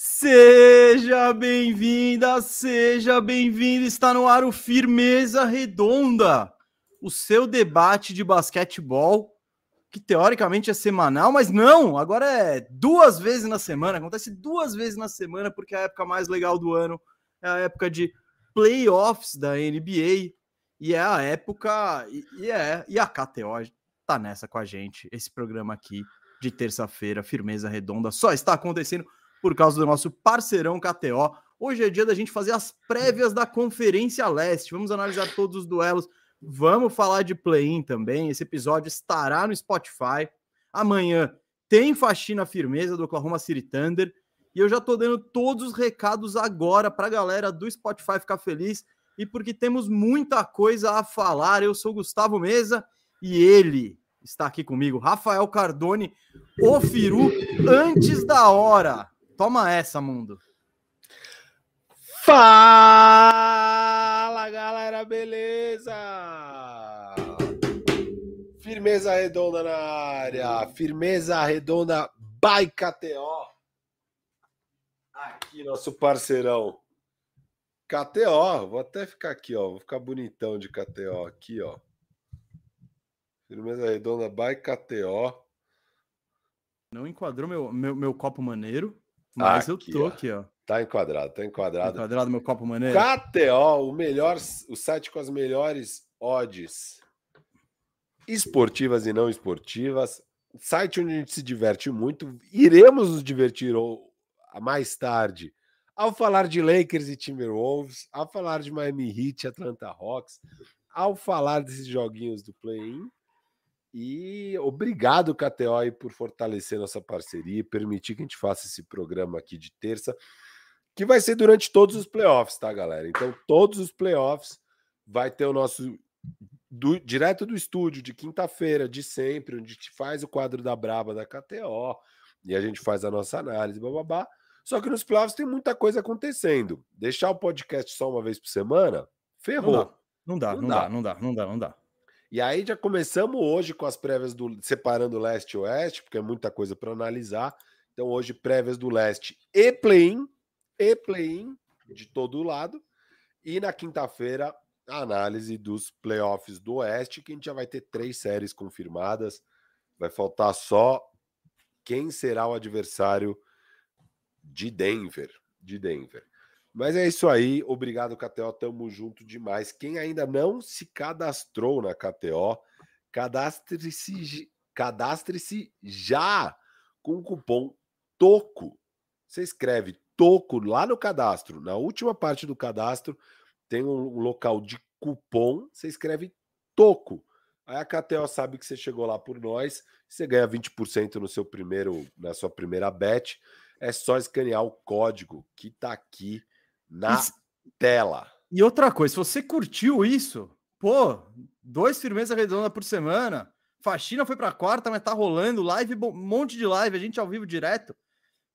Seja bem-vinda, seja bem-vindo. Está no ar o Firmeza Redonda, o seu debate de basquetebol, que teoricamente é semanal, mas não, agora é duas vezes na semana. Acontece duas vezes na semana, porque é a época mais legal do ano é a época de playoffs da NBA e é a época e, é e a KTO tá nessa com a gente. Esse programa aqui de terça-feira, firmeza redonda, só está acontecendo por causa do nosso parceirão KTO. Hoje é dia da gente fazer as prévias da Conferência Leste. Vamos analisar todos os duelos. Vamos falar de play-in também. Esse episódio estará no Spotify. Amanhã tem faxina firmeza do Oklahoma City Thunder. E eu já tô dando todos os recados agora para a galera do Spotify ficar feliz e porque temos muita coisa a falar. Eu sou Gustavo Mesa e ele está aqui comigo, Rafael Cardone, o Firu, antes da hora. Toma essa, mundo. Fala, galera, beleza? Firmeza redonda na área, firmeza redonda by KTO. Aqui, nosso parceirão. KTO, vou até ficar aqui, ó. Vou ficar bonitão de KTO aqui, ó. Firmeza redonda by KTO. Não enquadrou meu, meu, meu copo maneiro, mas aqui, eu tô aqui, ó. Tá enquadrado, tá enquadrado. Tá enquadrado meu copo maneiro. KTO, o melhor, o site com as melhores odds esportivas e não esportivas. Site onde a gente se diverte muito. Iremos nos divertir mais tarde ao falar de Lakers e Timberwolves, ao falar de Miami Heat e Atlanta Hawks, ao falar desses joguinhos do play-in. E obrigado, KTO, por fortalecer nossa parceria e permitir que a gente faça esse programa aqui de terça, que vai ser durante todos os playoffs, tá, galera? Então, todos os playoffs vai ter o nosso do, direto do estúdio de quinta-feira, de sempre, onde a gente faz o quadro da Braba da KTO e a gente faz a nossa análise, bababá. Só que nos playoffs tem muita coisa acontecendo. Deixar o podcast só uma vez por semana, ferrou. Não dá, não dá, não, dá, não dá, não dá, não dá. E aí já começamos hoje com as prévias do separando leste e oeste, porque é muita coisa para analisar. Então hoje prévias do leste e play-in, e play-in de todo lado. E na quinta-feira a análise dos playoffs do oeste, que a gente já vai ter três séries confirmadas. Vai faltar só quem será o adversário de Denver, de Denver. Mas é isso aí, obrigado KTO, tamo junto demais. Quem ainda não se cadastrou na KTO, cadastre-se cadastre-se já com o cupom TOCO. Você escreve TOCO lá no cadastro. Na última parte do cadastro tem um local de cupom, você escreve TOCO. Aí a KTO sabe que você chegou lá por nós, você ganha 20% no seu primeiro, na sua primeira bet é só escanear o código que tá aqui na e, tela. E outra coisa, se você curtiu isso, pô, dois firmeza redonda por semana, faxina foi para quarta, mas tá rolando live, um monte de live, a gente ao vivo direto.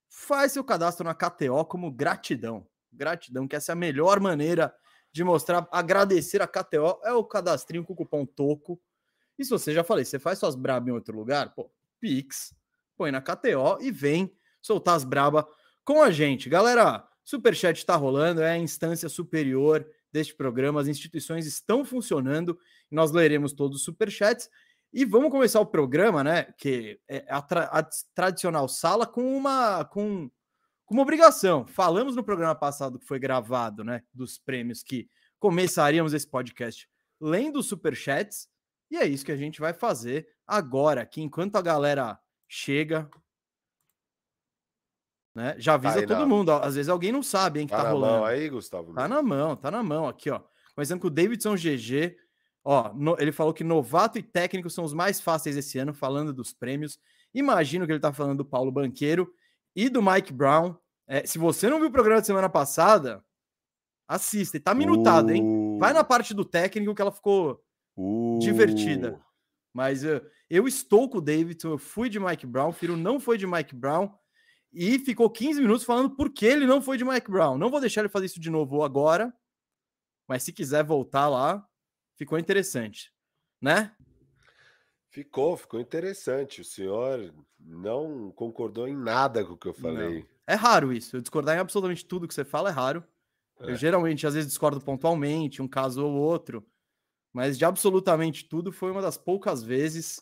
Faz seu cadastro na KTO como gratidão. Gratidão, que essa é a melhor maneira de mostrar, agradecer a KTO, é o cadastrinho com o cupom TOCO. E se você já falei, você faz suas brabas em outro lugar, pô, Pix, põe na KTO e vem soltar as braba com a gente. Galera, Superchat está rolando, é a instância superior deste programa. As instituições estão funcionando nós leremos todos os superchats. E vamos começar o programa, né? Que é a, tra a tradicional sala com uma com, com uma obrigação. Falamos no programa passado que foi gravado, né? Dos prêmios que começaríamos esse podcast lendo os superchats. E é isso que a gente vai fazer agora, aqui, enquanto a galera chega, né? Já avisa tá todo não. mundo. Às vezes alguém não sabe, hein, que tá, tá rolando. Mão aí, Gustavo. Tá na mão, tá na mão aqui, ó. Começando com o Davidson GG. Ó, no, ele falou que novato e técnico são os mais fáceis esse ano, falando dos prêmios. Imagino que ele tá falando do Paulo Banqueiro e do Mike Brown. É, se você não viu o programa de semana passada, assista. E tá minutado, uh. hein? Vai na uh. parte do técnico que ela ficou uh. divertida. Mas uh, eu estou com o Davidson, eu fui de Mike Brown, o Firo não foi de Mike Brown e ficou 15 minutos falando por que ele não foi de Mike Brown. Não vou deixar ele fazer isso de novo agora, mas se quiser voltar lá, ficou interessante, né? Ficou, ficou interessante. O senhor não concordou em nada com o que eu falei. É raro isso. Eu discordar em absolutamente tudo que você fala é raro. É. Eu geralmente, às vezes, discordo pontualmente, um caso ou outro. Mas de absolutamente tudo foi uma das poucas vezes.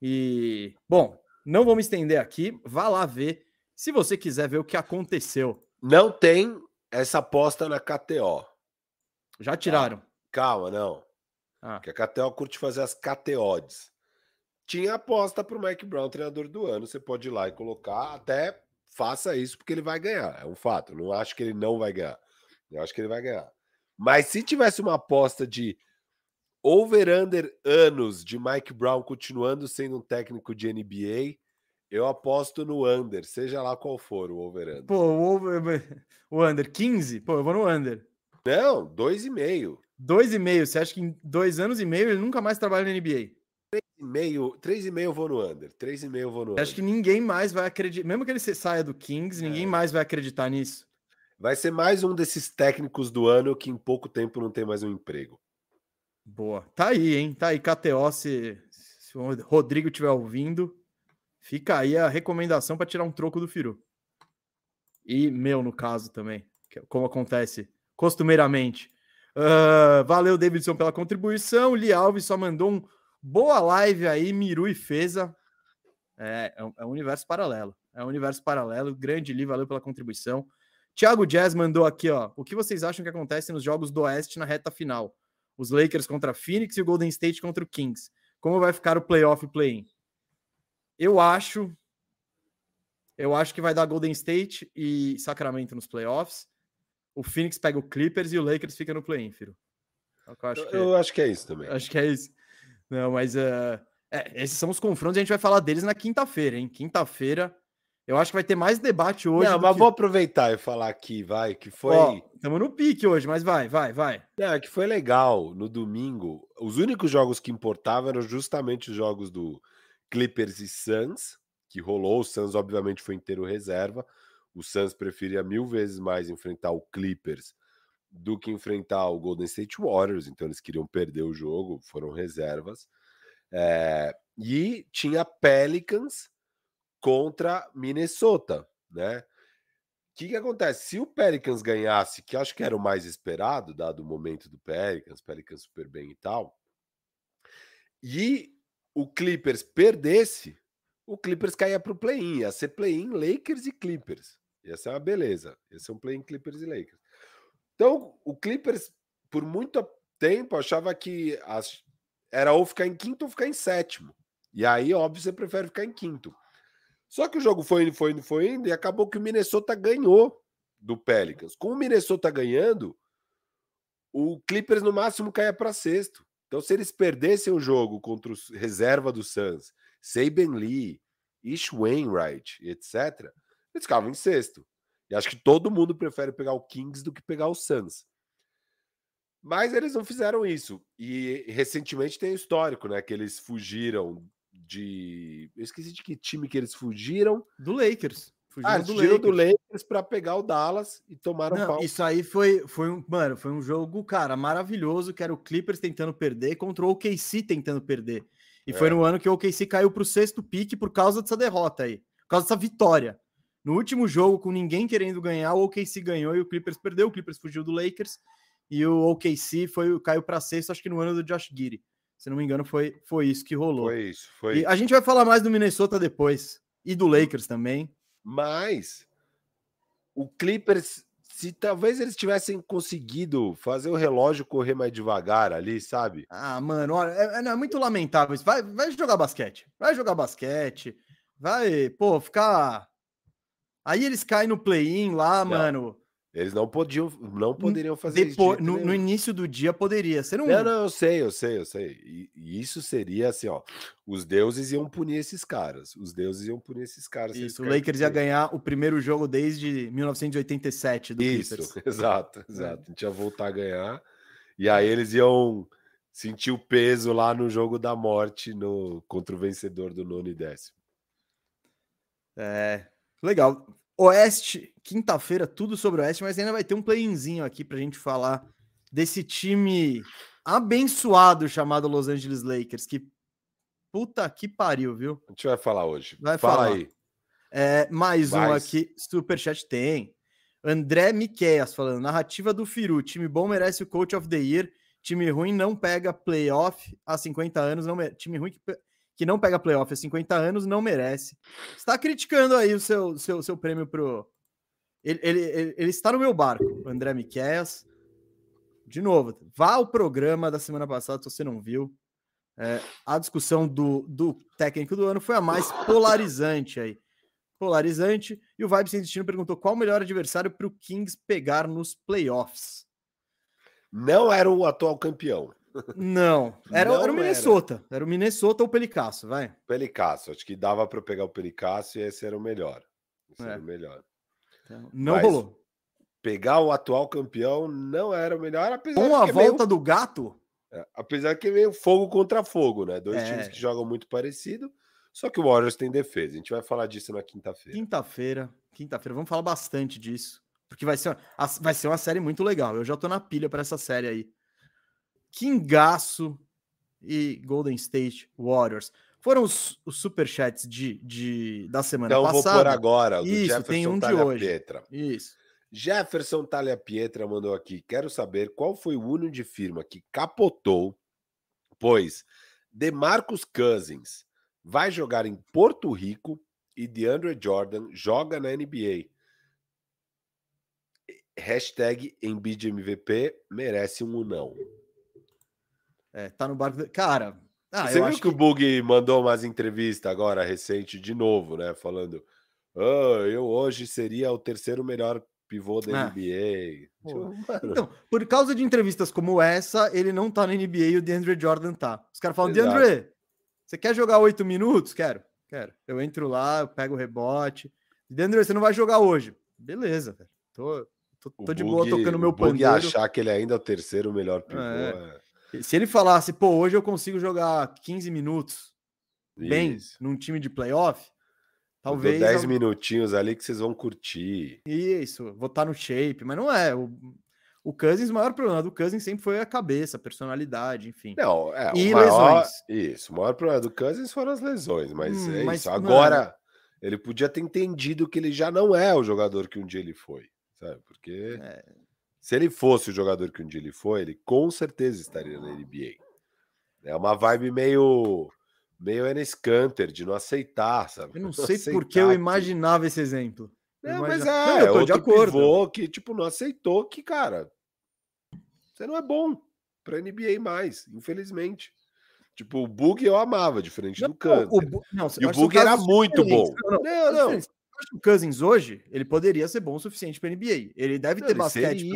E, bom, não vou me estender aqui. Vá lá ver. Se você quiser ver o que aconteceu. Não tem essa aposta na KTO. Já tiraram. Calma, não. Ah. Que a KTO curte fazer as KTOs. Tinha aposta para o Mike Brown, treinador do ano. Você pode ir lá e colocar, até faça isso, porque ele vai ganhar. É um fato. Não acho que ele não vai ganhar. Eu acho que ele vai ganhar. Mas se tivesse uma aposta de over-under anos de Mike Brown continuando sendo um técnico de NBA, eu aposto no under, seja lá qual for o over-under. Pô, o, over, o under 15? Pô, eu vou no under. Não, 2,5. 2,5. Você acha que em dois anos e meio ele nunca mais trabalha na NBA? 3,5 3,5 eu vou no under. 3,5 eu vou no under. Acho que ninguém mais vai acreditar. Mesmo que ele saia do Kings, ninguém é. mais vai acreditar nisso. Vai ser mais um desses técnicos do ano que em pouco tempo não tem mais um emprego. Boa. Tá aí, hein? Tá aí, KTO. Se, se o Rodrigo estiver ouvindo, fica aí a recomendação para tirar um troco do Firu. E meu, no caso também, é como acontece costumeiramente. Uh, valeu, Davidson, pela contribuição. Li Alves só mandou um boa live aí, Miru e Feza. É, é, um, é um universo paralelo. É um universo paralelo. Grande Li, valeu pela contribuição. Tiago Jazz mandou aqui, ó. O que vocês acham que acontece nos jogos do Oeste na reta final? Os Lakers contra a Phoenix e o Golden State contra o Kings. Como vai ficar o playoff e play-in? Eu acho. Eu acho que vai dar Golden State e Sacramento nos playoffs. O Phoenix pega o Clippers e o Lakers fica no play-in. É eu acho, que... eu acho que é isso também. Acho que é isso. Não, mas uh, é, esses são os confrontos e a gente vai falar deles na quinta-feira, hein? Quinta-feira eu acho que vai ter mais debate hoje. Não, mas que... vou aproveitar e falar aqui, vai, que foi. Estamos no pique hoje, mas vai, vai, vai. É, que foi legal. No domingo, os únicos jogos que importavam eram justamente os jogos do Clippers e Suns, que rolou. O Suns, obviamente, foi inteiro reserva. O Suns preferia mil vezes mais enfrentar o Clippers do que enfrentar o Golden State Warriors, então eles queriam perder o jogo, foram reservas. É... E tinha Pelicans contra Minnesota, né? O que, que acontece? Se o Pelicans ganhasse, que acho que era o mais esperado, dado o momento do Pelicans, Pelicans super bem e tal, e o Clippers perdesse, o Clippers caía para o play-in. Ia ser play-in Lakers e Clippers. Ia ser uma beleza. Ia ser um play-in Clippers e Lakers. Então, o Clippers, por muito tempo, achava que as... era ou ficar em quinto ou ficar em sétimo. E aí, óbvio, você prefere ficar em quinto. Só que o jogo foi indo, foi indo, foi indo, e acabou que o Minnesota ganhou do Pelicans. Com o Minnesota ganhando, o Clippers no máximo caia para sexto. Então, se eles perdessem o jogo contra o reserva do Suns, Saben Lee, Ish Wainwright, etc., eles ficavam em sexto. E acho que todo mundo prefere pegar o Kings do que pegar o Suns. Mas eles não fizeram isso. E recentemente tem histórico, né? Que eles fugiram de. Eu esqueci de que time que eles fugiram. Do Lakers. Fugiram ah, do Lakers. do Lakers para pegar o Dallas e tomaram Não, pau. Isso aí foi, foi um, mano, foi um jogo, cara, maravilhoso, que era o Clippers tentando perder contra o OKC tentando perder. E é. foi no ano que o OKC caiu para o sexto pique por causa dessa derrota aí, por causa dessa vitória. No último jogo, com ninguém querendo ganhar, o OKC ganhou e o Clippers perdeu. O Clippers fugiu do Lakers e o OKC foi, caiu para sexto, acho que no ano do Josh Giddy. Se não me engano, foi, foi isso que rolou. Foi isso, foi. E a gente vai falar mais do Minnesota depois. E do Lakers também. Mas o Clippers, se talvez eles tivessem conseguido fazer o relógio correr mais devagar ali, sabe? Ah, mano, olha, é, é, é muito lamentável isso. Vai, vai jogar basquete. Vai jogar basquete. Vai, pô, ficar. Aí eles caem no play-in lá, não. mano. Eles não podiam, não poderiam fazer Depois, isso. No, no, início do dia poderia ser um. Não, não, eu sei, eu sei, eu sei. E, e, isso seria assim, ó. Os deuses iam punir esses caras. Os deuses iam punir esses caras. Isso, o Lakers ia ganhar o primeiro jogo desde 1987 do Isso, Clippers. exato, exato. É. A gente ia voltar a ganhar. E aí eles iam sentir o peso lá no jogo da morte no contra o vencedor do nono e décimo. É, legal. Oeste, quinta-feira, tudo sobre o Oeste, mas ainda vai ter um play-inzinho aqui pra gente falar desse time abençoado chamado Los Angeles Lakers, que puta que pariu, viu? A gente vai falar hoje. Vai Fala falar. aí. É, mais um aqui, Superchat tem. André Miqueias falando: narrativa do Firu, time bom merece o Coach of the Year, time ruim não pega playoff há 50 anos, não time ruim que, que não pega playoff há 50 anos não merece. Está criticando aí o seu, seu, seu prêmio pro. Ele, ele, ele, ele está no meu barco, André Miqueias. De novo, vá ao programa da semana passada se você não viu. É, a discussão do, do técnico do ano foi a mais polarizante aí polarizante. E o Vibe Sem Destino perguntou qual o melhor adversário para o Kings pegar nos playoffs. Não era o atual campeão. Não, era, Não era o Minnesota. Era. era. o Minnesota ou o Pelicasso, vai. Pelicasso, acho que dava para pegar o Pelicasso e esse era o melhor. Esse é. era o melhor. Então, não Mas rolou. Pegar o atual campeão não era o melhor, apesar Com a é volta meio... do gato? É, apesar que é meio fogo contra fogo, né? Dois é. times que jogam muito parecido. Só que o Warriors tem defesa. A gente vai falar disso na quinta-feira. Quinta-feira, quinta-feira, vamos falar bastante disso. Porque vai ser, vai ser uma série muito legal. Eu já tô na pilha para essa série aí. Kingaço e Golden State Warriors. Foram os, os superchats de, de, da semana então, passada. Então vou por agora. Isso, Jefferson tem um Talha de hoje. Pietra. Isso. Jefferson Talha Pietra mandou aqui. Quero saber qual foi o Uno de firma que capotou, pois DeMarcus Cousins vai jogar em Porto Rico e DeAndre Jordan joga na NBA. Hashtag MVP merece um não. É, tá no barco. Cara, ah, você viu que, que, o Bug mandou umas entrevistas agora recente de novo, né? Falando: oh, eu hoje seria o terceiro melhor pivô da ah. NBA. Tipo, então, por causa de entrevistas como essa, ele não tá na NBA e o DeAndre Jordan tá. Os caras falam: Exato. DeAndre, você quer jogar oito minutos? Quero, quero. Eu entro lá, eu pego o rebote. Dentro, você não vai jogar hoje. Beleza, velho. Tô, tô, tô de boa tocando meu pandeiro. achar que ele ainda é o terceiro melhor pivô. É. É... Se ele falasse, pô, hoje eu consigo jogar 15 minutos bem Isso. num time de playoff, talvez. 10 minutinhos ali que vocês vão curtir. Isso, vou estar no shape, mas não é. O, o Cousins, o maior problema do Cousins sempre foi a cabeça, a personalidade, enfim. Não, é, e maior, lesões. Isso, o maior problema do Cousins foram as lesões, mas hum, é mas, isso. Agora, ele podia ter entendido que ele já não é o jogador que um dia ele foi, sabe? Porque é. Se ele fosse o jogador que um dia ele foi, ele com certeza estaria na NBA. É uma vibe meio meio Enes Kanter, de não aceitar, sabe? Eu não, não sei porque eu imaginava esse exemplo. É, mas é, não, eu tô de acordo. Pivô que, tipo, não aceitou que, cara, você não é bom pra NBA mais, infelizmente. Tipo, o Bug eu amava, diferente não, do Cousins. O, não, e o Bug era muito bom. Não, não. Não. O Cousins hoje, ele poderia ser bom o suficiente para NBA. Ele deve ter basquete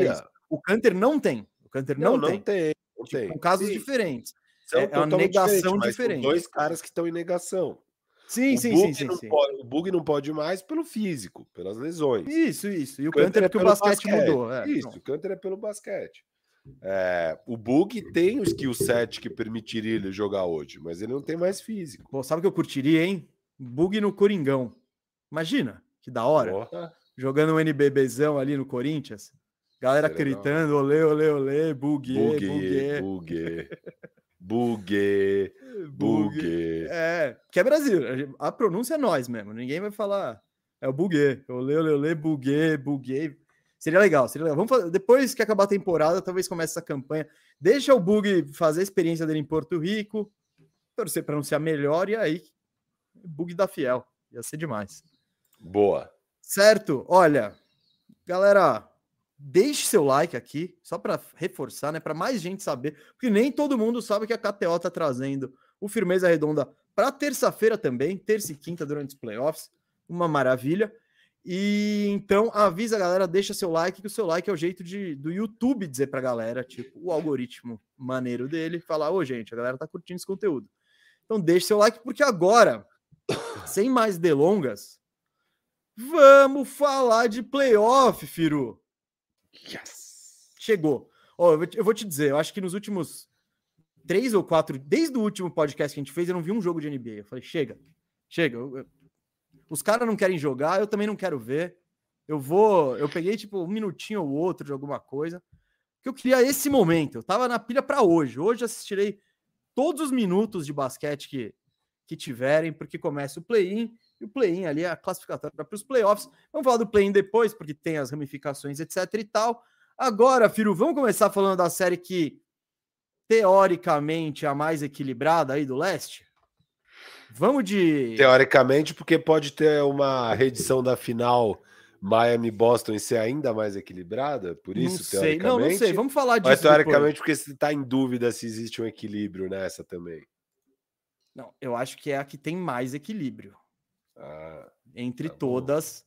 O Canter não tem. O Canter não, não, tem. tem. Não tipo, tem. São casos Sim. diferentes. São é, é uma negação diferente. Dois caras que estão em negação. Sim, sim, sim, sim, sim. Pode, o bug não pode mais pelo físico, pelas lesões. Isso, isso. E o, o Canter é porque o basquete, basquete. mudou. É, isso, não. o Canter é pelo basquete. É, o Bug tem o skill set que permitiria ele jogar hoje, mas ele não tem mais físico. Pô, sabe o que eu curtiria, hein? Bug no Coringão. Imagina, que da hora. Porra. Jogando um NBBzão ali no Corinthians. Galera gritando, olê, olê, olê, bugue, bugue, bugue. Bugue, bugue. É, que é Brasil. A pronúncia é nós mesmo. Ninguém vai falar. É o bugue. Olê, olê, olê, bugue, bugue. Seria legal, seria legal. Vamos fazer, depois que acabar a temporada, talvez comece essa campanha. Deixa o Bug fazer a experiência dele em Porto Rico, torcer para anunciar melhor e aí Bug da Fiel. Ia ser demais. Boa. Certo? Olha, galera, Deixe seu like aqui, só para reforçar, né? Para mais gente saber, porque nem todo mundo sabe que a KTO está trazendo o Firmeza Redonda para terça-feira também, terça e quinta durante os playoffs. Uma maravilha. E então avisa a galera, deixa seu like, que o seu like é o jeito de, do YouTube dizer para a galera, tipo, o algoritmo maneiro dele, falar: ô gente, a galera tá curtindo esse conteúdo. Então deixe seu like, porque agora, sem mais delongas, vamos falar de playoff, Firu. Yes! Chegou. Ó, eu, vou te, eu vou te dizer, eu acho que nos últimos três ou quatro, desde o último podcast que a gente fez, eu não vi um jogo de NBA. Eu falei, chega, chega. Eu, eu, os caras não querem jogar, eu também não quero ver. Eu vou. Eu peguei, tipo, um minutinho ou outro de alguma coisa. Que eu queria esse momento. Eu tava na pilha para hoje. Hoje assistirei todos os minutos de basquete que, que tiverem, porque começa o play-in E o play-in ali é a classificatória para os playoffs. Vamos falar do play-in depois, porque tem as ramificações, etc e tal. Agora, Firu, vamos começar falando da série que teoricamente é a mais equilibrada aí do leste? Vamos de. Teoricamente, porque pode ter uma reedição da final Miami-Boston e ser ainda mais equilibrada? Por isso, não sei. Não, não sei. Vamos falar disso. Mas teoricamente, depois. porque você está em dúvida se existe um equilíbrio nessa também. Não, eu acho que é a que tem mais equilíbrio. Ah, Entre tá todas.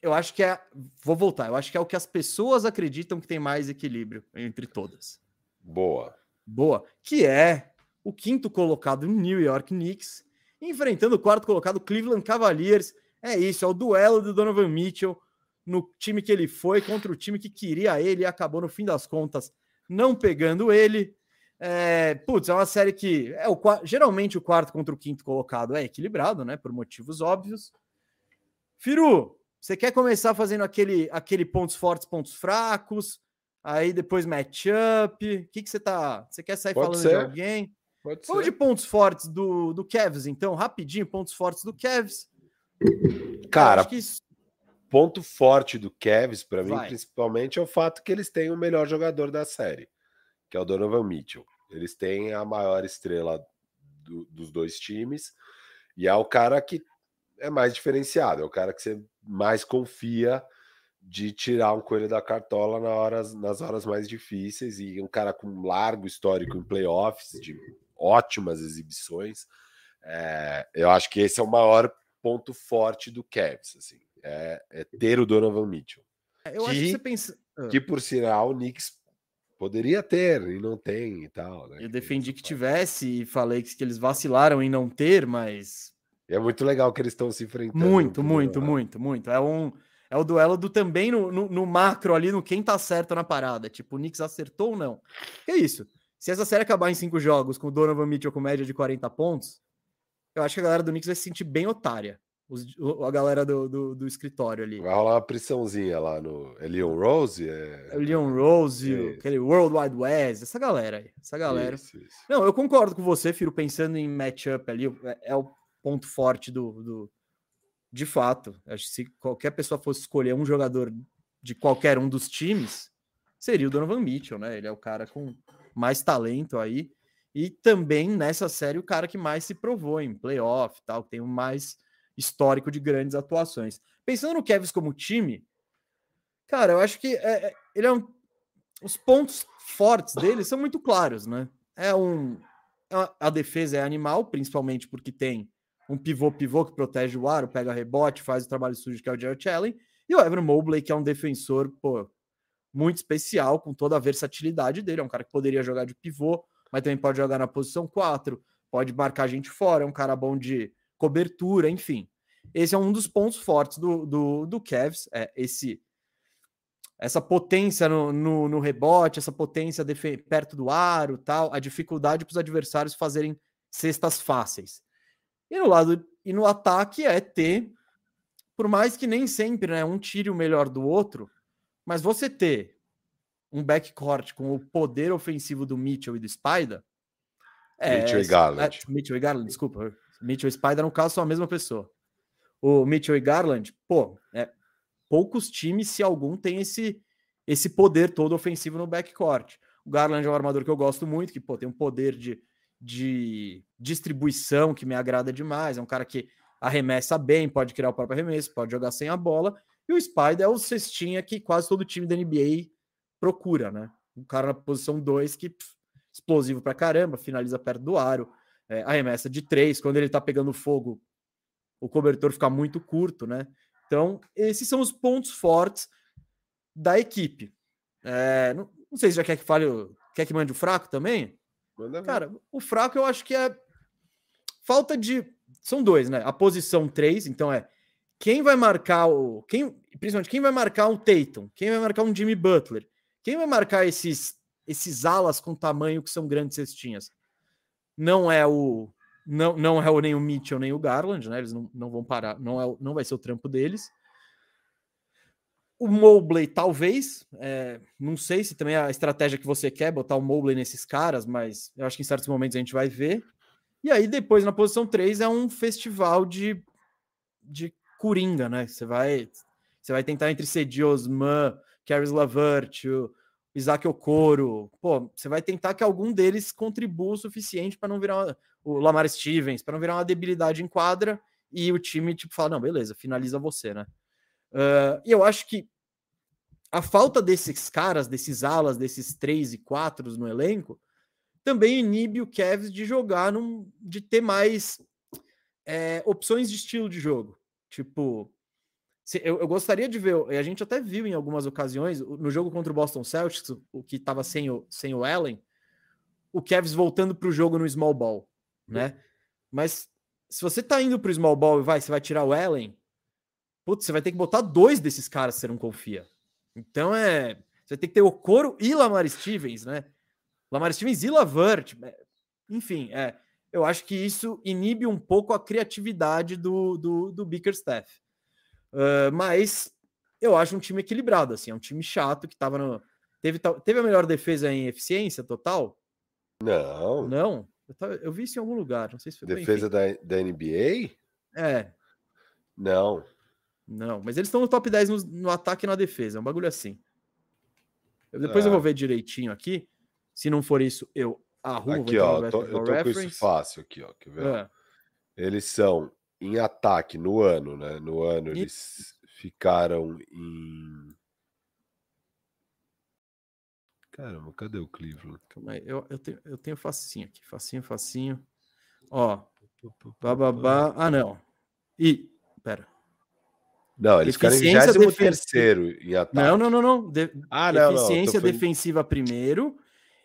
Eu acho que é. Vou voltar. Eu acho que é o que as pessoas acreditam que tem mais equilíbrio entre todas. Boa. Boa. Que é o quinto colocado New York Knicks enfrentando o quarto colocado Cleveland Cavaliers. É isso, é o duelo do Donovan Mitchell no time que ele foi contra o time que queria ele e acabou no fim das contas não pegando ele. É, putz, é uma série que é o geralmente o quarto contra o quinto colocado é equilibrado, né? Por motivos óbvios. Firu, você quer começar fazendo aquele, aquele pontos fortes, pontos fracos, aí depois matchup? O que, que você tá? Você quer sair Pode falando ser. de alguém? Pode Vamos ser. de pontos fortes do, do Cavs, então, rapidinho, pontos fortes do Cavs. Cara, ponto forte do Cavs, para mim, principalmente, é o fato que eles têm o melhor jogador da série, que é o Donovan Mitchell. Eles têm a maior estrela do, dos dois times, e é o cara que é mais diferenciado, é o cara que você mais confia de tirar um coelho da cartola na horas, nas horas mais difíceis, e um cara com um largo histórico em playoffs, de ótimas exibições. É, eu acho que esse é o maior ponto forte do Cavs, assim, é, é ter o Donovan Mitchell. É, eu que, acho que você pensa... Que, por sinal, o Knicks poderia ter e não tem e tal. Né? Eu defendi que tivesse e falei que, que eles vacilaram em não ter, mas... É muito legal que eles estão se enfrentando. Muito, muito, muito, muito. É um... É o duelo do também no, no, no, macro ali, no quem tá certo na parada. Tipo, o Knicks acertou ou não. é isso. Se essa série acabar em cinco jogos com o Donovan Mitchell com média de 40 pontos, eu acho que a galera do Knicks vai se sentir bem otária. Os, a galera do, do, do, escritório ali. Vai rolar uma prisãozinha lá no. É Leon Rose? É, é Leon Rose, é aquele World Wide West, essa galera aí. Essa galera. Isso, isso. Não, eu concordo com você, Firo, pensando em matchup ali, é, é o ponto forte do, do. De fato. Acho que se qualquer pessoa fosse escolher um jogador de qualquer um dos times, seria o Donovan Mitchell, né? Ele é o cara com mais talento aí. E também nessa série o cara que mais se provou em playoff, tal, tem o mais histórico de grandes atuações. Pensando no Kevs como time, cara, eu acho que é, é, ele é um, os pontos fortes dele são muito claros, né? É um a, a defesa é animal, principalmente porque tem um pivô pivô que protege o aro, pega rebote, faz o trabalho sujo que é o Jared Allen, e o Evan Mobley que é um defensor, pô, muito especial, com toda a versatilidade dele. É um cara que poderia jogar de pivô, mas também pode jogar na posição 4, pode marcar gente fora, é um cara bom de cobertura, enfim. Esse é um dos pontos fortes do, do, do Cavs, é esse essa potência no, no, no rebote, essa potência perto do aro, tal, a dificuldade para os adversários fazerem cestas fáceis. E no lado e no ataque é ter, por mais que nem sempre, né, um tire o melhor do outro, mas você ter um backcourt com o poder ofensivo do Mitchell e do Spider. É, Mitchell e Garland. É, Mitchell e Garland, desculpa. Mitchell e Spider, no caso, são a mesma pessoa. O Mitchell e Garland, pô, é, poucos times, se algum, tem esse, esse poder todo ofensivo no backcourt. O Garland é um armador que eu gosto muito, que pô, tem um poder de, de distribuição que me agrada demais. É um cara que arremessa bem, pode criar o próprio arremesso, pode jogar sem a bola. E o Spider é o cestinha que quase todo time da NBA procura, né? Um cara na posição 2 que pff, explosivo pra caramba, finaliza perto do aro, é, arremessa de três. Quando ele tá pegando fogo, o cobertor fica muito curto, né? Então, esses são os pontos fortes da equipe. É, não, não, sei se já quer que fale, quer que mande o fraco também? Manda Cara, o fraco eu acho que é falta de. São dois, né? A posição 3, então é quem vai marcar o. Quem, principalmente, quem vai marcar um Tatum? Quem vai marcar um Jimmy Butler? Quem vai marcar esses, esses alas com tamanho que são grandes cestinhas? Não é o. Não, não é o, nem o Mitchell nem o Garland, né? Eles não, não vão parar, não, é, não vai ser o trampo deles. O Mobley, talvez. É, não sei se também é a estratégia que você quer, botar o Mobley nesses caras, mas eu acho que em certos momentos a gente vai ver. E aí, depois, na posição 3, é um festival de de coringa, né? Você vai, você vai tentar entre Cedi Osman, Caris Lavert, o Isaac Okoro. Pô, você vai tentar que algum deles contribua o suficiente para não virar uma, o Lamar Stevens, para não virar uma debilidade em quadra e o time, tipo, falar: não, beleza, finaliza você, né? Uh, e eu acho que a falta desses caras, desses alas, desses três e quatro no elenco, também inibe o Cavs de jogar, num, de ter mais é, opções de estilo de jogo. Tipo, eu, eu, gostaria de ver, a gente até viu em algumas ocasiões, no jogo contra o Boston Celtics, o que estava sem o, sem o Allen, o Cavs voltando para o jogo no small ball, né? Mas se você tá indo para o small ball e vai, você vai tirar o Allen, putz, você vai ter que botar dois desses caras se você não confia. Então é, você tem que ter o Coro e Lamar Stevens, né? Lamar Stevens e Lavert. É, enfim, é, eu acho que isso inibe um pouco a criatividade do, do, do Bickerstaff. Uh, mas eu acho um time equilibrado, assim, é um time chato que tava no. Teve, teve a melhor defesa em eficiência total? Não. Não? Eu, tava, eu vi isso em algum lugar, não sei se foi. Defesa da, da NBA? É. Não. Não, mas eles estão no top 10 no, no, ataque e na defesa, é um bagulho assim. Eu, depois eu vou ver direitinho aqui. Se não for isso, eu arrumo. Aqui, ó, tô, eu tô reference. com isso fácil aqui, ó. Quer ver? É. Eles são em ataque no ano, né? No ano e... eles ficaram em. Caramba, cadê o Cleveland? Calma aí, eu, eu, tenho, eu tenho facinho aqui, facinho, facinho. Ó, bababá. Ah, não. E, pera. Não, eles ficaram em 23 em ataque. Não, não, não, não. De... Ah, não, Eficiência não, defensiva primeiro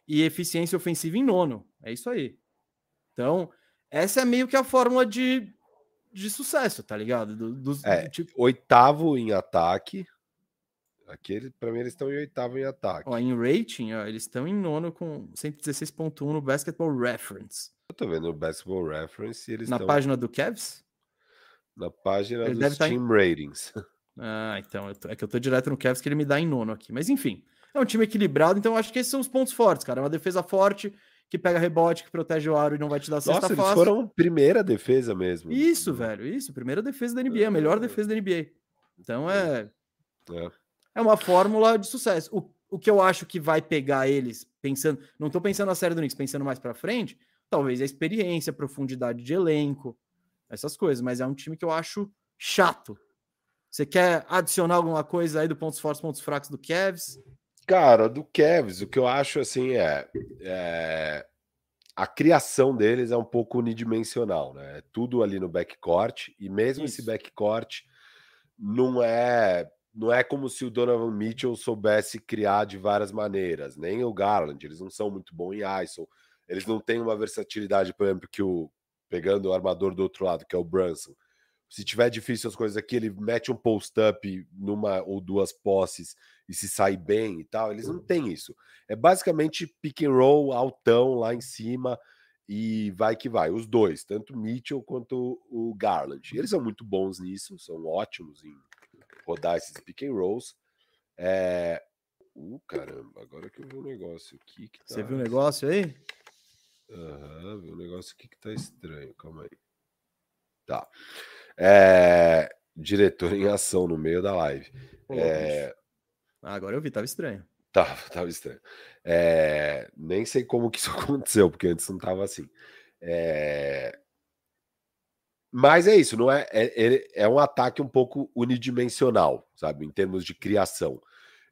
e eficiência ofensiva em nono. É isso aí. Então, essa é meio que a fórmula de, de sucesso, tá ligado? Do, do, é, do tipo... Oitavo em ataque. Aqui, para mim, eles estão em oitavo em ataque. Ó, em rating, ó, eles estão em nono com 116.1 no Basketball Reference. Eu tô vendo o Basketball Reference e eles Na página do Cavs? Na página ele dos Team em... Ratings. Ah, então, tô... é que eu tô direto no Cavs que ele me dá em nono aqui. Mas enfim, é um time equilibrado, então acho que esses são os pontos fortes, cara. É uma defesa forte, que pega rebote, que protege o aro e não vai te dar cesta Nossa, fácil. eles foram primeira defesa mesmo. Isso, velho, isso. Primeira defesa da NBA, a melhor ah. defesa da NBA. Então é... É, é uma fórmula de sucesso. O, o que eu acho que vai pegar eles, pensando... Não tô pensando na série do Knicks, pensando mais pra frente, talvez a experiência, a profundidade de elenco, essas coisas. Mas é um time que eu acho chato. Você quer adicionar alguma coisa aí do pontos fortes, pontos fracos do Cavs? Cara, do Cavs, o que eu acho assim é, é, a criação deles é um pouco unidimensional, né? É tudo ali no backcourt e mesmo Isso. esse backcourt não é não é como se o Donovan Mitchell soubesse criar de várias maneiras, nem o Garland, eles não são muito bons em ISO, eles não têm uma versatilidade, por exemplo, que o pegando o armador do outro lado, que é o Brunson. Se tiver difícil as coisas aqui, ele mete um post-up numa ou duas posses e se sai bem e tal. Eles não têm isso. É basicamente pick and roll altão lá em cima e vai que vai. Os dois, tanto Mitchell quanto o Garland. Eles são muito bons nisso, são ótimos em rodar esses pick and rolls. É... Uh, caramba, agora que eu vi um negócio aqui. Que tá... Você viu o um negócio aí? Aham, uhum, viu um negócio aqui que tá estranho, calma aí. Tá. É... Diretor em ação no meio da live. É... Ah, agora eu vi, tava estranho. Tava, tava estranho. É, nem sei como que isso aconteceu, porque antes não tava assim. É, mas é isso, não é, é, é um ataque um pouco unidimensional, sabe, em termos de criação.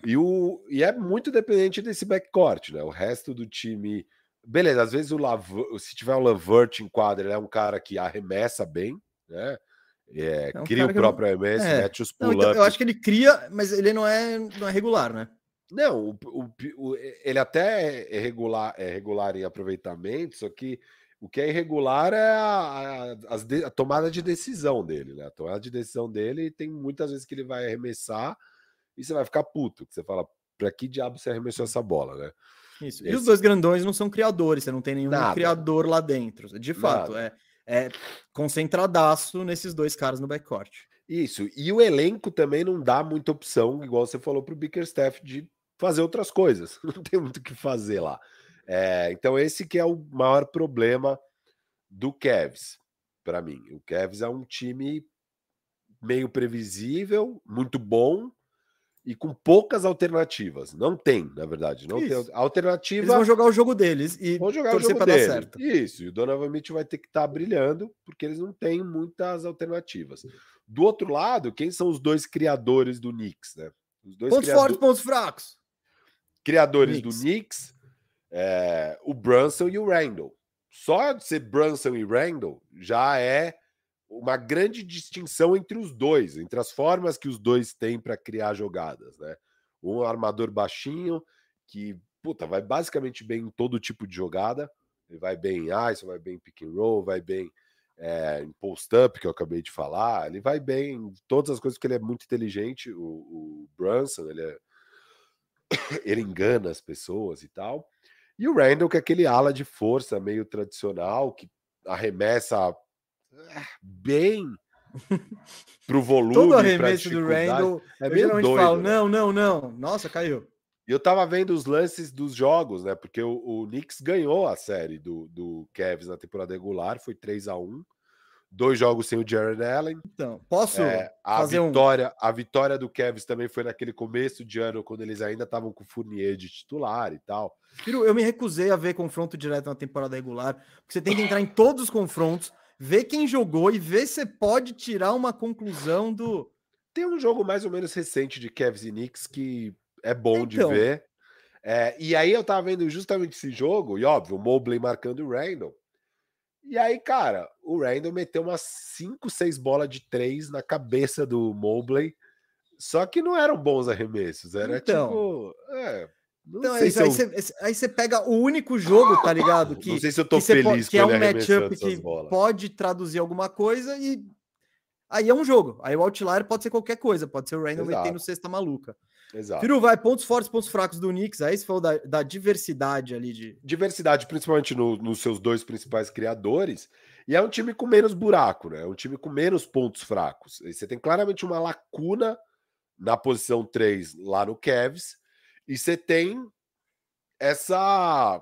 E, o, e é muito dependente desse backcourt, né? O resto do time. Beleza, às vezes o Lav se tiver um Lavert em quadra, ele é um cara que arremessa bem, né? É, é um cria o próprio não... MS, é. mete os pull então, Eu acho que ele cria, mas ele não é, não é regular, né? Não, o, o, o, ele até é regular, é regular em aproveitamento, só que o que é irregular é a, a, a, tomada de decisão dele, né? A tomada de decisão dele tem muitas vezes que ele vai arremessar e você vai ficar puto, que você fala, para que diabo você arremessou essa bola, né? Isso. Esse... E os dois grandões não são criadores, você não tem nenhum Nada. criador lá dentro. De fato, Nada. é é, concentradaço nesses dois caras no backcourt. Isso, e o elenco também não dá muita opção, igual você falou para o Bickerstaff, de fazer outras coisas. Não tem muito o que fazer lá. É, então, esse que é o maior problema do Cavs, para mim. O Cavs é um time meio previsível, muito bom e com poucas alternativas. Não tem, na verdade, não Isso. tem alternativa. Eles vão jogar o jogo deles e vão jogar torcer para dar certo. Isso, e o Donovan Mitchell vai ter que estar tá brilhando porque eles não têm muitas alternativas. Do outro lado, quem são os dois criadores do Knicks, né? Os dois pontos fortes, pontos fracos. Criadores Knicks. do Knicks, é, o Brunson e o Randall. Só de ser Brunson e Randall já é uma grande distinção entre os dois, entre as formas que os dois têm para criar jogadas, né? Um armador baixinho que puta, vai basicamente bem em todo tipo de jogada. Ele vai bem em ice, vai bem em pick and roll, vai bem é, em post-up, que eu acabei de falar. Ele vai bem em todas as coisas, porque ele é muito inteligente. O, o Brunson, ele, é... ele engana as pessoas e tal. E o Randall, que é aquele ala de força meio tradicional, que arremessa bem pro volume. Todo arremesso do Randall, é meio doido, falo, né? não, não, não. Nossa, caiu. E eu tava vendo os lances dos jogos, né? Porque o, o Knicks ganhou a série do, do Cavs na temporada regular, foi 3 a 1 Dois jogos sem o Jared Allen. Então, posso é, a vitória, um... a vitória do Cavs também foi naquele começo de ano, quando eles ainda estavam com o Fournier de titular e tal. Eu me recusei a ver confronto direto na temporada regular, porque você tem que entrar em todos os confrontos ver quem jogou e ver se pode tirar uma conclusão do. Tem um jogo mais ou menos recente de Cavs e Knicks que é bom então. de ver. É, e aí eu tava vendo justamente esse jogo, e óbvio, o Mobley marcando o Randall. E aí, cara, o Randall meteu umas 5, 6 bolas de 3 na cabeça do Mobley. Só que não eram bons arremessos, era então, tipo. É, então, é isso, aí, você, aí você pega o único jogo, tá ligado? Que, não sei se eu tô feliz pode, que é um matchup que pode traduzir alguma coisa e aí é um jogo. Aí o outlier pode ser qualquer coisa, pode ser o Randall metendo cesta maluca. Exato. Firu, vai, pontos fortes, pontos fracos do Knicks. Aí você falou da, da diversidade ali de. Diversidade, principalmente no, nos seus dois principais criadores. E é um time com menos buraco, né? É um time com menos pontos fracos. E você tem claramente uma lacuna na posição 3 lá no Cavs e você tem essa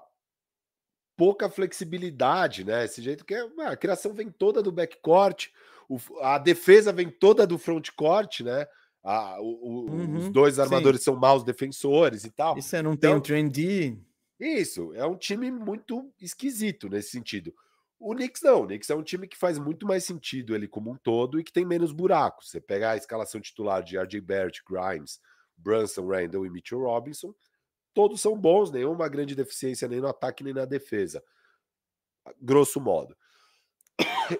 pouca flexibilidade, né? Esse jeito que é, a criação vem toda do backcourt, o, a defesa vem toda do frontcourt, né? A, o, uhum, os dois armadores sim. são maus defensores e tal. Isso é, não então, tem um trendy. Isso, é um time muito esquisito nesse sentido. O Knicks não, o Knicks é um time que faz muito mais sentido ele como um todo e que tem menos buracos. Você pegar a escalação titular de RJ Barrett, Grimes, Brunson, Randall e Mitchell Robinson, todos são bons, nenhuma grande deficiência nem no ataque nem na defesa, grosso modo.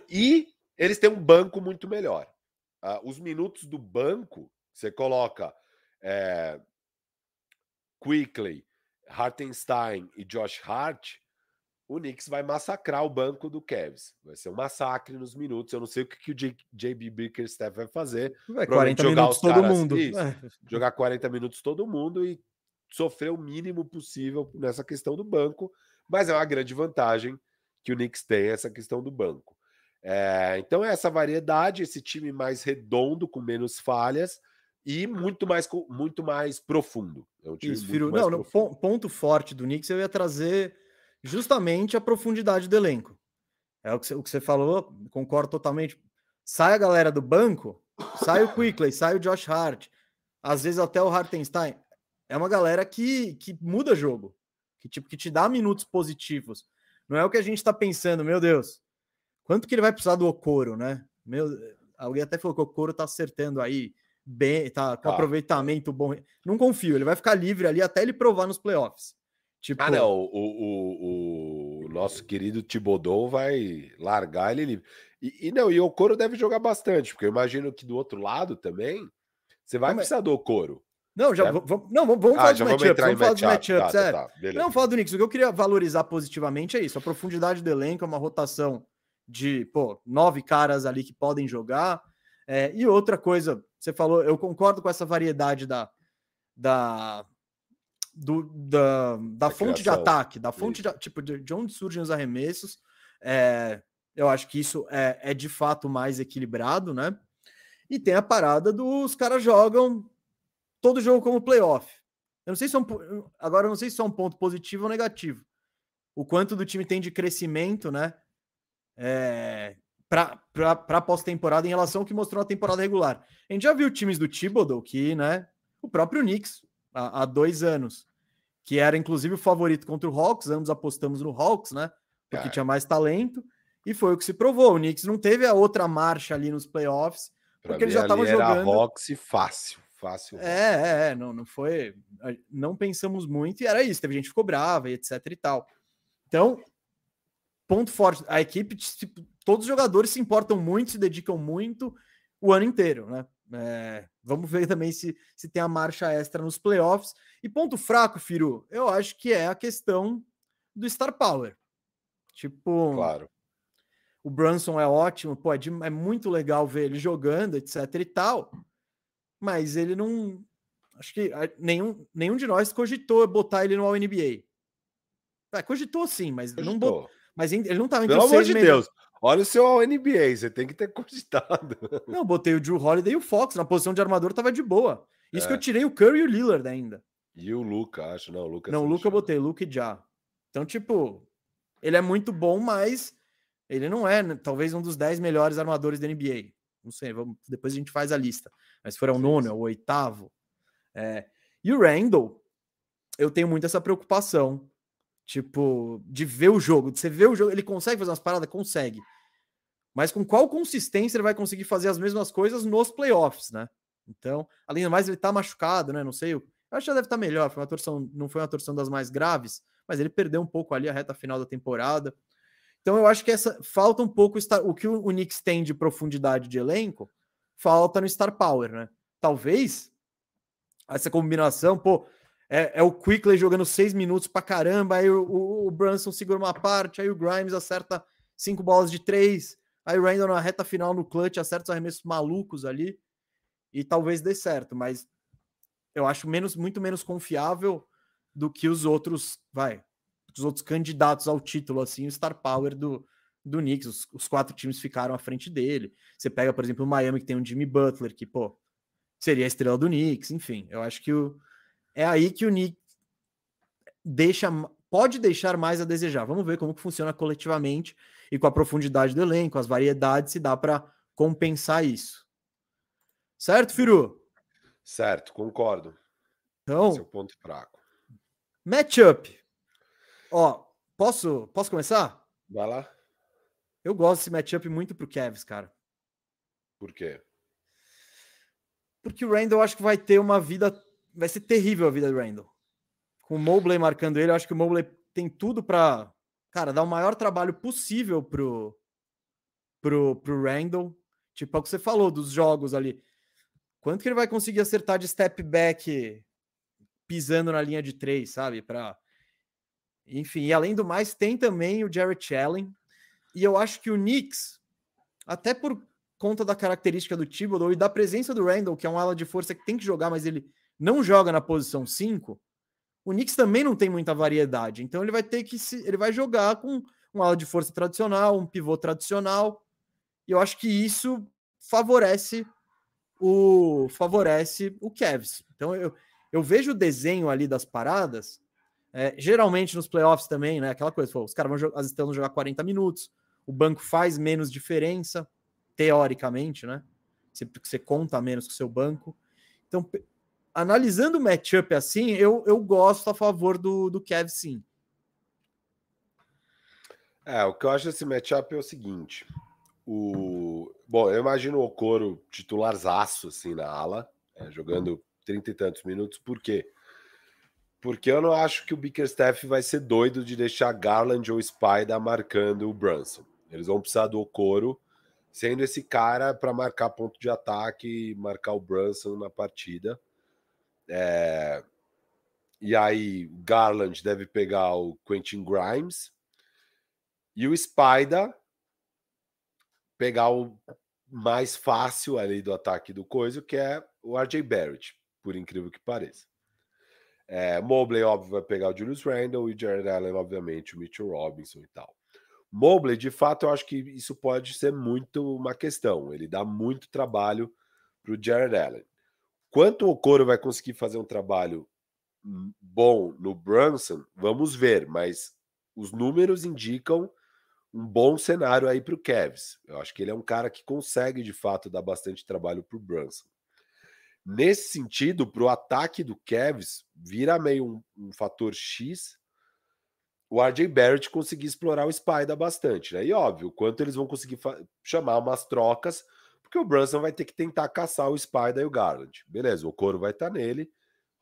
E eles têm um banco muito melhor. Uh, os minutos do banco, você coloca é, Quickly, Hartenstein e Josh Hart, o Knicks vai massacrar o banco do Cavs. Vai ser um massacre nos minutos. Eu não sei o que, que o JB Bickerstaff vai fazer. Vai 40 minutos todo caras, mundo. Isso, é. Jogar 40 minutos todo mundo e sofrer o mínimo possível nessa questão do banco. Mas é uma grande vantagem que o Knicks tem essa questão do banco. É, então é essa variedade, esse time mais redondo, com menos falhas e muito mais, muito mais profundo. É um time Isso, muito não, profundo. não, ponto forte do Knicks eu ia trazer justamente a profundidade do elenco. É o que, você, o que você falou, concordo totalmente. Sai a galera do banco, sai o Quickley, sai o Josh Hart, às vezes até o Hartenstein. É uma galera que, que muda jogo, que tipo que te dá minutos positivos. Não é o que a gente está pensando, meu Deus. Quanto que ele vai precisar do Okoro, né? Meu, alguém até falou que o Okoro tá acertando aí bem, tá com ah. aproveitamento bom. Não confio, ele vai ficar livre ali até ele provar nos playoffs. Tipo... Ah, não. O, o, o, nosso querido Tibodou vai largar ele livre. E, e não, e o Coro deve jogar bastante, porque eu imagino que do outro lado também você vai não, precisar do Coro. Não, já vamos, não, vamos, vamos ah, falar de matchups. Vamos falar de matchups, tá, é. Tá, tá, não, falar do Knicks. O que eu queria valorizar positivamente é isso: a profundidade do elenco, é uma rotação de pô, nove caras ali que podem jogar. É, e outra coisa, você falou, eu concordo com essa variedade da, da, do, da, da fonte de ataque, da fonte de, tipo, de, de, onde surgem os arremessos. É, eu acho que isso é, é de fato mais equilibrado, né? E tem a parada dos caras jogam todo jogo como playoff. Eu não sei se é um, agora eu não sei se é um ponto positivo ou negativo. O quanto do time tem de crescimento, né? É, para pós-temporada em relação ao que mostrou na temporada regular. A gente já viu times do Thibodeau que, né, o próprio Knicks, há, há dois anos, que era inclusive o favorito contra o Hawks, ambos apostamos no Hawks, né, porque é. tinha mais talento, e foi o que se provou. O Knicks não teve a outra marcha ali nos playoffs, porque eles já estavam jogando. Hawks fácil, fácil. É, é, é, não, não foi. Não pensamos muito e era isso. Teve gente que ficou brava e etc e tal. Então, ponto forte. A equipe, tipo, todos os jogadores se importam muito, se dedicam muito o ano inteiro, né? É, vamos ver também se, se tem a marcha extra nos playoffs. E ponto fraco, Firu, eu acho que é a questão do Star Power. Tipo, claro. o Brunson é ótimo, pô, é, de, é muito legal ver ele jogando, etc e tal, mas ele não. Acho que nenhum, nenhum de nós cogitou botar ele no All-NBA. É, cogitou sim, mas cogitou. não botou. Mas ele não estava entre Pelo amor de Deus. Olha o seu NBA, você tem que ter cogitado. Não, botei o Drew Holiday e o Fox. Na posição de armador tava de boa. Isso é. que eu tirei o Curry e o Lillard ainda. E o Luca, acho. Não, o Luca. Não, o Luca eu botei, Luca e Já. Então, tipo, ele é muito bom, mas ele não é, né, talvez, um dos 10 melhores armadores da NBA. Não sei, vamos, depois a gente faz a lista. Mas se for o nono, é o oitavo. É. E o Randall, eu tenho muito essa preocupação. Tipo, de ver o jogo, de você ver o jogo, ele consegue fazer umas paradas? Consegue. Mas com qual consistência ele vai conseguir fazer as mesmas coisas nos playoffs, né? Então, além do mais, ele tá machucado, né? Não sei. Eu acho que já deve estar tá melhor. Foi uma torção, não foi uma torção das mais graves, mas ele perdeu um pouco ali a reta final da temporada. Então, eu acho que essa falta um pouco o que o Knicks tem de profundidade de elenco, falta no Star Power, né? Talvez essa combinação, pô, é, é, o Quickley jogando seis minutos pra caramba, aí o, o, o, Brunson segura uma parte, aí o Grimes acerta cinco bolas de três, aí Randall na reta final no clutch acerta os arremessos malucos ali, e talvez dê certo, mas eu acho menos, muito menos confiável do que os outros, vai, os outros candidatos ao título, assim, o star power do, do Knicks, os, os quatro times ficaram à frente dele. Você pega, por exemplo, o Miami, que tem um Jimmy Butler, que, pô, seria a estrela do Knicks, enfim, eu acho que o é aí que o Nick deixa, pode deixar mais a desejar. Vamos ver como que funciona coletivamente e com a profundidade do elenco, as variedades, se dá para compensar isso. Certo, Firu? Certo, concordo. Então, Esse é o ponto fraco. Matchup. Ó, posso, posso começar? Vai lá. Eu gosto desse matchup muito pro Cavs, cara. Por quê? Porque o Randall acho que vai ter uma vida vai ser terrível a vida do Randall. Com o Mobley marcando ele, eu acho que o Mobley tem tudo para, cara, dar o maior trabalho possível pro, pro, pro Randall. Tipo, é o que você falou dos jogos ali. Quanto que ele vai conseguir acertar de step back pisando na linha de três, sabe? Para enfim, e além do mais, tem também o Jarrett Allen. E eu acho que o Knicks, até por conta da característica do Thibodeau e da presença do Randall, que é um ala de força que tem que jogar, mas ele não joga na posição 5, o Knicks também não tem muita variedade. Então ele vai ter que se, ele vai jogar com um ala de força tradicional, um pivô tradicional. E eu acho que isso favorece o favorece o Cavs. Então eu, eu vejo o desenho ali das paradas, é, geralmente nos playoffs também, né? Aquela coisa, os caras vão as estrelas jogar 40 minutos, o banco faz menos diferença, teoricamente, né? Você, você conta menos com o seu banco. Então, analisando o matchup assim, eu, eu gosto a favor do, do Kev, sim. É, o que eu acho desse matchup é o seguinte. O... Bom, eu imagino o Okoro titularzaço, assim, na ala, é, jogando trinta e tantos minutos. Por quê? Porque eu não acho que o Bickerstaff vai ser doido de deixar Garland ou Spider marcando o Brunson. Eles vão precisar do Okoro sendo esse cara para marcar ponto de ataque e marcar o Brunson na partida. É... E aí, Garland deve pegar o Quentin Grimes e o Spider pegar o mais fácil ali do ataque do coisa, que é o RJ Barrett, por incrível que pareça. É, Mobley, óbvio, vai pegar o Julius Randle e Jared Allen, obviamente, o Mitchell Robinson e tal. Mobley, de fato, eu acho que isso pode ser muito uma questão. Ele dá muito trabalho para o Jared Allen. Quanto o Coro vai conseguir fazer um trabalho bom no Brunson, vamos ver, mas os números indicam um bom cenário aí para o Cavs. Eu acho que ele é um cara que consegue de fato dar bastante trabalho para o Brunson. Nesse sentido, para o ataque do Cavs, vira meio um, um, fator X o RJ Barrett conseguir explorar o Spider bastante. Né? E óbvio, quanto eles vão conseguir chamar umas trocas, porque o Brunson vai ter que tentar caçar o Spider e o Garland. Beleza, o Coro vai estar tá nele,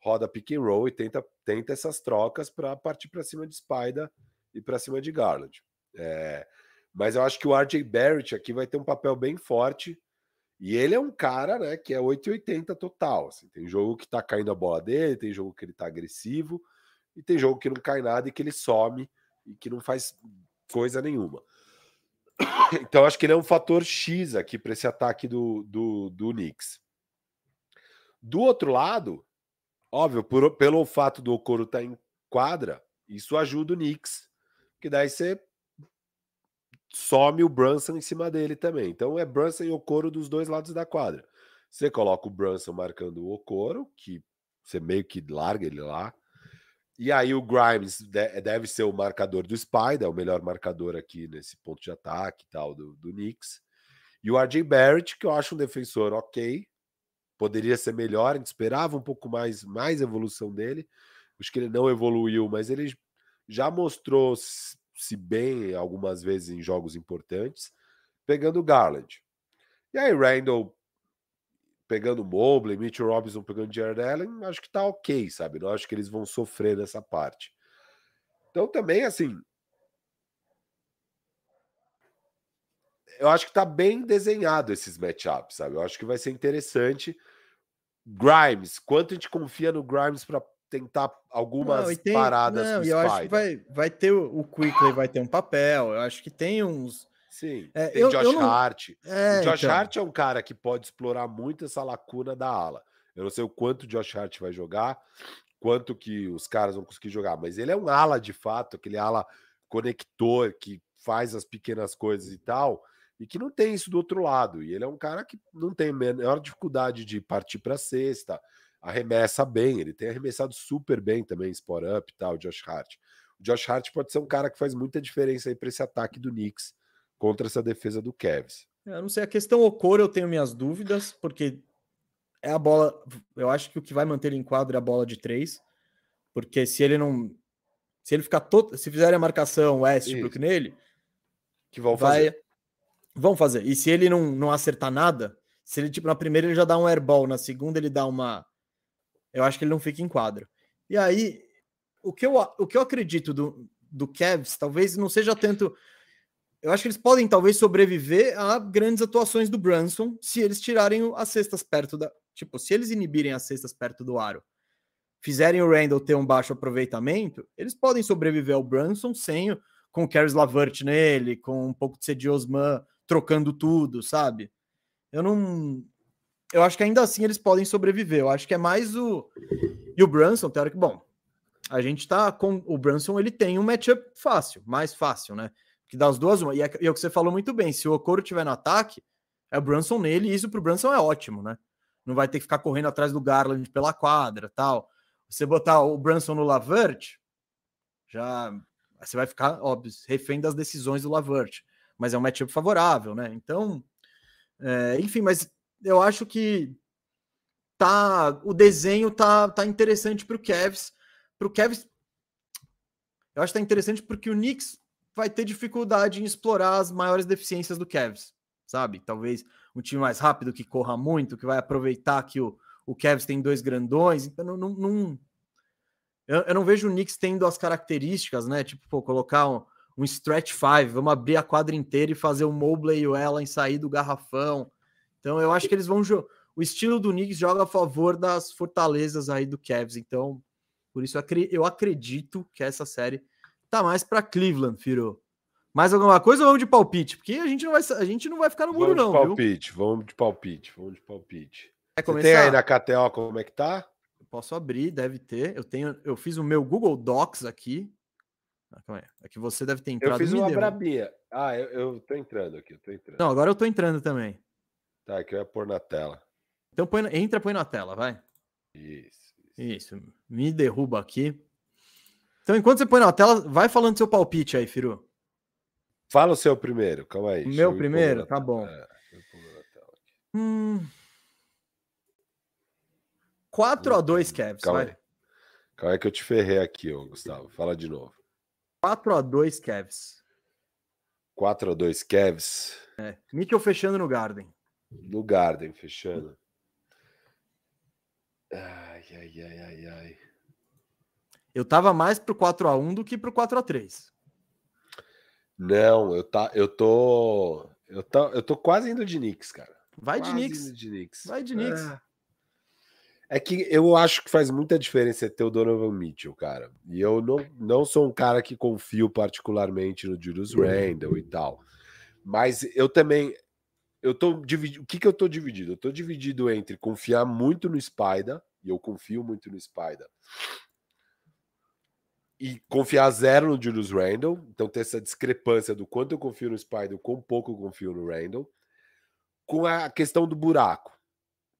roda pick and roll e tenta, tenta essas trocas para partir para cima de Spider e para cima de Garland. É, mas eu acho que o RJ Barrett aqui vai ter um papel bem forte. E ele é um cara, né, que é 880 total. Assim, tem jogo que tá caindo a bola dele, tem jogo que ele tá agressivo, e tem jogo que não cai nada e que ele some e que não faz coisa nenhuma. Então, acho que ele é um fator X aqui para esse ataque do, do, do Knicks. Do outro lado, óbvio, por, pelo fato do Okoro estar tá em quadra, isso ajuda o Knicks, que daí você some o Brunson em cima dele também. Então é Brunson e Okoro dos dois lados da quadra. Você coloca o Brunson marcando o Okoro, que você meio que larga ele lá. E aí o Grimes deve ser o marcador do Spider, o melhor marcador aqui nesse ponto de ataque e tal do, do Knicks. E o RJ Barrett, que eu acho um defensor ok, poderia ser melhor, a gente esperava um pouco mais, mais evolução dele. Acho que ele não evoluiu, mas ele já mostrou se bem algumas vezes em jogos importantes, pegando o Garland. E aí, Randall pegando Mobley, Mitchell Robinson pegando Jared Allen, acho que tá ok, sabe? Não acho que eles vão sofrer nessa parte. Então, também, assim. Eu acho que tá bem desenhado esses matchups, sabe? Eu acho que vai ser interessante. Grimes, quanto a gente confia no Grimes para tentar algumas não, tem, paradas. Não, eu acho que vai, vai ter o, o Quickly vai ter um papel. Eu acho que tem uns. Sim, é, tem eu, Josh eu não... Hart. É, o Josh então... Hart é um cara que pode explorar muito essa lacuna da ala. Eu não sei o quanto o Josh Hart vai jogar, quanto que os caras vão conseguir jogar, mas ele é um ala de fato, aquele ala conector que faz as pequenas coisas e tal, e que não tem isso do outro lado. E ele é um cara que não tem menor dificuldade de partir para sexta, arremessa bem, ele tem arremessado super bem também, Sport Up e tal, Josh Hart. O Josh Hart pode ser um cara que faz muita diferença aí para esse ataque do Knicks contra essa defesa do Cavs. Eu não sei, a questão Okoro eu tenho minhas dúvidas, porque é a bola, eu acho que o que vai manter ele em quadro é a bola de três, porque se ele não, se ele ficar todo, se fizerem a marcação Westbrook nele, que vão vai, fazer. Vão fazer. E se ele não, não acertar nada, se ele tipo na primeira ele já dá um airball, na segunda ele dá uma eu acho que ele não fica em quadro. E aí, o que eu, o que eu acredito do, do Cavs, talvez não seja tanto. Eu acho que eles podem talvez sobreviver a grandes atuações do Brunson se eles tirarem as cestas perto da. Tipo, se eles inibirem as cestas perto do aro, fizerem o Randall ter um baixo aproveitamento, eles podem sobreviver ao Brunson sem com o Caris Lavert nele, com um pouco de Cedi Osman trocando tudo, sabe? Eu não eu acho que ainda assim eles podem sobreviver. Eu acho que é mais o. E o Brunson, teórico, bom, a gente tá com. O Brunson ele tem um matchup fácil, mais fácil, né? Que das duas, uma. E é, e é o que você falou muito bem: se o Okoro tiver no ataque, é o Brunson nele, e isso pro Brunson é ótimo, né? Não vai ter que ficar correndo atrás do Garland pela quadra tal. Você botar o Brunson no Lavert, já. Você vai ficar, óbvio, refém das decisões do Lavert. Mas é um matchup favorável, né? Então. É, enfim, mas eu acho que tá o desenho tá, tá interessante para o Cavs. Para o eu acho que tá interessante porque o Knicks vai ter dificuldade em explorar as maiores deficiências do Cavs, sabe? Talvez um time mais rápido que corra muito, que vai aproveitar que o, o Cavs tem dois grandões. Então, não, não, não eu, eu, não vejo o Knicks tendo as características, né? Tipo, pô, colocar um, um stretch five, vamos abrir a quadra inteira e fazer o Mobley e o Allen sair do garrafão. Então eu acho que eles vão o estilo do Knicks joga a favor das fortalezas aí do Cavs. Então, por isso eu acredito que essa série tá mais para Cleveland, Firo. Mais alguma coisa ou vamos de palpite? Porque a gente não vai, a gente não vai ficar no muro, vamos não. De palpite, viu? vamos de palpite, vamos de palpite. Você tem aí na KTO como é que tá? Eu posso abrir, deve ter. Eu tenho, eu fiz o meu Google Docs aqui. Ah, é que você deve ter entrado. Eu fiz uma brabinha. Ah, eu, eu tô entrando aqui, eu tô entrando. Não, agora eu tô entrando também. Tá, que eu ia pôr na tela. Então põe, entra, põe na tela, vai. Isso, isso. Isso. Me derruba aqui. Então, enquanto você põe na tela, vai falando seu palpite aí, Firu. Fala o seu primeiro, calma aí. Meu primeiro? Tá bom. É, hum... 4x2, Kevs. Calma vai. aí. Calma aí que eu te ferrei aqui, ô, Gustavo. Fala de novo. 4x2, Kevs. 4x2, Kevs. É. Mikkel fechando no Garden. No Garden, fechando. Ai, ai, ai, ai, ai. Eu tava mais pro 4x1 do que pro 4x3. Não, eu, tá, eu tô. Eu tô, eu tô quase indo de Knicks, cara. Vai quase de Knicks. de Knicks. Vai de Knicks. É. é. que eu acho que faz muita diferença ter o Donovan Mitchell, cara. E eu não, não sou um cara que confio particularmente no Julius Randle e tal. Mas eu também. Eu tô dividido. O que, que eu tô dividido? Eu tô dividido entre confiar muito no Spider, e eu confio muito no Spider, e confiar zero no Julius Randle. Então, ter essa discrepância do quanto eu confio no Spider quão pouco eu confio no Randle. Com a questão do buraco.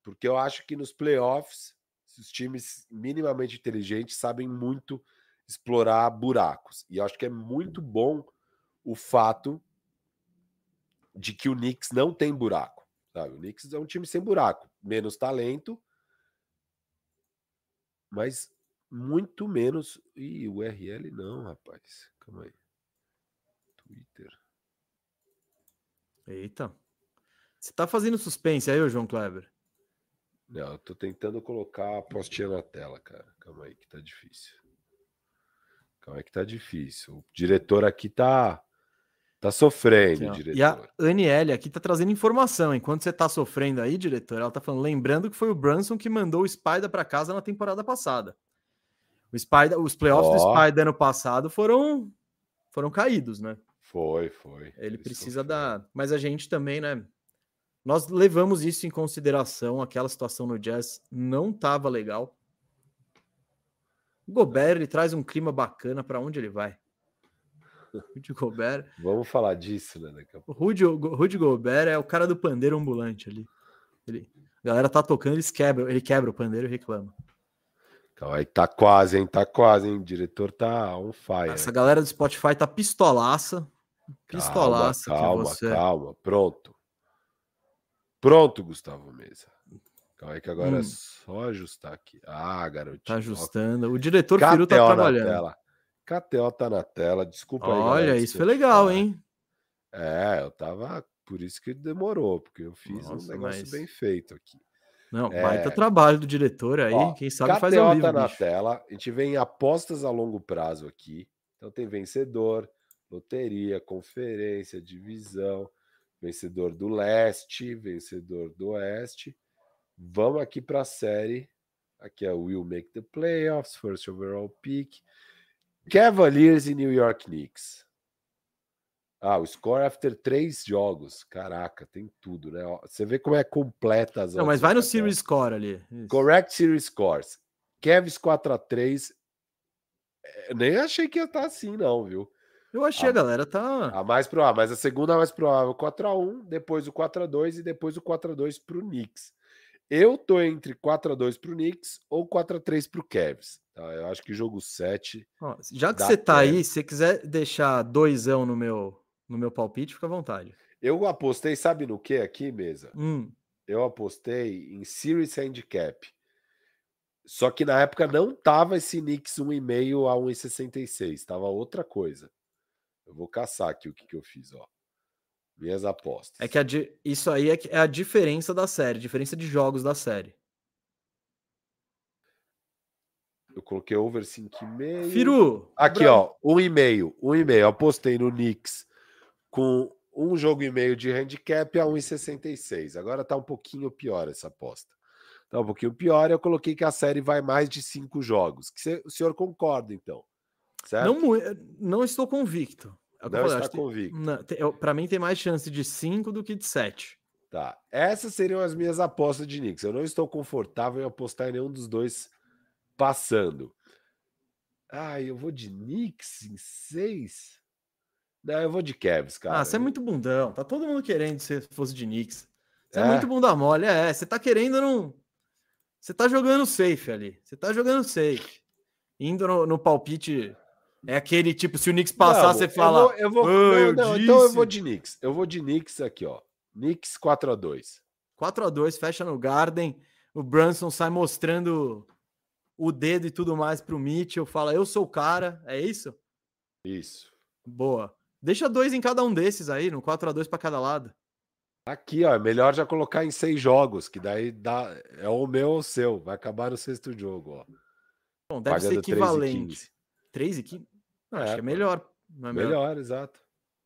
Porque eu acho que nos playoffs, os times minimamente inteligentes sabem muito explorar buracos. E acho que é muito bom o fato de que o Knicks não tem buraco. Sabe? O Knicks é um time sem buraco, menos talento, mas muito menos. Ih, o URL não, rapaz. Calma aí. Twitter. Eita. Você tá fazendo suspense aí, João Kleber? Não, eu tô tentando colocar a postinha na tela, cara. Calma aí que tá difícil. Calma aí que tá difícil. O diretor aqui tá Tá sofrendo, aqui, diretor. E a Aniele aqui tá trazendo informação. Enquanto você tá sofrendo aí, diretor, ela tá falando, lembrando que foi o Brunson que mandou o Spider para casa na temporada passada. O Spider, os playoffs oh. do Spider ano passado foram foram caídos, né? Foi, foi. Ele precisa da, mas a gente também, né? Nós levamos isso em consideração, aquela situação no Jazz não tava legal. O Gobert ele traz um clima bacana para onde ele vai. Rudy Gobert. Vamos falar disso, né? Daqui a pouco. Rudy, Rudy Gobert é o cara do pandeiro ambulante ali. Ele, a galera tá tocando, eles quebram, ele quebra o pandeiro e reclama. Calma aí, tá quase, hein? Tá quase, hein? O diretor tá on fire. Essa galera do Spotify tá pistolaça. Pistolaça. Calma, calma, calma. Pronto. Pronto, Gustavo Mesa. Calma aí que agora é hum. é só ajustar aqui. Ah, garotinho. Tá ajustando. O diretor Firu tá trabalhando. Tela. KTO tá na tela, desculpa Olha, aí. Olha, isso foi legal, hein? É, eu tava. Por isso que demorou, porque eu fiz Nossa, um negócio mas... bem feito aqui. Não, é... baita trabalho do diretor aí, Ó, quem sabe KTO faz ao vivo. tá na bicho. tela, a gente vem apostas a longo prazo aqui. Então tem vencedor, loteria, conferência, divisão, vencedor do leste, vencedor do oeste. Vamos aqui para a série. Aqui é o Will Make the Playoffs, First Overall Pick. Cavaliers e New York Knicks. Ah, o score after três jogos. Caraca, tem tudo, né? Você vê como é completa as Não, mas vai no series score ali. Isso. Correct series scores. Cavs 4 a 3 é, Nem achei que ia estar tá assim, não, viu? Eu achei, a, a galera tá. A mais provável, mas a segunda mais provável 4 a 1 depois o 4 a 2 e depois o 4 a 2 pro Knicks. Eu tô entre 4 a 2 pro Knicks ou 4 a 3 pro Cavs. Tá? Eu acho que jogo 7. Ó, já que você tá aí, se você quiser deixar doisão no meu, no meu palpite, fica à vontade. Eu apostei, sabe no que aqui, mesa? Hum. Eu apostei em Series Handicap. Só que na época não tava esse Knicks 1,5 a 1,66. Tava outra coisa. Eu vou caçar aqui o que, que eu fiz, ó. Minhas apostas. É que a, isso aí é, é a diferença da série, diferença de jogos da série. Eu coloquei over 5,5. Firu! Aqui, ó, 1,5. 1,5. Apostei no Knicks com um jogo e meio de handicap a 1,66. Agora tá um pouquinho pior essa aposta. Tá um pouquinho pior. Eu coloquei que a série vai mais de cinco jogos. Que o senhor concorda, então? Certo? Não, não estou convicto. É não está convicto. Para mim tem mais chance de 5 do que de 7. Tá. Essas seriam as minhas apostas de Knicks. Eu não estou confortável em apostar em nenhum dos dois passando. Ah, eu vou de Knicks em 6? Não, eu vou de Cavs, cara. Ah, você é muito bundão. Tá todo mundo querendo se fosse de Knicks. Você é, é muito bunda mole. É, você tá querendo não. Você tá jogando safe ali. Você tá jogando safe. Indo no, no palpite É aquele tipo, se o Knicks passar, Vamos, você fala. Eu vou, eu vou, "Ah, eu não, não, então eu vou disse." de Knicks. Eu vou de Knicks aqui, ó. Knicks 4x2. 4 a 2 fecha no Garden. O Brunson sai mostrando o dedo e tudo mais pro Mitchell. Fala, eu sou o cara. É isso? Isso. Boa. Deixa dois em cada um desses aí, no 4 a 2 para cada lado. Aqui, ó. É melhor já colocar em seis jogos, que daí dá. É o meu ou o seu. Vai acabar no sexto jogo, ó. Bom, deve ser Pagando 3 e equivalente. 15. 3 e 15? Não, acho É, que é melhor. É melhor. Melhor, exato.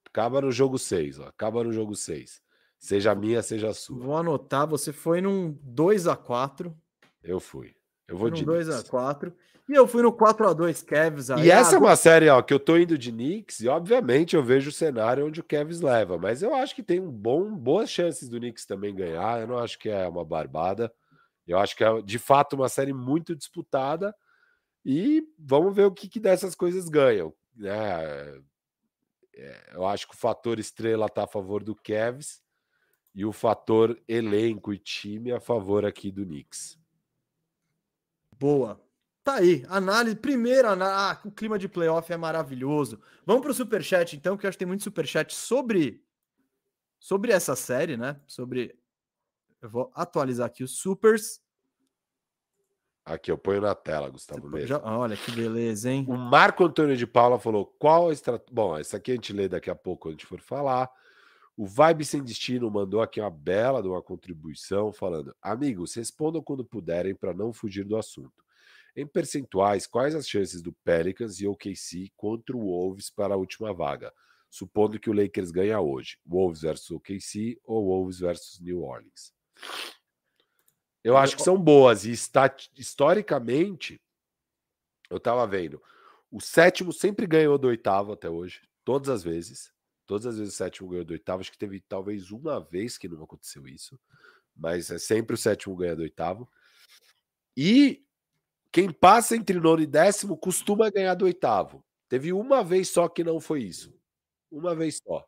Acaba no jogo 6, ó. Acaba no jogo 6. Seja minha, seja sua. Vou anotar, você foi num 2 a 4 Eu fui. Eu vou de 2 a Knicks. 4 E eu fui no 4 a 2 Cavs aí. E essa é Ah, uma série, ó, que eu tô indo de Knicks, e obviamente eu vejo o cenário onde o Cavs leva, mas eu acho que tem um bom, boas chances do Knicks também ganhar. Eu não acho que é uma barbada. Eu acho que é de fato uma série muito disputada. E vamos ver o que, que dessas coisas ganham. Né? É, eu acho que o fator estrela tá a favor do Cavs e o fator elenco e time a favor aqui do Knicks. Boa. Tá aí, análise. Primeira análise. Ah, o clima de playoff é maravilhoso. Vamos pro superchat, então, que eu acho que tem muito superchat sobre, sobre essa série, né? Sobre. Eu vou atualizar aqui os supers. Aqui eu ponho na tela, Gustavo mesmo. Já- olha que beleza, hein? O Marco Antônio de Paula falou: qual a estratégia. Bom, essa aqui a gente lê daqui a pouco quando a gente for falar. O Vibe Sem Destino mandou aqui uma bela de uma contribuição falando: amigos, respondam quando puderem para não fugir do assunto. Em percentuais, quais as chances do Pelicans e OKC contra o Wolves para a última vaga? Supondo que o Lakers ganha hoje. Wolves versus OKC ou Wolves versus New Orleans? Eu acho que são boas e estat- historicamente eu tava vendo. O sétimo sempre ganhou do oitavo até hoje, todas as vezes. Todas as vezes o sétimo ganhou do oitavo. Acho que teve talvez uma vez que não aconteceu isso, mas é sempre o sétimo ganha do oitavo. E quem passa entre nono e décimo costuma ganhar do oitavo. Teve uma vez só que não foi isso. Uma vez só.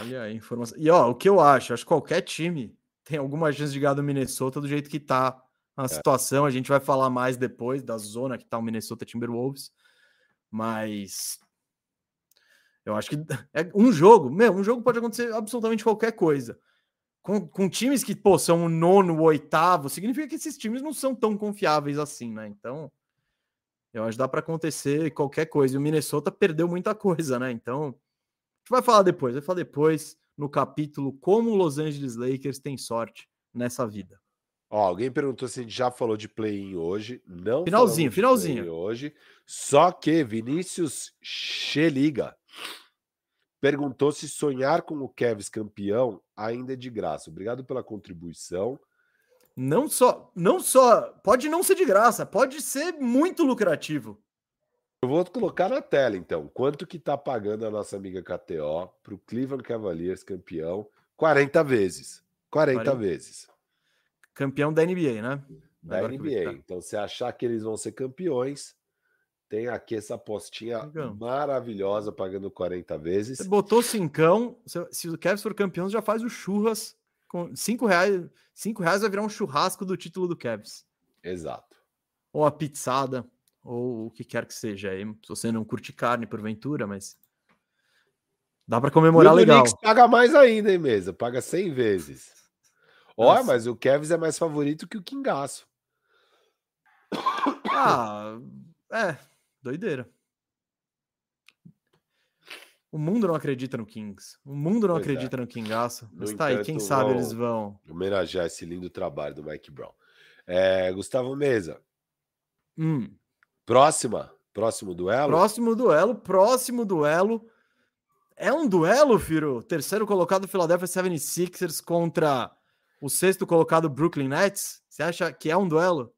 Olha a informação. E ó, o que eu acho, acho que qualquer time tem alguma chance de ganhar do Minnesota do jeito que tá a situação. A gente vai falar mais depois da zona que tá o Minnesota Timberwolves. Mas eu acho que é um jogo, meu, um jogo pode acontecer absolutamente qualquer coisa. Com, com times que, pô, são o nono, o oitavo, significa que esses times não são tão confiáveis assim, né? Então, eu acho que dá para acontecer qualquer coisa. E o Minnesota perdeu muita coisa, né? Então, a gente vai falar depois, vai falar depois no capítulo como o Los Angeles Lakers tem sorte nessa vida. Ó, alguém perguntou se a gente já falou de play-in hoje. Não. Finalzinho, finalzinho. Hoje. Só que Vinícius Cheliga perguntou se sonhar com o Cavs campeão ainda é de graça. Obrigado pela contribuição. Não só, não só, pode não ser de graça, pode ser muito lucrativo. Eu vou colocar na tela, então, quanto que tá pagando a nossa amiga KTO para o Cleveland Cavaliers campeão 40 vezes. 40, 40. vezes. Campeão da NBA, né? Da Agora NBA. tá. Então, se achar que eles vão ser campeões, tem aqui essa apostinha Legal. maravilhosa pagando 40 vezes. Você botou cincão, se, o Cavs for campeão, já faz o churras com cinco reais. Cinco reais vai virar um churrasco do título do Cavs. Exato. Ou a pizzada, ou o que quer que seja aí. Se você não curte carne, porventura, mas dá para comemorar e o legal. Knicks paga mais ainda, hein, mesa? Paga 100 vezes. Olha, Nossa. mas o Cavs é mais favorito que o Kingaço. Ah, é, doideira. O mundo não acredita no Kings. O mundo não Pois é. acredita no Kingaço. No Mas tá aí, quem entanto, sabe eles vão. Homenagear esse lindo trabalho do Mike Brown. É, Gustavo Mesa, Hum. próxima, próximo duelo. Próximo duelo, próximo duelo. É um duelo, Firo? Terceiro colocado Philadelphia 76ers contra o sexto colocado Brooklyn Nets? Você acha que é um duelo?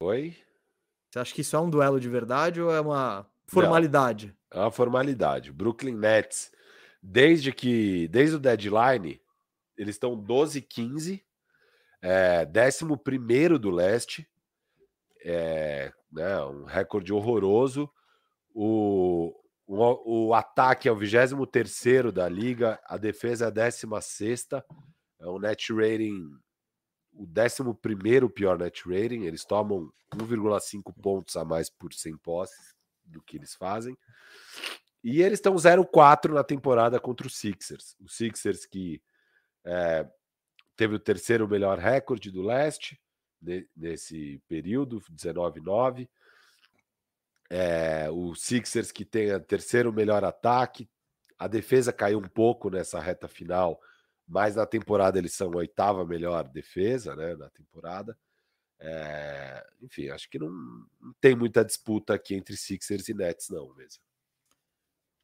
Oi? Você acha que isso é um duelo de verdade ou é uma formalidade? É uma formalidade. Brooklyn Nets, desde que, desde o deadline, eles estão 12-15, é, 11 do leste, é, né, um recorde horroroso. O, o, o ataque é o 23 da liga, a defesa é a 16, é um net rating, o 11 pior net rating, eles tomam 1,5 pontos a mais por 100 posses. do que eles fazem. E eles estão 0-4 na temporada contra os Sixers. Os Sixers que é, teve o terceiro melhor recorde do leste nesse período, 19-9. É, o Sixers que tem o terceiro melhor ataque. A defesa caiu um pouco nessa reta final, mas na temporada eles são a oitava melhor defesa né, na temporada. É, enfim, acho que não, não, tem muita disputa aqui entre Sixers e Nets, não mesmo.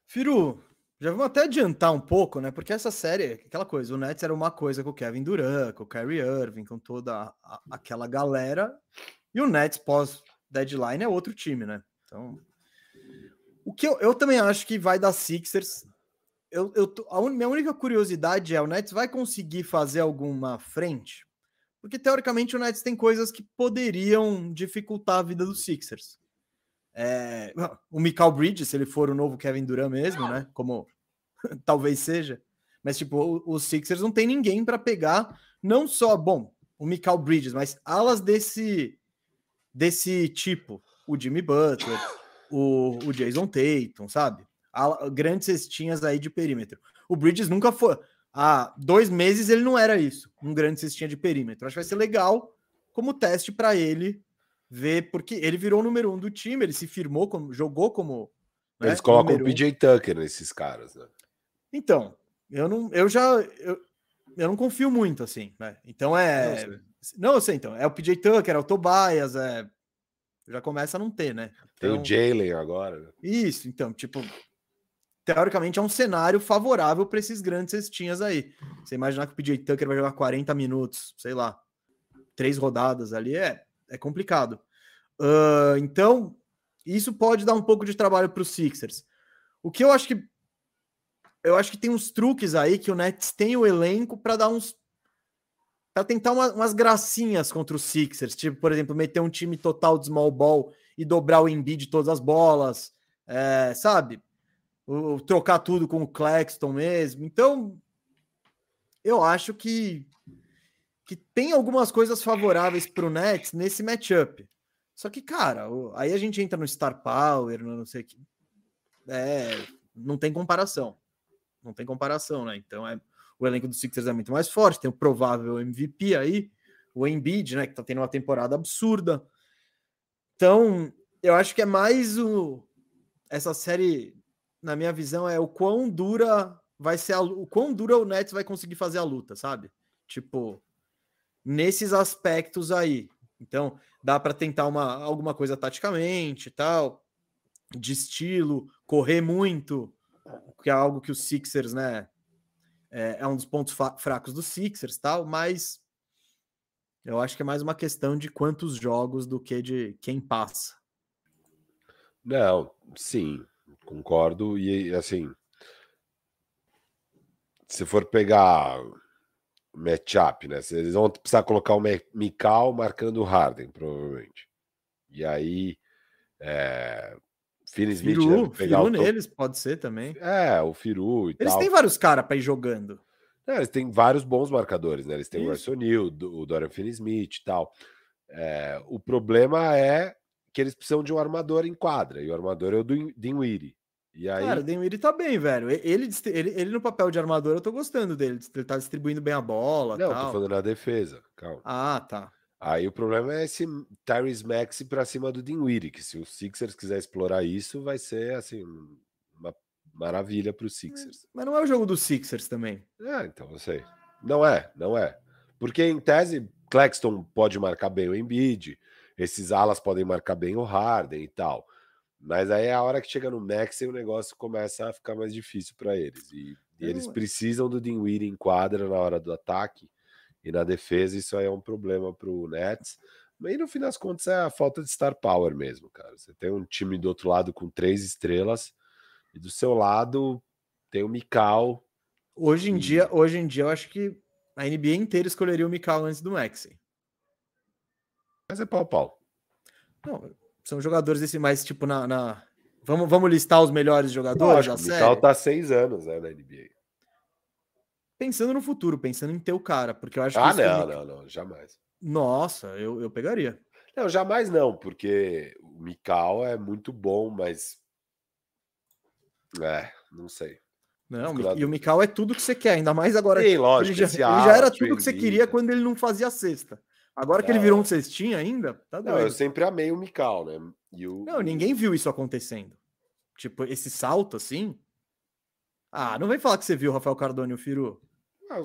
Firu, já vamos até adiantar um pouco, né? Porque essa série, aquela coisa, o Nets era uma coisa com o Kevin Durant, com o Kyrie Irving, com toda a, aquela galera, e o Nets pós-deadline é outro time, né? Então, o que eu, eu também acho que vai dar Sixers. Eu, eu, a un, minha única curiosidade é: o Nets vai conseguir fazer alguma frente? Porque teoricamente o Nets tem coisas que poderiam dificultar a vida dos Sixers. É, o Michael Bridges, se ele for o novo Kevin Durant mesmo, né? Como talvez seja. Mas, tipo, os Sixers não tem ninguém para pegar, não só, bom, o Michael Bridges, mas alas desse, desse tipo. O Jimmy Butler, o, o Jason Tatum, sabe? Grandes cestinhas aí de perímetro. O Bridges nunca foi. Há dois meses ele não era isso, um grande cestinha de perímetro. Acho que vai ser legal como teste para ele ver, porque ele virou o número um do time, ele se firmou como, jogou como. Né, Eles colocam o PJ um. Tucker nesses caras, né? Então, eu não, eu já, eu, eu não confio muito assim, né? Então é, não, não eu sei então, é o PJ Tucker, é o Tobias, é, já começa a não ter, né? Então, Tem o Jalen agora. Né? Isso, então, tipo, teoricamente é um cenário favorável para esses grandes cestinhas aí. Você imaginar que o PJ Tucker vai jogar 40 minutos, sei lá, três rodadas ali, é é complicado. Uh, então, isso pode dar um pouco de trabalho para os Sixers. O que eu acho que eu acho que tem uns truques aí que o Nets tem o elenco para dar uns para tentar uma, umas gracinhas contra os Sixers, tipo, por exemplo, meter um time total de small ball e dobrar o Embiid de todas as bolas, é, sabe? O, trocar tudo com o Claxton mesmo. Então, eu acho que que tem algumas coisas favoráveis para o Nets nesse matchup. Só que, cara, aí a gente entra no Star Power, não sei o que. É, não tem comparação. Não tem comparação, né? Então, é, o elenco do Sixers é muito mais forte. Tem o provável MVP aí, o Embiid, né? Que tá tendo uma temporada absurda. Então, eu acho que é mais o. Essa série, na minha visão, é o quão dura vai ser a, o quão dura o Nets vai conseguir fazer a luta, sabe? Tipo, nesses aspectos aí. Então, dá para tentar uma, alguma coisa taticamente tal, de estilo, correr muito, que é algo que os Sixers, né? É, é um dos pontos fracos dos Sixers tal, mas eu acho que é mais uma questão de quantos jogos do que de quem passa. Não, sim, concordo. E assim, se for pegar matchup, né? Eles vão precisar colocar o Mikal marcando o Harden, provavelmente. E aí. É... Finney Smith Firu, pegar Firu neles, pode ser também. É, o Firu e Eles tal. têm vários caras para ir jogando. É, eles têm vários bons marcadores, né? Eles têm Isso. o Neal, o Dorian Finney-Smith e tal. É, o problema é que eles precisam de um armador em quadra, e o armador é o Dinwiddie. E aí... Cara, o Denver tá bem, velho. Ele, ele, ele no papel de armador, eu tô gostando dele. Ele tá distribuindo bem a bola. Não, tal. tô falando na defesa. Calma. Ah, tá. Aí o problema é esse Tyrese Maxi pra cima do Dinwiddie, que se o Sixers quiser explorar isso, vai ser assim uma maravilha pro Sixers. Mas não é o jogo do Sixers também. É, então eu sei. Não é, não é. Porque em tese, Claxton pode marcar bem o Embiid, esses alas podem marcar bem o Harden e tal. Mas aí é a hora que chega no Max e o negócio começa a ficar mais difícil para eles. E, e eles precisam do Dinwiddie em quadra na hora do ataque e na defesa isso aí é um problema para o Nets. Mas no fim das contas é a falta de star power mesmo, cara. Você tem um time do outro lado com três estrelas e do seu lado tem o Mikal. Hoje em e... dia, hoje em dia eu acho que a NBA inteira escolheria o Mikal antes do Maxi. Mas é pau pau. Não, são jogadores desse mais tipo na. na... Vamos, vamos listar os melhores jogadores Lógico, da série? O tá seis anos né, na NBA. Pensando no futuro, pensando em ter o cara, porque eu acho ah, que. Ah, não, não, não, jamais. Nossa, eu, eu pegaria. Não, jamais não, porque o Mikal é muito bom, mas. É, não sei. Não, e o Mikal é tudo que você quer, ainda mais agora. Sim, lógico. Ele já, ele já era tudo que você queria quando ele não fazia cesta. Agora não, que ele virou um cestinho ainda, tá doido. Não, eu sempre amei o Mikal, né? O... Não, ninguém viu isso acontecendo. Tipo, esse salto assim. Ah, não vem falar que você viu o Rafael Cardone e o Firu. Ah,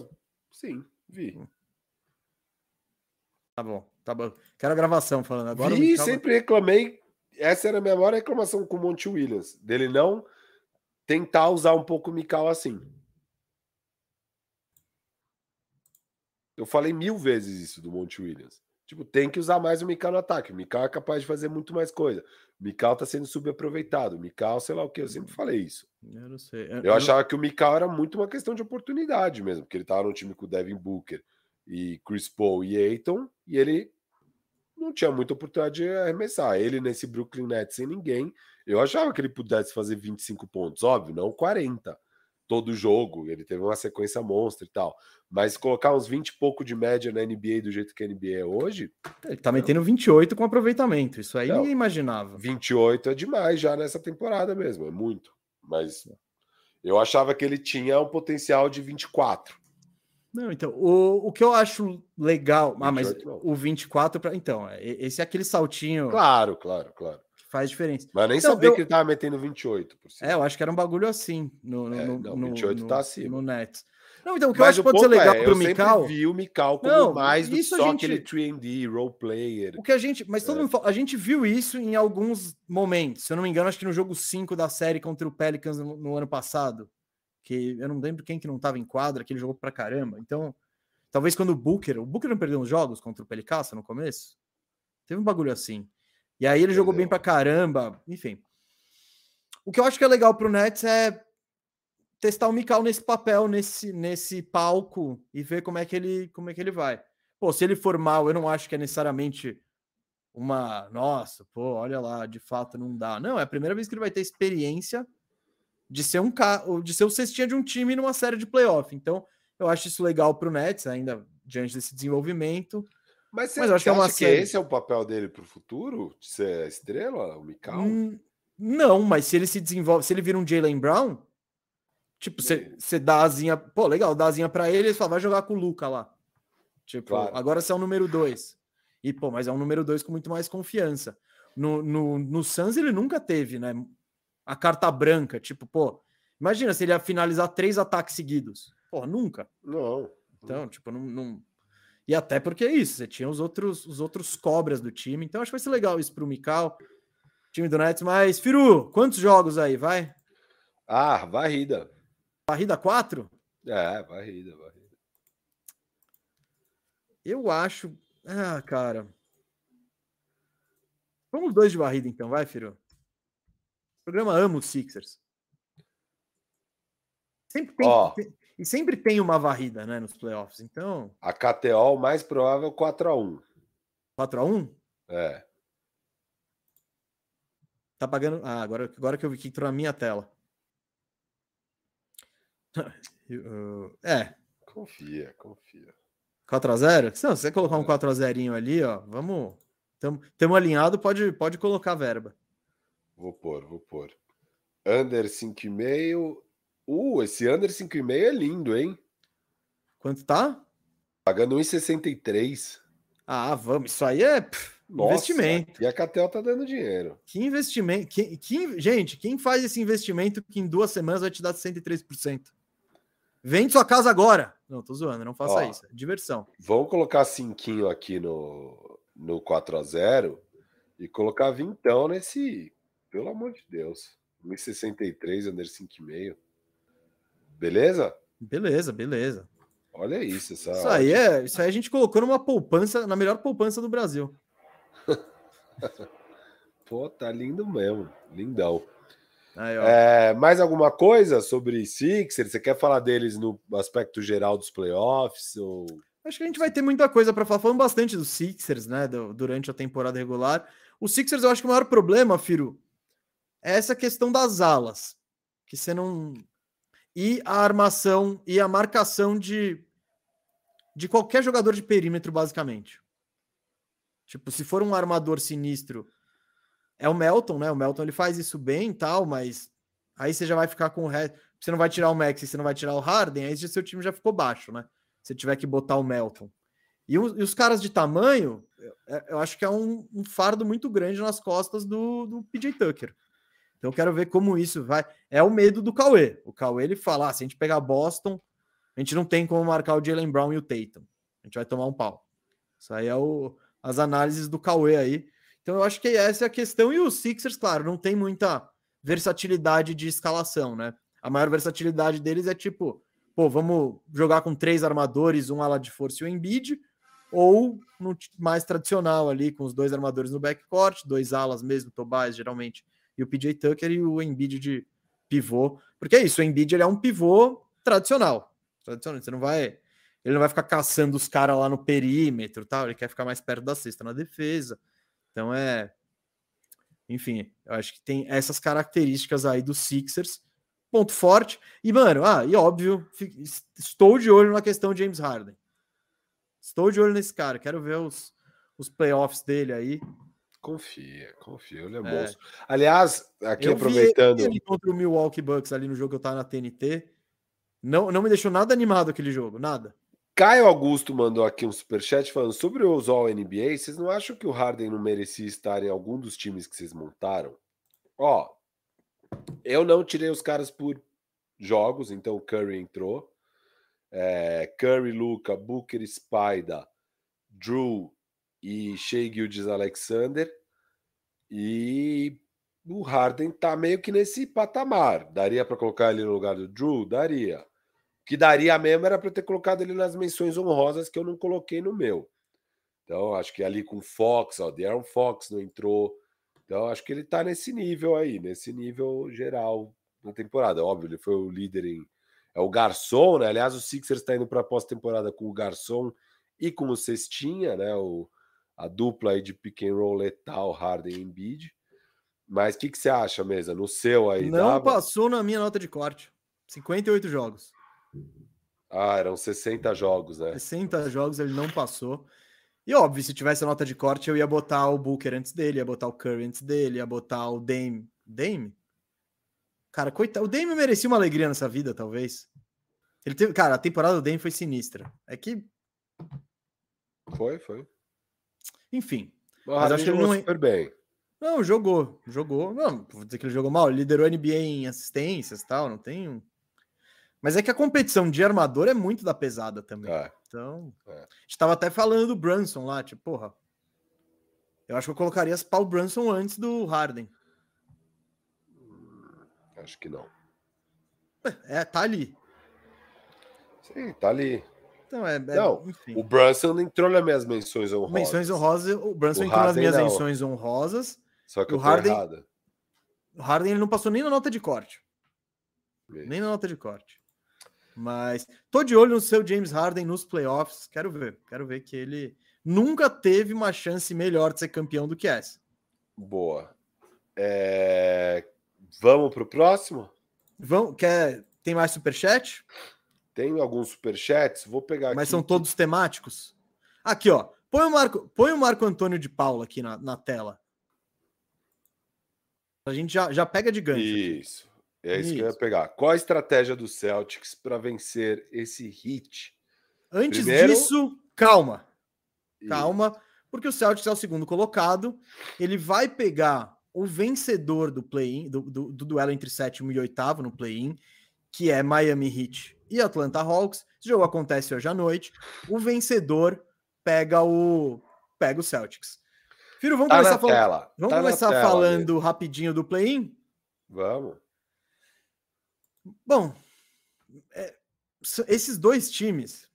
sim, vi. Tá bom, tá bom. Quero a gravação falando agora. Vi, Mikal... sempre reclamei. Essa era a minha maior reclamação com o Monte Williams. Dele não tentar usar um pouco o Mikal assim. Eu falei mil vezes isso do Monte Williams. Tipo, tem que usar mais o Mikal no ataque. O Mikal é capaz de fazer muito mais coisa. O Mikal tá sendo subaproveitado. O Mikal, sei lá o que, eu sempre falei isso. Eu não sei. Eu, eu achava que o Mikal era muito uma questão de oportunidade mesmo, porque ele tava no time com o Devin Booker e Chris Paul e Aiton, e ele não tinha muita oportunidade de arremessar. Ele nesse Brooklyn Nets sem ninguém, eu achava que ele pudesse fazer 25 pontos, óbvio, não 40 todo jogo, ele teve uma sequência monstra e tal. Mas colocar uns 20 e pouco de média na NBA do jeito que a NBA é hoje. Ele tá metendo 28 com aproveitamento. Isso aí não, ninguém imaginava. 28 é demais já nessa temporada mesmo, é muito. Mas eu achava que ele tinha um potencial de 24. Não, então, o, o que eu acho legal. Ah, mas não. o 24 para Então, é, esse é aquele saltinho. Claro, claro, claro faz diferença. Mas nem então, sabia eu... que ele tava metendo 28. Por cima. É, eu acho que era um bagulho assim no, no, é, não, 28 no, tá acima. No Nets. Não, então o que Mas eu acho que pode ser legal é, pro Mikal. Eu vi o Mikal como não, mais do que só gente... aquele 3D, role player. O que a gente. Mas todo é. mundo fala, a gente viu isso em alguns momentos. Se eu não me engano, acho que no jogo 5 da série contra o Pelicans no, no ano passado. Que eu não lembro quem que não tava em quadra, que ele jogou pra caramba. Então, talvez quando o Booker. O Booker não perdeu uns jogos contra o Pelicaça no começo? Teve um bagulho assim. E aí ele jogou bem pra caramba, enfim. O que eu acho que é legal pro Nets é testar o Mikal nesse papel, nesse, nesse palco e ver como é que ele como é que ele vai. Pô, se ele for mal, eu não acho que é necessariamente uma, nossa, pô, olha lá, de fato não dá. Não, é a primeira vez que ele vai ter experiência de ser um de ser o cestinha de um time numa série de playoff. Então, eu acho isso legal pro Nets ainda diante desse desenvolvimento. Mas, você, Mas acho que é uma que esse é o papel dele para o futuro? De ser estrela, o Mikal? Hum, não, mas se ele se desenvolve, se ele vira um Jalen Brown, tipo, você dá asinha, pô, legal, dá asinha para ele, ele fala, vai jogar com o Luca lá. Tipo, claro. agora você é o número dois. E, pô, mas é um número dois com muito mais confiança. No, no, no Suns ele nunca teve, né? A carta branca, tipo, pô, imagina se ele ia finalizar três ataques seguidos. Pô, nunca. Não. Então, tipo, não, não e até porque é isso, você tinha os outros, os outros cobras do time. Então acho que vai ser legal isso para o Mikal, time do Nets. Mas, Firu, quantos jogos aí? Vai? Ah, varrida. Varrida 4? É, varrida, varrida. Eu acho. Ah, cara. Vamos dois de varrida então, vai, Firu. O programa ama os Sixers. Sempre tem, oh. E sempre tem uma varrida, né, nos playoffs. Então. A KTO, mais provável 4x1. 4x1? É. Tá pagando. Ah, agora, agora que eu vi que entrou na minha tela. É. Confia, confia. 4x0? Se você colocar um 4x0 ali, ó, vamos. Tamo, alinhado, pode, pode colocar verba. Vou pôr, vou pôr. Under 5,5 Uh, esse under 5,5 é lindo, hein? Quanto tá? Pagando 1,63. Ah, vamos. Isso aí é pff, Nossa, investimento. E a Catel tá dando dinheiro. Que investimento. Que, que, gente, quem faz esse investimento que em duas semanas vai te dar 103%? Vende sua casa agora. Não, tô zoando, não faça Ó, isso. É diversão. Vamos colocar cinquinho aqui no, no 4x0 e colocar vintão nesse. Pelo amor de Deus. 1,63, under 5,5. Beleza? Beleza, beleza. Olha isso. Essa isso, aí é, isso aí a gente colocou numa poupança, na melhor poupança do Brasil. Pô, tá lindo mesmo. Lindão. Aí, é, mais alguma coisa sobre Sixers? Você quer falar deles no aspecto geral dos playoffs? Ou... Acho que a gente vai ter muita coisa para falar. Falando bastante dos Sixers, né? Do, durante a temporada regular. O Sixers, eu acho que o maior problema, Firo, é essa questão das alas. Que você não e a armação e a marcação de, de qualquer jogador de perímetro, basicamente. Tipo, se for um armador sinistro, é o Melton, né? O Melton ele faz isso bem tal, mas aí você já vai ficar com o resto. Você não vai tirar o Max e você não vai tirar o Harden, aí seu time já ficou baixo, né? Se tiver que botar o Melton. E, os caras de tamanho, eu, eu acho que é um, um, fardo muito grande nas costas do, do PJ Tucker. Então eu quero ver como isso vai. É o medo do Cauê. O Cauê ele fala: ah, se a gente pegar Boston, a gente não tem como marcar o Jalen Brown e o Tatum. A gente vai tomar um pau. Isso aí é o, as análises do Cauê aí. Então eu acho que essa é a questão. E os Sixers, claro, não tem muita versatilidade de escalação, né? A maior versatilidade deles é tipo, pô, vamos jogar com três armadores, um ala de força e o Embiid, ou no mais tradicional ali, com os dois armadores no backcourt, dois alas mesmo, Tobias geralmente, e o PJ Tucker e o Embiid de pivô. Porque é isso, o Embiid ele é um pivô tradicional. Tradicional, você não vai ele não vai ficar caçando os caras lá no perímetro, tal, ele quer ficar mais perto da cesta na defesa. Então é enfim, eu acho que tem essas características aí dos Sixers. Ponto forte. E, mano, ah, e óbvio, estou de olho na questão de James Harden. Estou de olho nesse cara. Quero ver os, os playoffs dele aí. Confia, confia, ele é, é. Aliás, aqui eu aproveitando. ele contra o Milwaukee Bucks ali no jogo que eu tava na TNT. Não, não me deixou nada animado aquele jogo, nada. Caio Augusto mandou aqui um superchat falando sobre os All NBA. Vocês não acham que o Harden não merecia estar em algum dos times que vocês montaram? Ó, eu não tirei os caras por jogos, então o Curry entrou é, Curry, Luca, Booker, Spider, Drew e Shea Gildes Alexander. E o Harden tá meio que nesse patamar. Daria para colocar ele no lugar do Drew? Daria. O que daria mesmo era para ter colocado ele nas menções honrosas que eu não coloquei no meu. Então, acho que ali com Fox, ó, De'Aaron Fox não entrou. Então, acho que ele tá nesse nível aí, nesse nível geral na temporada. Óbvio, ele foi o líder em é o Garçom, né? Aliás, o Sixers está indo para a pós-temporada com o Garçom e com o Cestinha, né? O, a dupla aí de pick and roll letal, Harden e Embiid. Mas o que, que você acha, mesa? No seu aí? Não dava? passou na minha nota de corte. 58 jogos. Ah, eram 60 jogos, né? 60 jogos ele não passou. E óbvio, se tivesse a nota de corte, eu ia botar o Booker antes dele, ia botar o Curry antes dele, ia botar o Dame. Dame? Cara, coitado. O Dame merecia uma alegria nessa vida, talvez. Ele teve, cara, a temporada do Dame foi sinistra. É que foi, foi. Enfim. mas acho que ele não super bem. Não, jogou, jogou. Não, vou dizer que ele jogou mal. Ele liderou a NBA em assistências, tal, não tem. Mas é que a competição de armador é muito da pesada também. É. Então, é. a gente tava até falando do Brunson lá, tipo, porra. Eu acho que eu colocaria as Paul Brunson antes do Harden. Acho que não. É, tá ali. Sim, tá ali. Então, é, não, enfim. o Brunson entrou nas minhas menções honrosas. Menções honrosas, o Brunson o entrou Harden nas minhas não. menções honrosas. Só que o Harden, errado. O Harden ele não passou nem na nota de corte. Nem na nota de corte. Mas tô de olho no seu James Harden nos playoffs. Quero ver. Quero ver que ele nunca teve uma chance melhor de ser campeão do que essa. Boa. É... Vamos para o próximo? Vamos, quer, tem mais superchat? Tem alguns superchats, vou pegar Mas aqui. são todos temáticos? Aqui, ó. Põe o Marco, põe o Marco Antônio de Paula aqui na, na tela. A gente já, já pega de gancho. Isso. É isso, isso, que eu ia pegar. Qual a estratégia do Celtics para vencer esse hit? Antes Primeiro... disso, calma. Calma, porque o Celtics é o segundo colocado. Ele vai pegar o vencedor do play-in, do, do, do, duelo entre sétimo e oitavo no play-in, que é Miami Heat e Atlanta Hawks. Esse jogo acontece hoje à noite. O vencedor pega o pega o Celtics. Filho, vamos tá começar, falando, vamos tá começar tela, falando rapidinho do play-in? Vamos. Bom, é, esses dois times,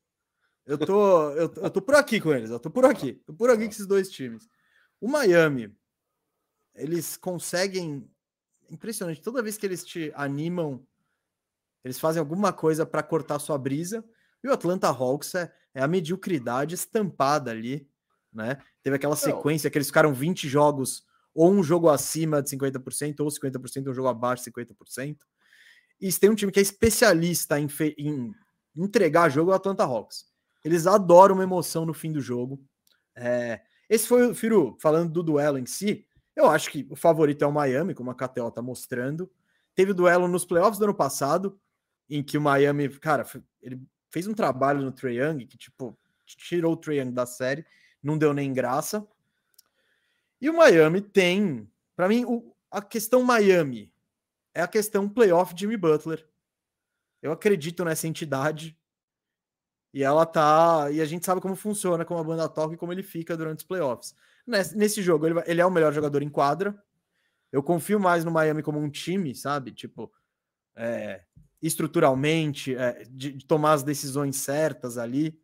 eu tô, eu, eu tô por aqui com eles, eu tô por aqui, tô por aqui com esses dois times. O Miami eles conseguem. Impressionante, toda vez que eles te animam, eles fazem alguma coisa para cortar sua brisa. E o Atlanta Hawks é, é, a mediocridade estampada ali, né? Teve aquela sequência que eles ficaram 20 jogos, ou um jogo acima de 50%, ou 50%, um jogo abaixo de 50%. E se tem um time que é especialista em, em entregar jogo, é o Atlanta Hawks. Eles adoram uma emoção no fim do jogo. É, Esse foi o Firu, falando do duelo em si. Eu acho que o favorito é o Miami, como a KTO tá mostrando. Teve o duelo nos playoffs do ano passado, em que o Miami, cara, ele fez um trabalho no Trae Young que, tipo, tirou o Trae Young da série, não deu nem graça. E o Miami tem, para mim, o, a questão Miami é a questão playoff Jimmy Butler. Eu acredito nessa entidade. E ela tá. E a gente sabe como funciona, como a banda toca e como ele fica durante os playoffs. Nesse, nesse jogo, ele, ele é o melhor jogador em quadra. Eu confio mais no Miami como um time, sabe? Tipo, é, estruturalmente, é, de, de, tomar as decisões certas ali,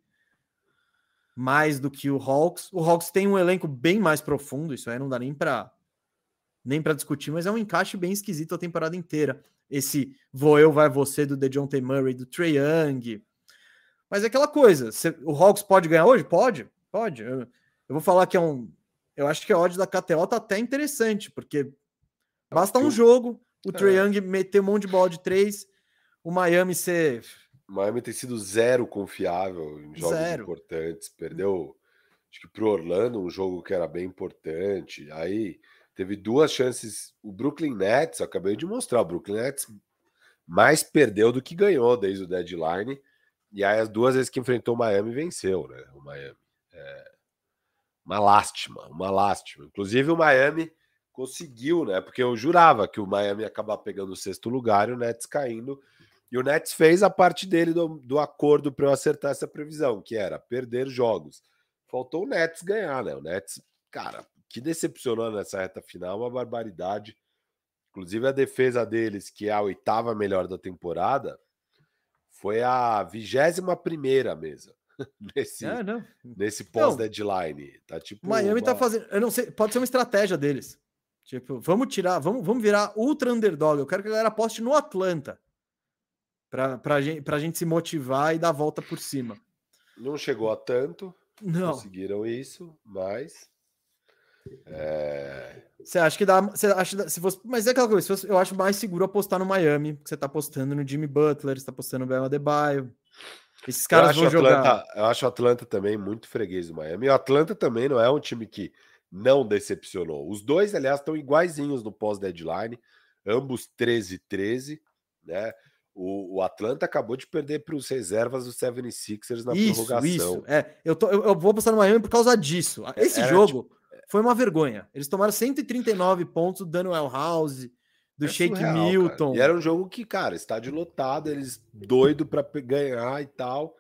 mais do que o Hawks. O Hawks tem um elenco bem mais profundo, isso aí não dá nem para nem para discutir, mas é um encaixe bem esquisito a temporada inteira. Esse vou eu, vai você do DeJounte Murray, do Trae Young. Mas é aquela coisa, o Hawks pode ganhar hoje? Pode, pode. Eu, eu, vou falar que é um. Eu acho que a odd da KTO tá até interessante, porque basta um jogo, o Trae é. Young meter um monte de bola de três, o Miami ser. O Miami tem sido zero confiável em jogos zero. importantes. Perdeu, acho que pro Orlando, um jogo que era bem importante. Aí teve duas chances. O Brooklyn Nets, acabei de mostrar, o Brooklyn Nets mais perdeu do que ganhou desde o deadline. E aí, as duas vezes que enfrentou o Miami, venceu, né? O Miami. É uma lástima, uma lástima. Inclusive, o Miami conseguiu, né? Porque eu jurava que o Miami ia acabar pegando o sexto lugar e o Nets caindo. E o Nets fez a parte dele do, do acordo para eu acertar essa previsão, que era perder jogos. Faltou o Nets ganhar, né? O Nets, cara, que decepcionou nessa reta final, uma barbaridade. Inclusive a defesa deles, que é a oitava melhor da temporada, foi a vigésima primeira mesa nesse, é, nesse pós-deadline. Tá tipo. Miami tá uma... tá fazendo. Eu não sei, pode ser uma estratégia deles. Tipo, vamos tirar, vamos, vamos virar ultra underdog. Eu quero que a galera aposte no Atlanta. Pra, pra, gente, gente se motivar e dar a volta por cima. Não chegou a tanto. Não. Conseguiram isso, mas. É... Você acha que dá. Você acha, se fosse, mas é aquela coisa, fosse, eu acho mais seguro apostar no Miami, que você tá apostando no Jimmy Butler, você tá apostando no Bela Adebayo. Esses caras vão Atlanta, jogar. Eu acho o Atlanta também muito freguês do Miami. O Atlanta também não é um time que não decepcionou. Os dois, aliás, estão iguaizinhos no pós-deadline, ambos 13-13, né? O, o, Atlanta acabou de perder para os reservas dos 76ers na isso, prorrogação. Isso, é. Eu, tô, eu, eu, vou postar no Miami por causa disso. É, Esse Era jogo tipo, foi uma vergonha. Eles tomaram 139 pontos do Daniel House, do é Shake surreal, Milton. E era um jogo que, cara, estádio lotado, eles doido para ganhar e tal.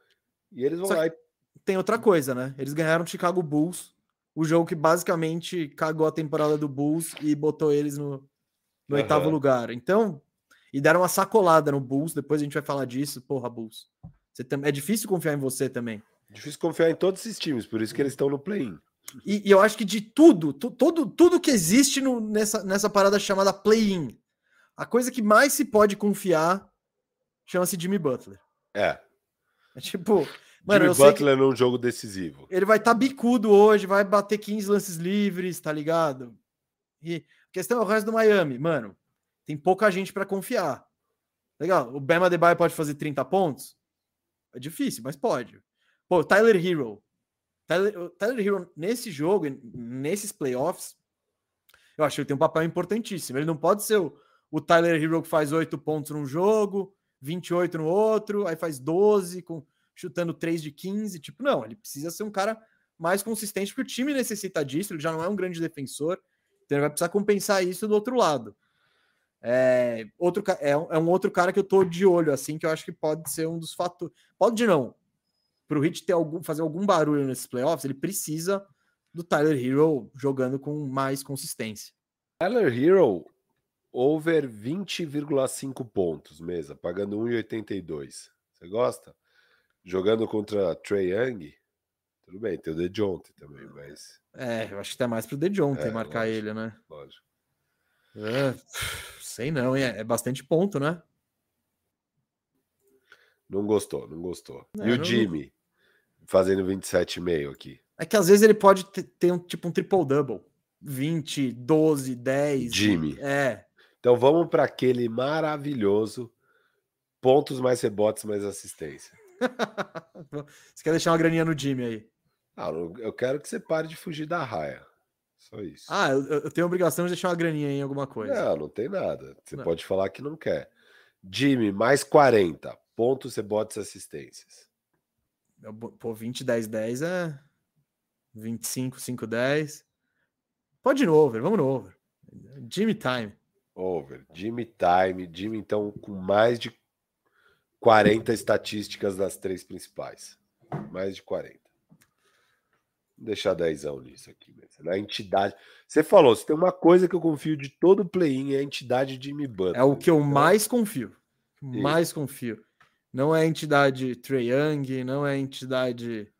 E eles vão Só lá e... Tem outra coisa, né? Eles ganharam o Chicago Bulls, o jogo que basicamente cagou a temporada do Bulls e botou eles no, no uhum. oitavo lugar. Então, e deram uma sacolada no Bulls, depois a gente vai falar disso. Porra, Bulls. Você tem... É difícil confiar em você também. Difícil confiar em todos esses times, por isso que eles estão no play-in. E, e, eu acho que de tudo, tu, tudo, tudo que existe no, nessa, nessa parada chamada play-in, a coisa que mais se pode confiar chama-se Jimmy Butler. É. É tipo. Mano, Jimmy Butler num jogo decisivo. Ele vai estar tá bicudo hoje, vai bater 15 lances livres, tá ligado? E a questão é o resto do Miami, mano. Tem pouca gente para confiar. Legal. O Bema Debye pode fazer 30 pontos? É difícil, mas pode. Pô, Tyler Hero. Tyler, Tyler Hero, nesse jogo, nesses playoffs, eu acho que ele tem um papel importantíssimo. Ele não pode ser o, o Tyler Hero que faz 8 pontos num jogo, 28 no outro, aí faz 12, com, chutando 3 de 15. Tipo, não, ele precisa ser um cara mais consistente, porque o time necessita disso. Ele já não é um grande defensor, então ele vai precisar compensar isso do outro lado. É, outro, é, um, é um outro cara que eu tô de olho, assim, que eu acho que pode ser um dos fatores. Pode não, para o Hit ter algum, fazer algum barulho nesses playoffs, ele precisa do Tyler Hero jogando com mais consistência. Tyler Hero, over 20,5 pontos, mesa, pagando 1,82. Você gosta? Jogando contra Trey Young, tudo bem, tem o DeJounte também, mas... É, eu acho que tá mais pro DeJounte é, marcar lógico, ele, né? Lógico. É, sei não, é, é bastante ponto, né? Não gostou, não gostou. É, e o Jimmy? fazendo 27,5 aqui. É que às vezes ele pode ter, um tipo um triple-double. 20, 12, 10. Jimmy. É. Então vamos para aquele maravilhoso pontos mais rebotes mais assistência. Você quer deixar uma graninha no Jimmy aí? Ah, eu quero que você pare de fugir da raia. Só isso. Ah, eu, tenho obrigação de deixar uma graninha em alguma coisa. Não, não tem nada. Você não. pode falar que não quer. Jimmy, mais 40. Pontos, rebotes e assistências. Pô, 20, 10, 10 é 25, 5, 10. Pode ir no over, vamos no over. Jimmy time. Over. Jimmy time. Jimmy, então, com mais de 40 estatísticas das três principais. Mais de 40. Deixar 10 nisso aqui mesmo. Na entidade. Você falou, se tem uma coisa que eu confio de todo play-in é a entidade Jimmy Butler. É o que eu mais confio. Mais confio. Não é a entidade Trey Young, não é a entidade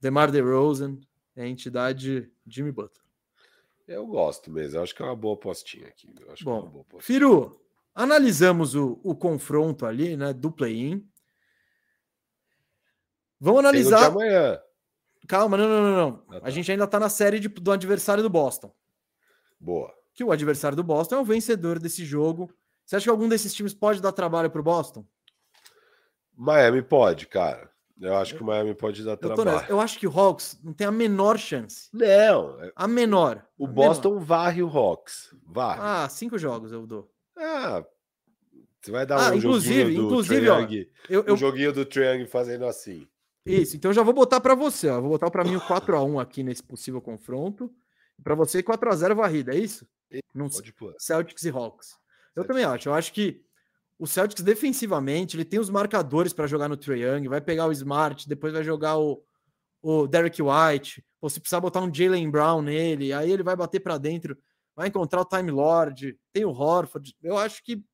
DeMar DeRozan, é a entidade Jimmy Butler. Eu gosto mesmo, eu acho que é uma boa postinha aqui. É Bom, é Firu, analisamos o, o confronto ali, né, do play-in. Vamos analisar. amanhã. Calma, não, não, não. não. Ah, tá. A gente ainda tá na série de, do adversário do Boston. Boa. Que o adversário do Boston é o vencedor desse jogo. Você acha que algum desses times pode dar trabalho pro Boston? Miami pode, cara. Eu acho que o Miami pode dar eu trabalho. Eu acho que o Hawks não tem a menor chance. Não. É a menor. O a Boston menor. varre o Hawks. Varre. Ah, cinco jogos eu dou. Ah, você vai dar ah, um inclusive, inclusive, ó, eu, eu... um joguinho do Triangle fazendo assim. Isso, então eu já vou botar para você, ó. Vou botar para mim o 4 x 1 aqui nesse possível confronto. Para você 4 x 0 varrida, é isso? Num Celtics e Hawks. Eu também acho. Eu acho que o Celtics defensivamente, ele tem os marcadores para jogar no Trae Young, vai pegar o Smart, depois vai jogar o, o Derek White, ou se precisar botar um Jalen Brown nele, aí ele vai bater para dentro, vai encontrar o Time Lord, tem o Horford. Eu acho que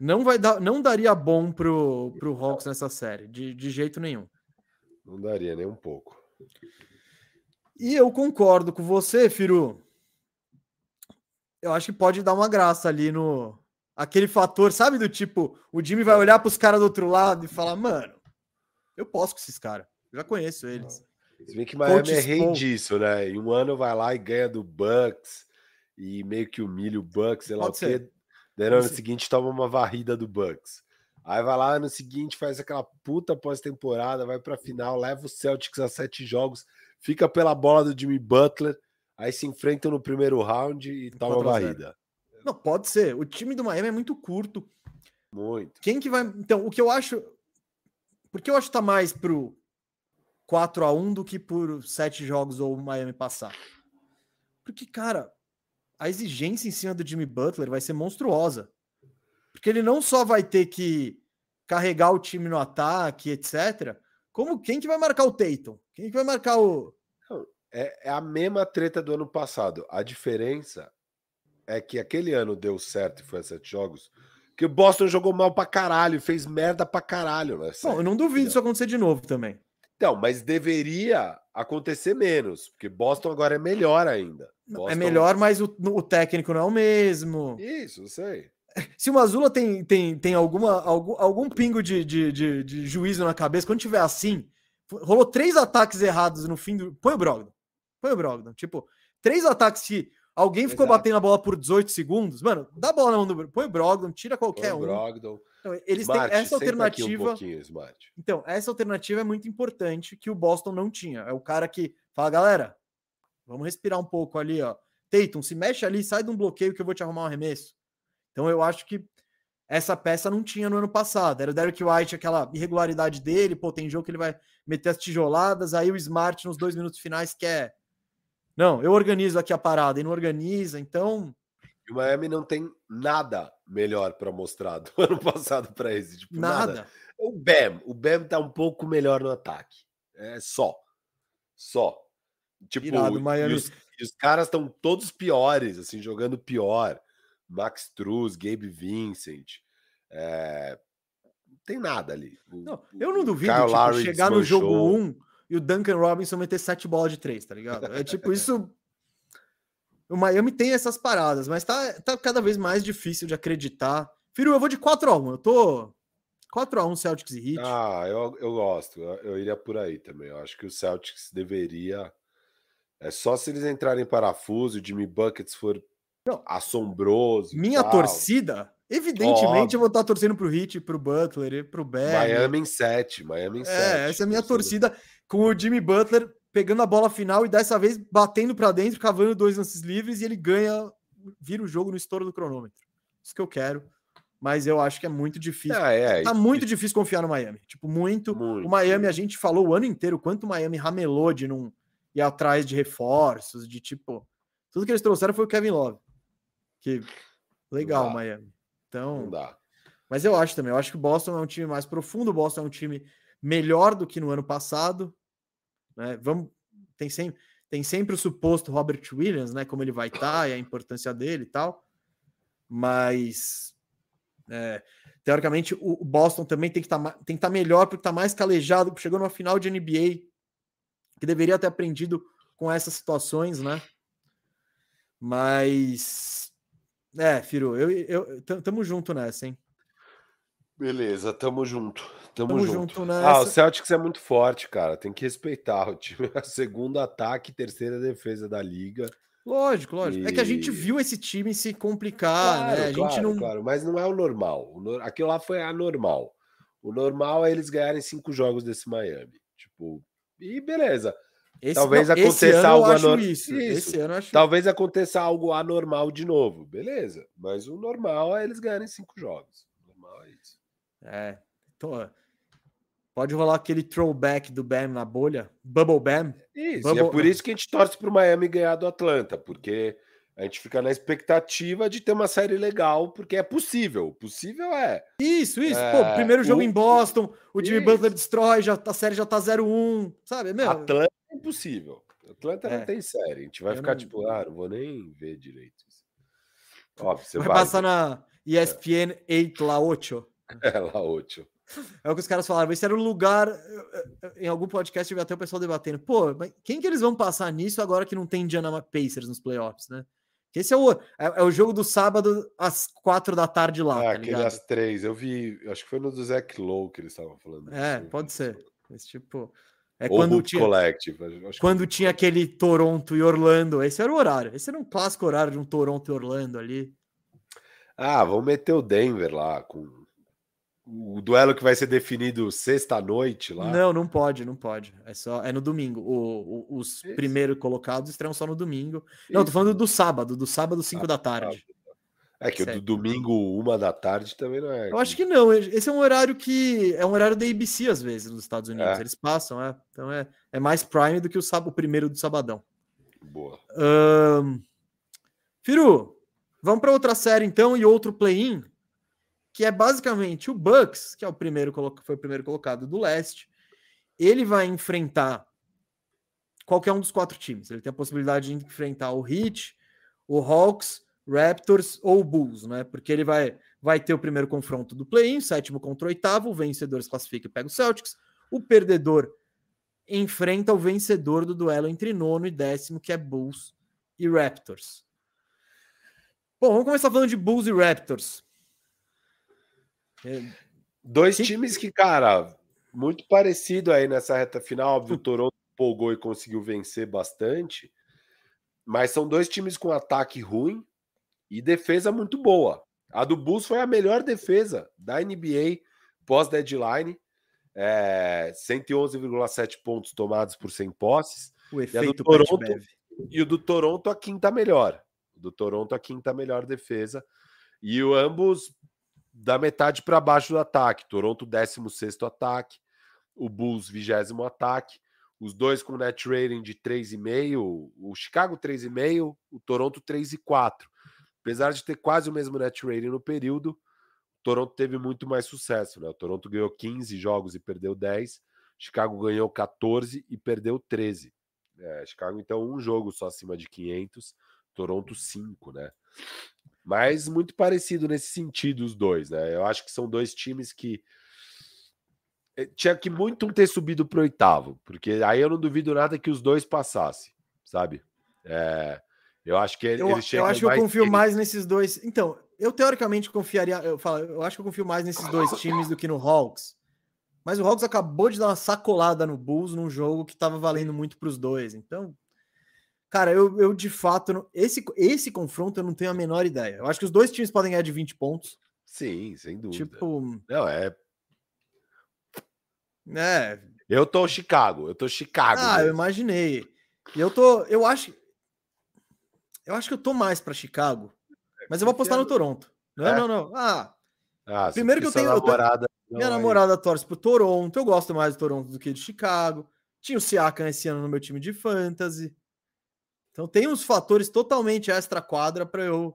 não vai dar, não daria bom pro, pro Hawks nessa série, de, de jeito nenhum. Não daria nem um pouco. E eu concordo com você, Firu. Eu acho que pode dar uma graça ali no aquele fator, sabe do tipo, o Jimmy vai olhar para os caras do outro lado e falar, mano, eu posso com esses caras, já conheço eles. Você vê que Miami é rei disso, né? Em um ano vai lá e ganha do Bucks e meio que humilha o Bucks, sei lá Pode o quê. Daí no ano seguinte toma uma varrida do Bucks. Aí vai lá no seguinte, faz aquela puta pós-temporada, vai pra final, leva o Celtics a sete jogos, fica pela bola do Jimmy Butler, aí se enfrentam no primeiro round e toma varrida. Não, pode ser. O time do Miami é muito curto. Muito. Quem que vai. Então, o que eu acho. Por que eu acho que tá mais pro 4 a 1 do que por sete jogos ou o Miami passar? Porque, cara, a exigência em cima do Jimmy Butler vai ser monstruosa. Porque ele não só vai ter que carregar o time no ataque, etc. Como quem que vai marcar o Tatum? Quem que vai marcar o. É, é a mesma treta do ano passado. A diferença é que aquele ano deu certo e foi a sete jogos. Que o Boston jogou mal pra caralho, fez merda pra caralho. Né? Bom, eu não duvido isso acontecer de novo também. Então, mas deveria acontecer menos, porque Boston agora é melhor ainda. É Boston... É melhor, mas o, o, técnico não é o mesmo. Isso, sei. Se o Mazula tem, tem, tem alguma, algum, algum pingo de, de, de, de juízo na cabeça, quando tiver assim, rolou três ataques errados no fim do. Põe o Brogdon. Põe o Brogdon. Tipo, três ataques que alguém ficou Exato. batendo a bola por 18 segundos. Mano, dá a bola na mão do. Põe o Brogdon, tira qualquer Põe o Brogdon. Então, eles Smart, têm essa alternativa. Um então, essa alternativa é muito importante que o Boston não tinha. É o cara que fala, galera, vamos respirar um pouco ali, ó. Tatum, se mexe ali, sai de um bloqueio que eu vou te arrumar um arremesso. Então, eu acho que essa peça não tinha no ano passado. Era o Derek White, aquela irregularidade dele, pô, tem jogo que ele vai meter as tijoladas, aí o Smart nos dois minutos finais quer. Não, eu organizo aqui a parada e não organiza, então o Miami não tem nada melhor para mostrar do ano passado para esse. Tipo, nada. nada. O Bam, o Bam tá um pouco melhor no ataque. É só. Só. Tipo, Irado, Miami... e, os, e os caras estão todos piores, assim, jogando pior. Max Truz, Gabe Vincent. É... Não tem nada ali. O, não, eu não duvido tipo, chegar no jogo 1 um, e o Duncan Robinson meter sete bolas de três, tá ligado? É tipo isso o Miami tem essas paradas, mas tá, tá cada vez mais difícil de acreditar. Firu, eu vou de 4x1. Eu tô 4x1 Celtics e Heat. Ah, eu, eu gosto. Eu, eu, iria por aí também. Eu acho que o Celtics deveria. É só se eles entrarem em parafuso, o Jimmy Buckets for Não. assombroso. Minha torcida, evidentemente, Óbvio. eu vou estar torcendo pro Heat, pro Butler, pro Bam. Miami em 7. Miami em 7. É, essa é a minha torcida. com o Jimmy Butler pegando a bola final e dessa vez batendo para dentro, cavando dois lances livres e ele ganha, vira o jogo no estouro do cronômetro. Isso que eu quero. Mas eu acho que é muito difícil. Ah, é, tá muito difícil confiar no Miami. Tipo, muito. muito. O Miami, a gente falou o ano inteiro quanto o Miami ramelou de não ir atrás de reforços, de tipo. Tudo que eles trouxeram foi o Kevin Love. Que legal, Miami. Então. Não dá. Mas eu acho também. Eu acho que o Boston é um time mais profundo. O Boston é um time melhor do que no ano passado. Né? Vamos, tem, sempre, tem sempre o suposto Robert Williams, né? Como ele vai estar tá, e a importância dele e tal. Mas é, teoricamente, o, Boston também tem que tá estar tá melhor porque está mais calejado, chegou numa final de NBA que deveria ter aprendido com essas situações, né? Mas é, Firo, eu, eu tamo junto nessa, hein? Beleza, tamo junto. Tamo, tamo junto. junto nessa. Ah, o Celtics é muito forte, cara. Tem que respeitar. O time é a segunda ataque, terceira defesa da liga. Lógico, lógico. E... É que a gente viu esse time se complicar, claro, né? A claro, gente não. Claro, mas não é o normal. Aquilo lá foi anormal. O normal é eles ganharem cinco jogos desse Miami. Tipo, e beleza. Esse, Talvez não, aconteça algo anormal. Isso. isso. Esse ano acho... Talvez aconteça algo anormal de novo. Beleza. Mas o normal é eles ganharem cinco jogos. O normal é isso. É. Então, pode rolar aquele throwback do Bam na bolha. Bubble Bam. Isso. Bubble... é por isso que a gente torce para o Miami ganhar do Atlanta. Porque a gente fica na expectativa de ter uma série legal, porque é possível. Possível é. Isso, isso. É, Pô, primeiro jogo o, em Boston, o Jimmy. Butler destrói, já, a série já tá 0-1, sabe? Meu, Atlanta é impossível. Atlanta é. não tem série. A gente vai Eu ficar não... tipo, ah, não vou nem ver direito. Óbvio, você vai, vai passar na ESPN é. 8 La 8. É, La 8. É o que os caras falaram. Esse era o lugar. Em algum podcast eu vi até o pessoal debatendo. Pô, mas quem que eles vão passar nisso agora que não tem Indiana Pacers nos playoffs, né? Esse é o, é, é, o jogo do sábado às quatro da tarde lá. Ah, tá aquele às três. Eu vi, acho que foi no do Zac Lowe que eles estavam falando. É, pode ser. Esse tipo. É Ou quando tinha, Collective. Quando que... tinha aquele Toronto e Orlando. Esse era o horário. Esse era um clássico horário de um Toronto e Orlando ali. Ah, vamos meter o Denver lá com o duelo que vai ser definido sexta-noite lá? Não, não pode, não pode. É só é no domingo. O, o, os primeiros colocados estreiam só no domingo. Isso. Não, tô falando do sábado, do sábado, 5 ah, da tarde. É que o do domingo, uma da tarde, também não é. Eu acho que não. Esse é um horário que é um horário da ABC, às vezes, nos Estados Unidos. É. Eles passam, é. Então é, é mais prime do que o, o primeiro do sabadão. Boa. Um... Firu, vamos para outra série então e outro play-in que é basicamente o Bucks, que é o primeiro foi o primeiro colocado do leste. Ele vai enfrentar qualquer um dos quatro times. Ele tem a possibilidade de enfrentar o Heat, o Hawks, Raptors ou Bulls, né? Porque ele vai vai ter o primeiro confronto do play-in, sétimo contra o oitavo, o vencedor se classifica e pega o Celtics. O perdedor enfrenta o vencedor do duelo entre nono e décimo, que é Bulls e Raptors. Bom, vamos começar falando de Bulls e Raptors. É, dois que... times que, cara, muito parecido aí nessa reta final. Óbvio, o Toronto empolgou e conseguiu vencer bastante. Mas são dois times com ataque ruim e defesa muito boa. A do Bulls foi a melhor defesa da NBA pós-deadline. É, 111,7 pontos tomados por 100 posses. O efeito e Toronto E o do Toronto, a quinta melhor. O do Toronto, a quinta melhor defesa. E o ambos da metade para baixo do ataque. Toronto, 16 ataque, o Bulls, 20 ataque, os dois com net rating de 3,5, o Chicago 3,5, o Toronto 3,4. Apesar de ter quase o mesmo net rating no período, o Toronto teve muito mais sucesso. Né? O Toronto ganhou 15 jogos e perdeu 10, Chicago ganhou 14 e perdeu 13. É, Chicago, então, um jogo só acima de 500, Toronto 5, né? Mas muito parecido nesse sentido os dois, né? Eu acho que são dois times que eh, tinha que muito ter subido para o oitavo, porque aí eu não duvido nada que os dois passassem, sabe? É, eu acho que eu, eles chegam Eu acho que eu confio mais nesses dois. Então, eu teoricamente confiaria, eu falo, eu acho que eu confio mais nesses dois times do que no Hawks. Mas o Hawks acabou de dar uma sacolada no Bulls num jogo que estava valendo muito para os dois. Então, Cara, eu, eu de fato, esse, esse confronto eu não tenho a menor ideia. Eu acho que os dois times podem ganhar de 20 pontos. Sim, sem dúvida. Tipo. Não, é. É. Eu tô Chicago, eu tô Chicago. Ah, mesmo. eu imaginei. E eu tô, eu acho eu acho que eu tô mais para Chicago, mas eu vou apostar no Toronto. Não, é? não, não. Ah, ah primeiro que eu tenho, namorada, eu minha namorada torce pro Toronto, eu gosto mais do Toronto do que de Chicago. Tinha o Siakam esse ano no meu time de fantasy. Então tem uns fatores totalmente extra quadra para eu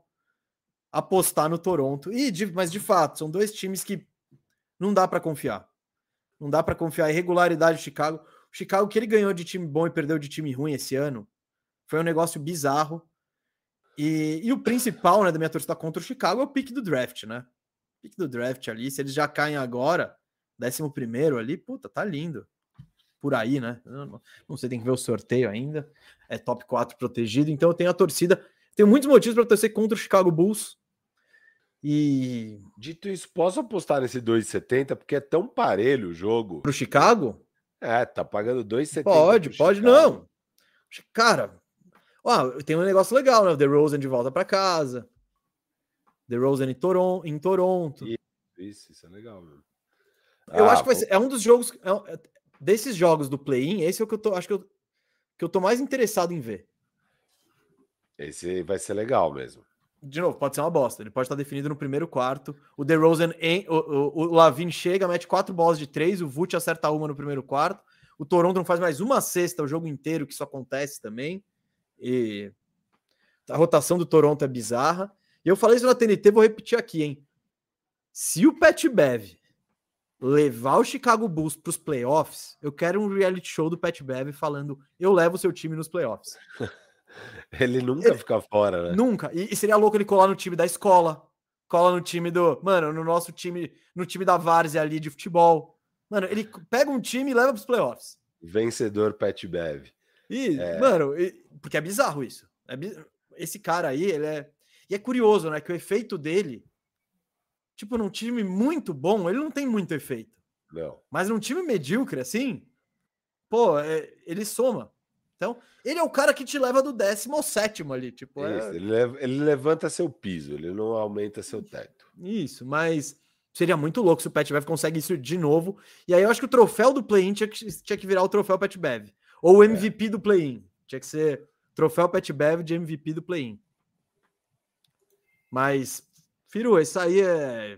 apostar no Toronto. E de, mas de fato, são dois times que não dá para confiar. Não dá para confiar. Irregularidade do Chicago. O Chicago que ele ganhou de time bom e perdeu de time ruim esse ano foi um negócio bizarro. E, e o principal né, da minha torcida contra o Chicago é o pique do draft, né? Pique do draft ali. Se eles já caem agora, 11 primeiro ali, puta, tá lindo. Por aí, né? Não, sei, tem que ver o sorteio ainda. É top 4 protegido. Então eu tenho a torcida. Tenho muitos motivos para torcer contra o Chicago Bulls. E. Dito isso, posso apostar nesse 2,70 porque é tão parelho o jogo. Pro Chicago? É, tá pagando 2,70. Pode, pode Chicago. não. Cara, ó, tem um negócio legal, né? O The Rosen de volta para casa. The Rosen em, Toron em Toronto. Isso, isso é legal, meu. Eu ah, acho que vai ser, é um dos jogos. É, é, desses jogos do play-in, esse é o que eu tô. Acho que eu, que eu tô mais interessado em ver. Esse vai ser legal mesmo de novo, pode ser uma bosta. Ele pode estar definido no primeiro quarto. O DeRozan, em, o, o, o Lavin chega, mete quatro bolas de três, o Vult acerta uma no primeiro quarto. O Toronto não faz mais uma cesta o jogo inteiro, que isso acontece também. E a rotação do Toronto é bizarra. E eu falei isso na TNT, vou repetir aqui, hein? Se o Pat Bev levar o Chicago Bulls para os playoffs, eu quero um reality show do Pat Bev falando: eu levo o seu time nos playoffs. Ele nunca ele, fica fora, né? Nunca. E, e, seria louco ele colar no time da escola, cola no time do. Mano, no nosso time, no time da Várzea ali de futebol. Mano, ele pega um time e leva para os playoffs. Vencedor Pat Bev. E, é... mano, e, porque é bizarro isso. É, esse cara aí, ele é. E é curioso, né? Que o efeito dele, tipo, num time muito bom, ele não tem muito efeito. Não. Mas num time medíocre, assim, pô, é, ele soma. Então, ele é o cara que te leva do décimo ao sétimo ali. Tipo, é... ele, leva, ele, levanta seu piso, ele não aumenta seu teto. Isso, mas seria muito louco se o Pet Bev consegue isso de novo. E aí eu acho que o troféu do play-in tinha, tinha, que virar o troféu Pet Bev. Ou o MVP é. do play-in. Tinha que ser troféu Pet Bev de MVP do play-in. Mas, Firu, isso aí é.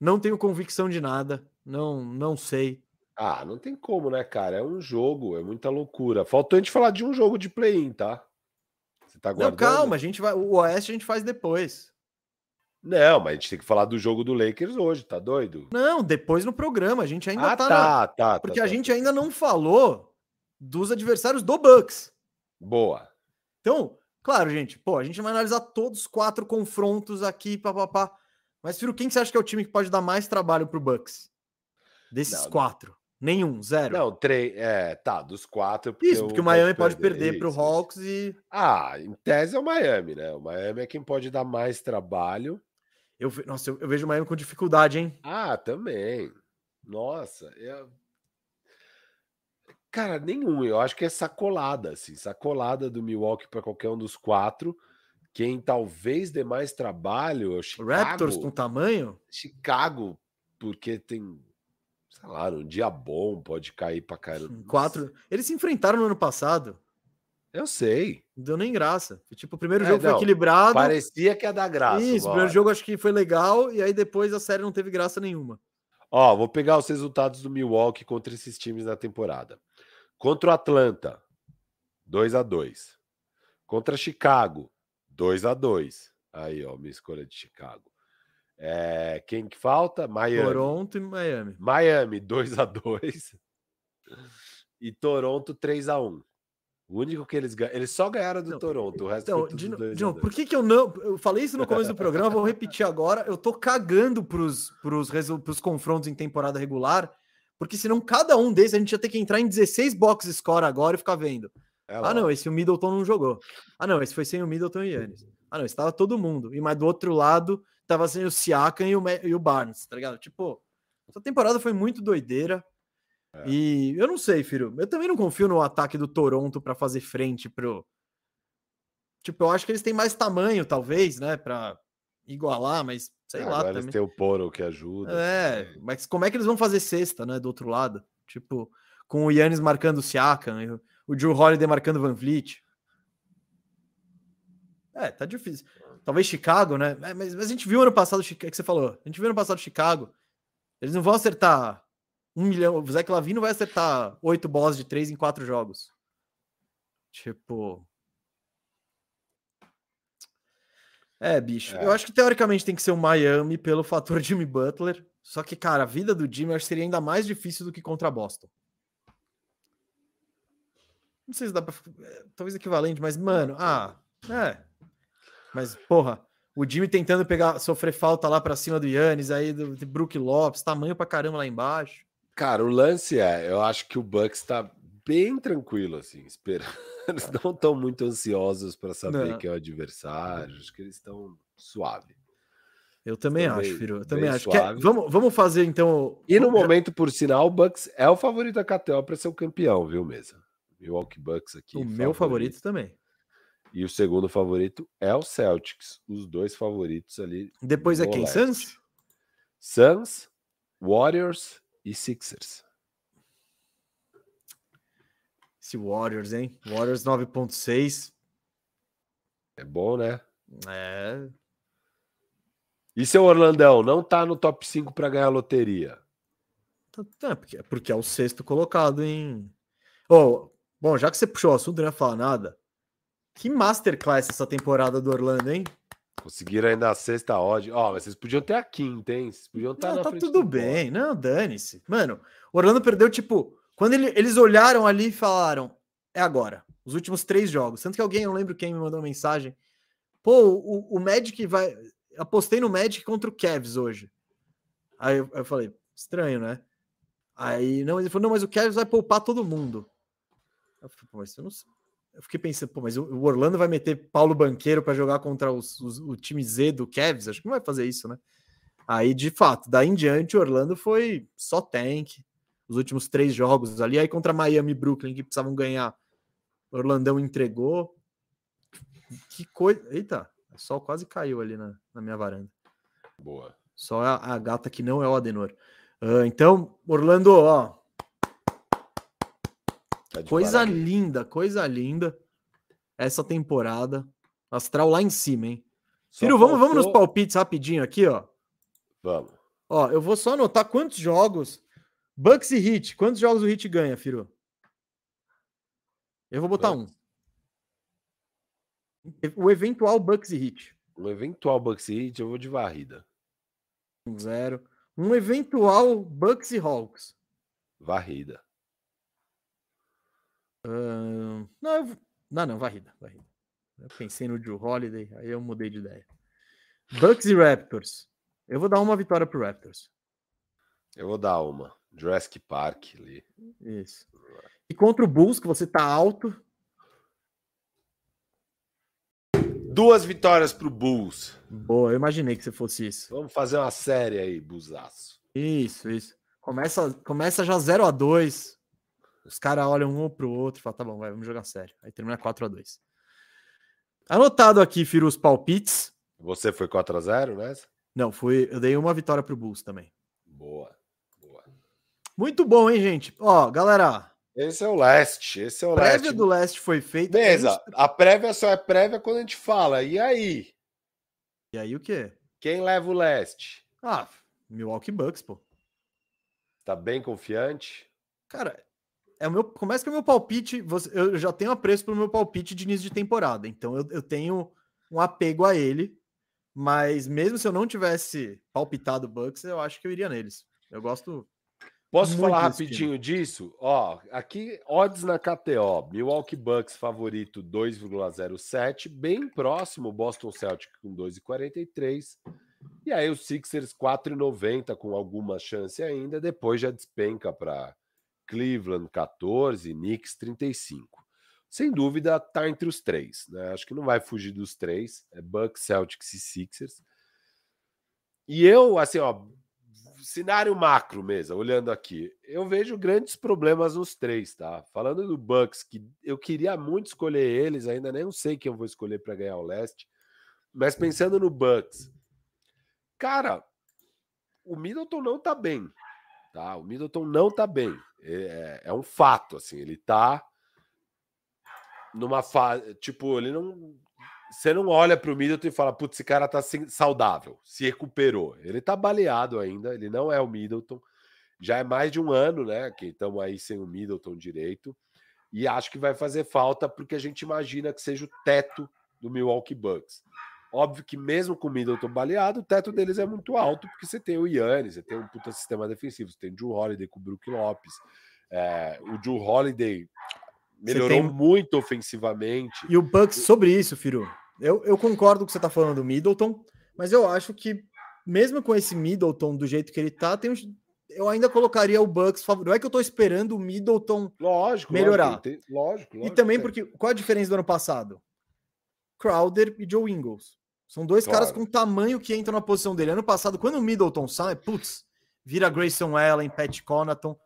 Não tenho convicção de nada. Não, não sei. Ah, não tem como, né, cara? É um jogo, é muita loucura. Faltou a gente falar de um jogo de play-in, tá? Você tá guardando? Não, calma, a gente vai. O Oeste a gente faz depois. Não, mas a gente tem que falar do jogo do Lakers hoje, tá doido? Não, depois no programa. A gente ainda ah, tá. Tá, na... tá. Porque tá, a tá, gente tá. ainda não falou dos adversários do Bucks. Boa. Então, claro, gente, pô, a gente vai analisar todos os quatro confrontos aqui, papapá. Mas, Firo, quem você acha que é o time que pode dar mais trabalho pro Bucks? Desses não, quatro. Nenhum, zero. Não, três. É, tá, dos quatro. Porque Isso, porque o Miami pode perder, para o Hawks e. Ah, em tese é o Miami, né? O Miami é quem pode dar mais trabalho. Eu, nossa, eu, eu vejo o Miami com dificuldade, hein? Ah, também. Nossa, eu... Cara, nenhum. Eu acho que é sacolada, assim. Sacolada do Milwaukee para qualquer um dos quatro. Quem talvez dê mais trabalho é o Chicago. Raptors com tamanho? Chicago, porque tem sei lá, um dia bom pode cair pra caramba. Quatro. Eles se enfrentaram no ano passado. Eu sei. Não deu nem graça. Tipo, o primeiro é, jogo não, foi equilibrado. Parecia que ia dar graça. Isso, o primeiro jogo acho que foi legal, e aí depois a série não teve graça nenhuma. Ó, vou pegar os resultados do Milwaukee contra esses times na temporada. Contra o Atlanta, 2 a 2 Contra Chicago, 2 a 2 Aí, ó, minha escolha de Chicago. É, quem que falta? Miami. Toronto e Miami. Miami 2 a 2 e Toronto 3 a 1 o único que eles ganham. Eles só ganharam do não, Toronto. O resto então, de, de novo, por que, que eu não. Eu falei isso no começo do programa, vou repetir agora. Eu tô cagando pros, pros, pros confrontos em temporada regular, porque senão cada um desses a gente ia ter que entrar em 16 box score agora e ficar vendo. É ah, não, esse o Middleton não jogou. Ah, não, esse foi sem o Middleton e Yannis. Ah, não, estava todo mundo. E mais do outro lado, tava sem o Siakam e o, e o Barnes, tá ligado? Tipo, essa temporada foi muito doideira. É. E eu não sei, filho. Eu também não confio no ataque do Toronto para fazer frente pro. Tipo, eu acho que eles têm mais tamanho, talvez, né, para igualar, mas sei é, lá. Agora eles têm o Poro que ajuda. É, mas como é que eles vão fazer cesta, né, do outro lado? Tipo, com o Yannis marcando o Siakam, o Drew Holiday marcando o Van Vliet. É, tá difícil. Talvez Chicago, né? É, mas, mas, a gente viu ano passado, o que você falou, a gente viu ano passado Chicago. Eles não vão acertar um milhão. O Zé Lavin não vai acertar oito bolas de três em quatro jogos. Tipo. É, bicho. É. Eu acho que teoricamente tem que ser o Miami pelo fator Jimmy Butler. Só que, cara, a vida do Jimmy acho que seria ainda mais difícil do que contra Boston. Não sei se dá pra. É, talvez equivalente, mas, mano, ah, é. Mas, porra, o Jimmy tentando pegar, sofrer falta lá para cima do Yannis, aí do, do Brook Lopes, tamanho pra caramba lá embaixo. Cara, o lance é, eu acho que o Bucks tá bem tranquilo, assim, esperando. Eles não estão muito ansiosos para saber não. quem é o adversário, acho que eles estão suave. Eu também estão acho, bem, Firo. Eu também acho. Quer, vamos, vamos fazer então. E no momento, por sinal, o Bucks é o favorito da KTO para ser o campeão, viu, mesa? Milwaukee Bucks aqui. O favorito. meu favorito também. E o segundo favorito é o Celtics. Os dois favoritos ali. Depois é quem? Suns? Suns, Warriors e Sixers. Esse Warriors, hein? Warriors 9.6. É bom, né? É. E seu Orlandão não tá no top 5 para ganhar a loteria? Tá, tá, porque, porque é o sexto colocado em. Oh, bom, já que você puxou o assunto, não ia falar nada. Que masterclass essa temporada do Orlando, hein? Conseguiram ainda a sexta odd. Ó, oh, mas vocês podiam ter a quinta, hein? Vocês podiam estar não, na tá tudo bem. Não, dane-se. Mano, o Orlando perdeu, tipo, quando ele, eles olharam ali e falaram, é agora. Os últimos três jogos. Tanto que alguém, eu não lembro quem me mandou uma mensagem. Pô, o, o Magic vai. Apostei no Magic contra o Cavs hoje. Aí eu, eu falei, estranho, né? Aí, não, ele falou, não, mas o Cavs vai poupar todo mundo. Eu falei, pô, mas eu não eu fiquei pensando, pô, mas o Orlando vai meter Paulo Banqueiro para jogar contra os, os, o time Z do Cavs? Acho que não vai fazer isso, né? Aí, de fato, daí em diante, o Orlando foi só tank. Os últimos três jogos ali. Aí contra Miami e Brooklyn, que precisavam ganhar, Orlandão entregou. Que coisa. Eita, o sol quase caiu ali na, na minha varanda. Boa. Só a, a gata que não é o Adenor. Uh, então, Orlando, ó, Tá coisa parabéns. linda, coisa linda. Essa temporada. Astral lá em cima, hein? Ciro, vamos, vamos nos palpites rapidinho aqui, ó. Vamos. Ó, eu vou só anotar quantos jogos. Bucks e Hit. Quantos jogos o Hit ganha, Firo? Eu vou botar Bucks. um. O eventual Bucks e Hit. O eventual Bucks e Hit, eu vou de varrida. Um zero. Um eventual Bucks e Hawks. Varrida. Uh, não, eu... não, não, varrida, varrida. Eu pensei no Drew Holiday, aí eu mudei de ideia. Bucks e Raptors. Eu vou dar uma vitória pro Raptors. Eu vou dar uma. Jurassic Park ali. Isso. E contra o Bulls, que você tá alto. Duas vitórias pro Bulls. Boa, eu imaginei que você fosse isso. Vamos fazer uma série aí, Buzaço. Isso, isso. Começa, começa já 0 a 2 os caras olham um pro outro e falam, tá bom, vai, vamos jogar sério. Aí termina 4 a 2 Anotado aqui, Firo, os palpites. Você foi 4 a 0 né? Não, fui, eu dei uma vitória pro Bulls também. Boa. Muito bom, hein, gente? Ó, galera. Esse é o leste, esse é o a prévia leste. do leste foi feita. Beleza, a, prévia só é prévia quando a gente fala. E aí? E aí o quê? Quem leva o leste? Ah, Milwaukee Bucks, pô. Tá bem confiante? Cara, é o meu, começa que o meu palpite, você, eu já tenho apreço pelo meu palpite de início de temporada, então eu, eu tenho um apego a ele, mas mesmo se eu não tivesse palpitado Bucks, eu acho que eu iria neles. Eu gosto. Posso falar rapidinho disso? Ó, aqui odds na KTO, Milwaukee Bucks favorito 2,07, bem próximo Boston Celtic com 2,43. E aí os Sixers 4,90 com alguma chance ainda, depois já despenca para Cleveland 14, Knicks 35. Sem dúvida, tá entre os três, né? Acho que não vai fugir dos três. É Bucks, Celtics e Sixers. E eu, assim, ó, cenário macro mesmo, olhando aqui, eu vejo grandes problemas nos três, tá? Falando do Bucks, que eu queria muito escolher eles, ainda nem sei quem eu vou escolher para ganhar o leste, mas pensando no Bucks, cara, o Middleton não tá bem. Tá? O Middleton não tá bem. É, é um fato, assim. Ele tá numa fase. Tipo, ele não. Você não olha para o Middleton e fala, putz, esse cara tá saudável, se recuperou. Ele tá baleado ainda, ele não é o Middleton. Já é mais de um ano, né? Que estamos aí sem o Middleton direito. E acho que vai fazer falta porque a gente imagina que seja o teto do Milwaukee Bucks. Óbvio que mesmo com o Middleton baleado, o teto deles é muito alto, porque você tem o Yannis, você tem um puta sistema defensivo, você tem o Drew Holiday com o Brook Lopes. É, o Drew Holiday melhorou tem... muito ofensivamente. E o Bucks sobre isso, Firu. Eu, eu concordo com o que você está falando do Middleton, mas eu acho que mesmo com esse Middleton do jeito que ele tá, tem uns, eu ainda colocaria o Bucks favorito. Não é que eu tô esperando o Middleton lógico, melhorar. Lógico, lógico, lógico, E também porque qual a diferença do ano passado? Crowder e Joe Ingles. São dois claro. caras com tamanho que entram na posição dele. Ano passado, quando o Middleton sai, putz, vira Grayson Allen, Pat Connaughton,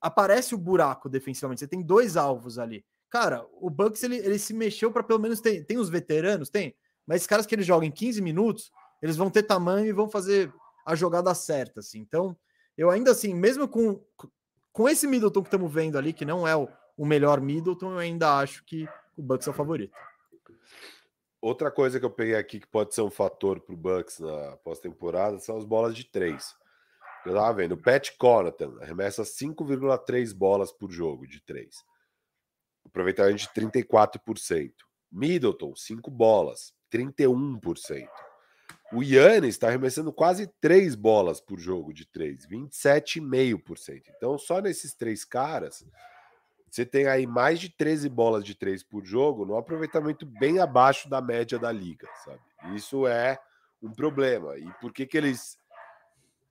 aparece o buraco defensivamente. Você tem dois alvos ali. Cara, o Bucks ele, ele se mexeu para pelo menos tem, tem os veteranos, tem, mas esses caras que eles jogam em 15 minutos, eles vão ter tamanho e vão fazer a jogada certa, assim. Então, eu ainda assim, mesmo com com esse Middleton que estamos vendo ali, que não é o, o melhor Middleton, eu ainda acho que o Bucks é o favorito. Outra coisa que eu peguei aqui que pode ser um fator para o Bucks na pós-temporada são as bolas de três. Eu tava vendo, o Pat Connaughton arremessa 5,3 bolas por jogo de três. Aproveitamento de 34%. Middleton, 5 bolas, 31%. O Yannis está arremessando quase 3 bolas por jogo de 3, 27,5%. Então, só nesses três caras, você tem aí mais de 13 bolas de 3 por jogo, no aproveitamento bem abaixo da média da liga, sabe? Isso é um problema. E por que, que eles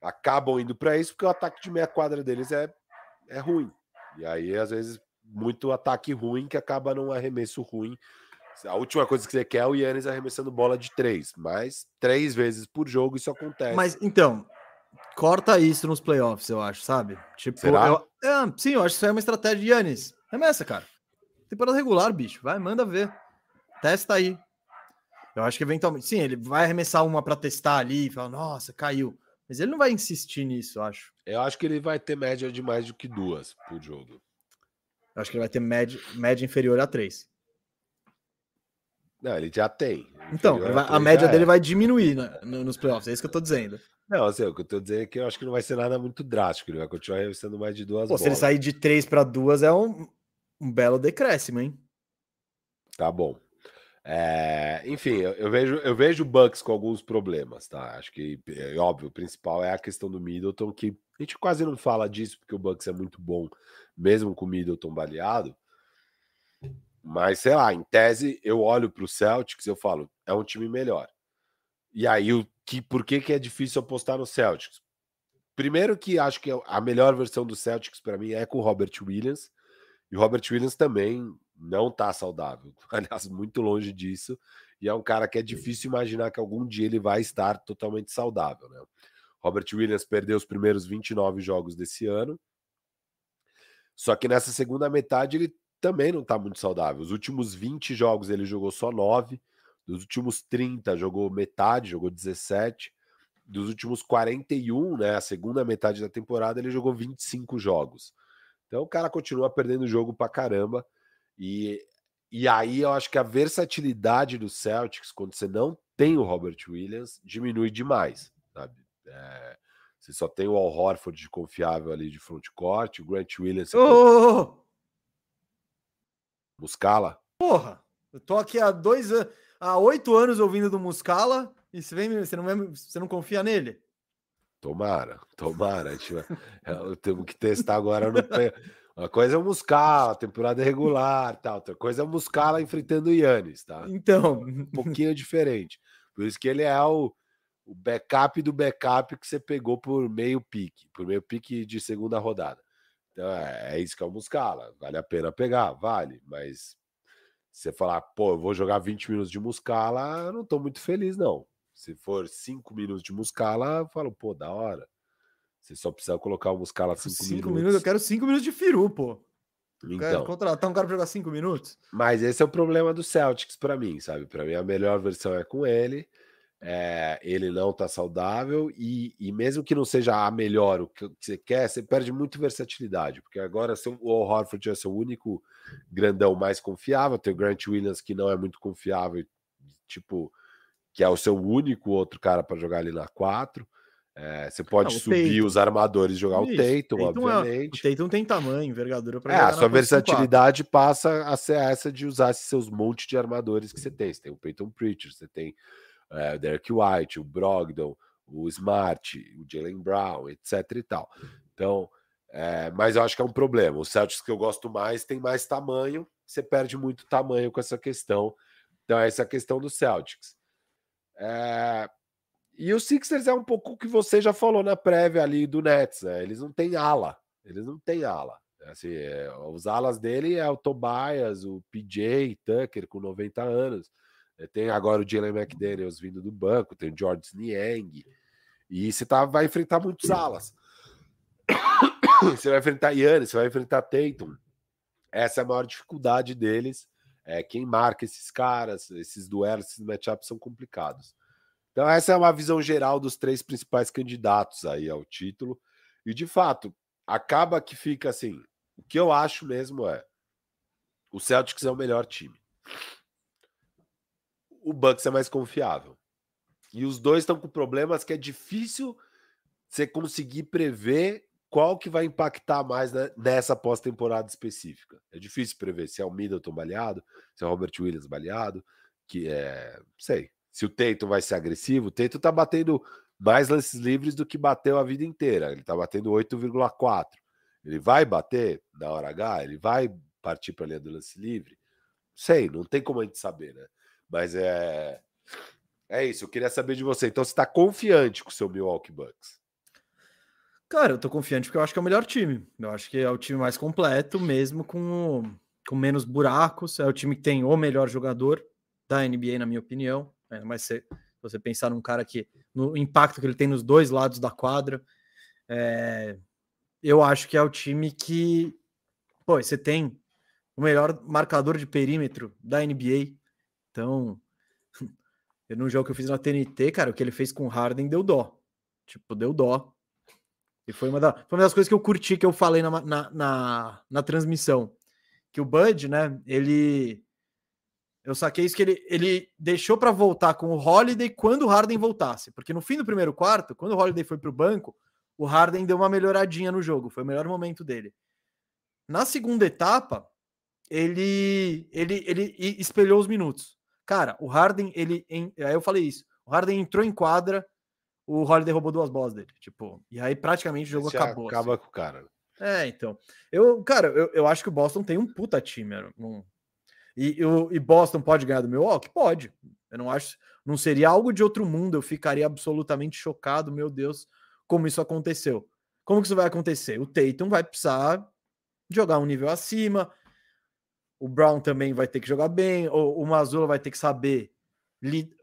acabam indo para isso? Porque o ataque de meia quadra deles é, é ruim. E aí, às vezes, muito ataque ruim que acaba num arremesso ruim a última coisa que você quer é o Yannis arremessando bola de três, mas três vezes por jogo isso acontece. Mas então, corta isso nos playoffs, eu acho, sabe? Tipo, Será? Eu, é, sim, eu acho que isso é uma estratégia de Yannis. Remessa, cara. Temporada regular, bicho. Vai, manda ver. Testa aí. Eu acho que eventualmente, sim, ele vai arremessar uma para testar ali e falar, nossa, caiu. Mas ele não vai insistir nisso, eu acho. Eu acho que ele vai ter média de mais do que duas por jogo. Eu acho que ele vai ter média, média inferior a três. Não, ele já tem. Então, vai, a média dele é. vai diminuir né, nos playoffs, é isso que eu tô dizendo. Não, assim, o que eu tô dizendo é que eu acho que não vai ser nada muito drástico, ele vai continuar sendo mais de duas Pô, bolas. Se ele sair de três para duas, é um, um belo decréscimo, hein? Tá bom. É, enfim, eu, eu, vejo eu vejo o Bucks com alguns problemas, tá? Acho que, é, óbvio, o principal é a questão do Middleton, que a gente quase não fala disso, porque o Bucks é muito bom, mesmo com o Middleton baleado. Mas, sei lá, em tese, eu olho para o Celtics eu falo, é um time melhor. E aí, o que, por que, que é difícil apostar no Celtics? Primeiro que acho que a melhor versão do Celtics para mim é com o Robert Williams. E o Robert Williams também não tá saudável. Aliás, muito longe disso. E é um cara que é difícil imaginar que algum dia ele vai estar totalmente saudável, né? Robert Williams perdeu os primeiros 29 jogos desse ano. Só que nessa segunda metade ele também não está muito saudável. Os últimos 20 jogos ele jogou só 9, dos últimos 30 jogou metade, jogou 17. Dos últimos 41, né, a segunda metade da temporada, ele jogou 25 jogos. Então o cara continua perdendo jogo pra caramba. E, e aí eu acho que a versatilidade do Celtics, quando você não tem o Robert Williams, diminui demais, sabe? É, você só tem o Al Horford de confiável ali de frontcourt, o Grant Williams. Oh! Muscala? Porra, eu tô aqui há dois anos, há oito anos ouvindo do Muscala e você, vem, você, não, você não confia nele? Tomara, tomara. Eu temos que testar agora no Uma coisa é o Muscala, temporada regular, tal. Outra coisa é o Muscala enfrentando o Yannis, tá? Então, um pouquinho diferente. Por isso que ele é o, o backup do backup que você pegou por meio pique, por meio pique de segunda rodada. Então é, é isso que é o Muscala. Vale a pena pegar? Vale, mas você falar, pô, eu vou jogar 20 minutos de Muscala, eu não tô muito feliz, não. Se for 5 minutos de Muscala, eu falo, pô, da hora. Você só precisa colocar o Muscala 5 minutos. minutos. Eu quero 5 minutos de Firu, pô. Então, quero contratar um cara pra jogar 5 minutos. Mas esse é o problema do Celtics para mim, sabe? Para mim a melhor versão é com ele. é, ele não está saudável e, e, mesmo que não seja a melhor o que você quer, você perde muito versatilidade, porque agora o Al Horford é seu único grandão mais confiável, tem o Grant Williams que não é muito confiável, tipo, que é o seu único outro cara para jogar ali na 4. É, você pode não, subir Tatum. os armadores e jogar Isso, o Tatum, Tatum obviamente. É, o Tatum tem tamanho, envergadura para É, a sua versatilidade passa a ser essa de usar esses seus montes de armadores que você tem. Você tem o Peyton Pritchard, você tem é, o Derek White, o Brogdon, o Smart, o Jalen Brown, etc e tal. Então, é, mas eu acho que é um problema. O Celtics que eu gosto mais tem mais tamanho, você perde muito tamanho com essa questão. Então, essa é a questão do Celtics. É, e o Sixers é um pouco o que você já falou na prévia ali do Nets, né? Eles não têm ala, eles não têm ala. Assim, é, os alas dele é o Tobias, o PJ Tucker com 90 anos. É, tem agora o Jalen McDaniels vindo do banco, tem o George Niang. E você tá, vai enfrentar muitos alas. Você vai enfrentar Yannis, você vai enfrentar Tatum. Essa é a maior dificuldade deles. É quem marca esses caras, esses duelos, esses matchups são complicados. Então, essa é uma visão geral dos três principais candidatos aí ao título. E, de fato, acaba que fica assim: o que eu acho mesmo é o Celtics é o melhor time. O Bucks é mais confiável. E os dois estão com problemas que é difícil você conseguir prever qual que vai impactar mais nessa pós-temporada específica. É difícil prever se é o Middleton baleado, se é o Robert Williams baleado, que é, sei, se o Teito vai ser agressivo, o Teito tá batendo mais lances livres do que bateu a vida inteira. Ele tá batendo 8,4. Ele vai bater na hora H? Ele vai partir para a linha do lance livre? Sei, não tem como a gente saber, né? Mas é. É isso, eu queria saber de você. Então, você está confiante com o seu Milwaukee Bucks? Cara, eu tô confiante porque eu acho que é o melhor time. Eu acho que é o time mais completo, mesmo com, com menos buracos. É o time que tem o melhor jogador da NBA, na minha opinião. É, mas se você pensar num cara que no impacto que ele tem nos dois lados da quadra, é, eu acho que é o time que, pô, você tem o melhor marcador de perímetro da NBA. Então, eu no jogo que eu fiz na TNT, cara, o que ele fez com o Harden deu dó. Tipo, deu dó. E foi uma, da, foi uma das coisas que eu curti que eu falei na, na, na, na transmissão. Que o Bud, né, ele eu saquei isso que ele, ele deixou para voltar com o Holiday quando o Harden voltasse. Porque no fim do primeiro quarto, quando o Holiday foi para o banco, o Harden deu uma melhoradinha no jogo. Foi o melhor momento dele. Na segunda etapa, ele, ele, ele espelhou os minutos. Cara, o Harden, ele. Em, aí eu falei isso. O Harden entrou em quadra, o Holiday roubou duas bolas dele. Tipo, e aí praticamente o jogo Esse acabou. Acaba assim. com o cara. É, então. Eu, cara, eu, eu acho que o Boston tem um puta time. Um, e, eu, e Boston pode ganhar do Milwaukee? Pode. Eu não acho. Não seria algo de outro mundo. Eu ficaria absolutamente chocado, meu Deus, como isso aconteceu. Como que isso vai acontecer? O Tatum vai precisar jogar um nível acima. O Brown também vai ter que jogar bem. O, o Mazzola vai ter que saber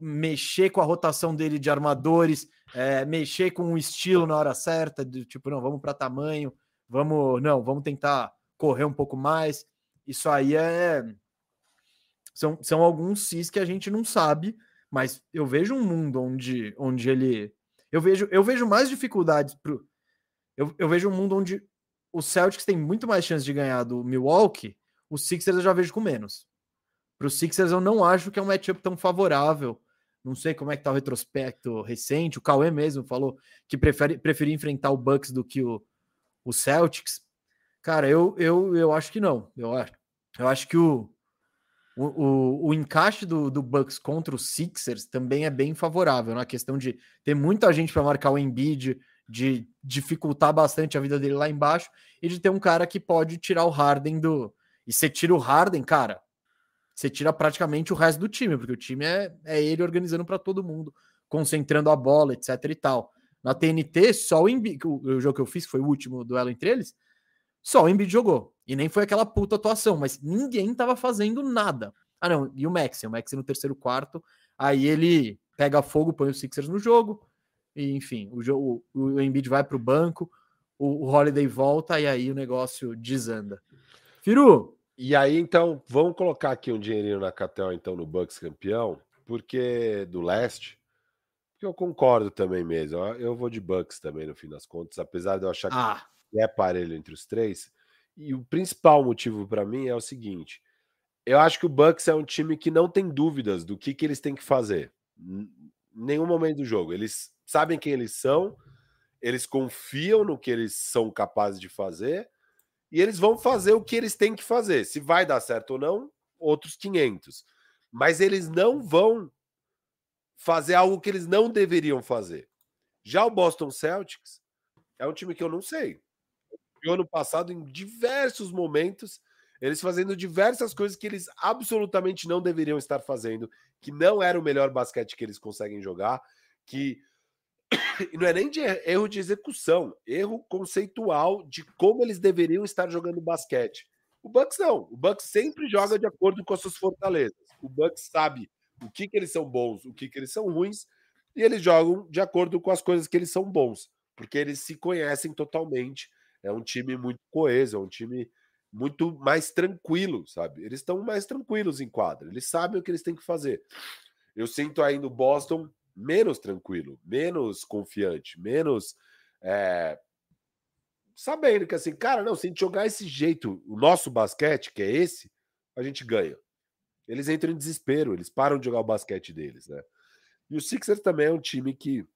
mexer com a rotação dele de armadores, é, mexer com o estilo na hora certa, de, tipo, não, vamos para tamanho, vamos, não, vamos tentar correr um pouco mais. Isso aí é são, são alguns cis que a gente não sabe, mas eu vejo um mundo onde, onde ele. Eu vejo, eu vejo mais dificuldades pro. Eu, eu vejo um mundo onde o Celtics tem muito mais chance de ganhar do Milwaukee, os Sixers eu já vejo com menos. Para os Sixers eu não acho que é um matchup tão favorável. Não sei como é que tá o retrospecto recente. O Cauê mesmo falou que prefere, preferia enfrentar o Bucks do que o, o Celtics. Cara, eu, eu, eu acho que não. Eu acho, eu acho que o, o, o, o, encaixe do, do Bucks contra os Sixers também é bem favorável, na né? questão de ter muita gente para marcar o Embiid, de dificultar bastante a vida dele lá embaixo e de ter um cara que pode tirar o Harden do. E você tira o Harden, cara, você tira praticamente o resto do time, porque o time é, é ele organizando para todo mundo, concentrando a bola, etc e tal. Na TNT, só o Embiid, o, o jogo que eu fiz, que foi o último duelo entre eles, só o Embiid jogou. E nem foi aquela puta atuação, mas ninguém tava fazendo nada. Ah, não, e o Max, o Max no terceiro quarto, aí ele pega fogo, põe os Sixers no jogo, e enfim, o, jogo, o Embiid vai pro banco, o, o Holiday volta e aí o negócio desanda. Firu! E aí, então, vamos colocar aqui um dinheirinho na Catel, então, no Bucks campeão, porque do leste, Eu concordo também mesmo. Eu vou de Bucks também no fim das contas, apesar de eu achar ah. É parelho entre os três. E o principal motivo para mim é o seguinte: eu acho que o Bucks é um time que não tem dúvidas do que, que eles têm que fazer. Em nenhum momento do jogo. Eles sabem quem eles são, eles confiam no que eles são capazes de fazer e eles vão fazer o que eles têm que fazer. Se vai dar certo ou não, outros 500. Mas eles não vão fazer algo que eles não deveriam fazer. Já o Boston Celtics é um time que eu não sei. E ano passado, em diversos momentos, eles fazendo diversas coisas que eles absolutamente não deveriam estar fazendo, que não era o melhor basquete que eles conseguem jogar, que não é nem de erro de execução, erro conceitual de como eles deveriam estar jogando basquete. O Bucks não, o Bucks sempre joga de acordo com as suas fortalezas. O Bucks sabe o que, que eles são bons, o que, que eles são ruins, e eles jogam de acordo com as coisas que eles são bons, porque eles se conhecem totalmente. É um time muito coeso, é um time muito mais tranquilo, sabe? Eles estão mais tranquilos em quadra, eles sabem o que eles têm que fazer. Eu sinto aí no Boston menos tranquilo, menos confiante, menos é, sabendo que assim, cara, não, se a gente jogar esse jeito, o nosso basquete, que é esse, a gente ganha. Eles entram em desespero, eles param de jogar o basquete deles, né? E o Sixers também é um time que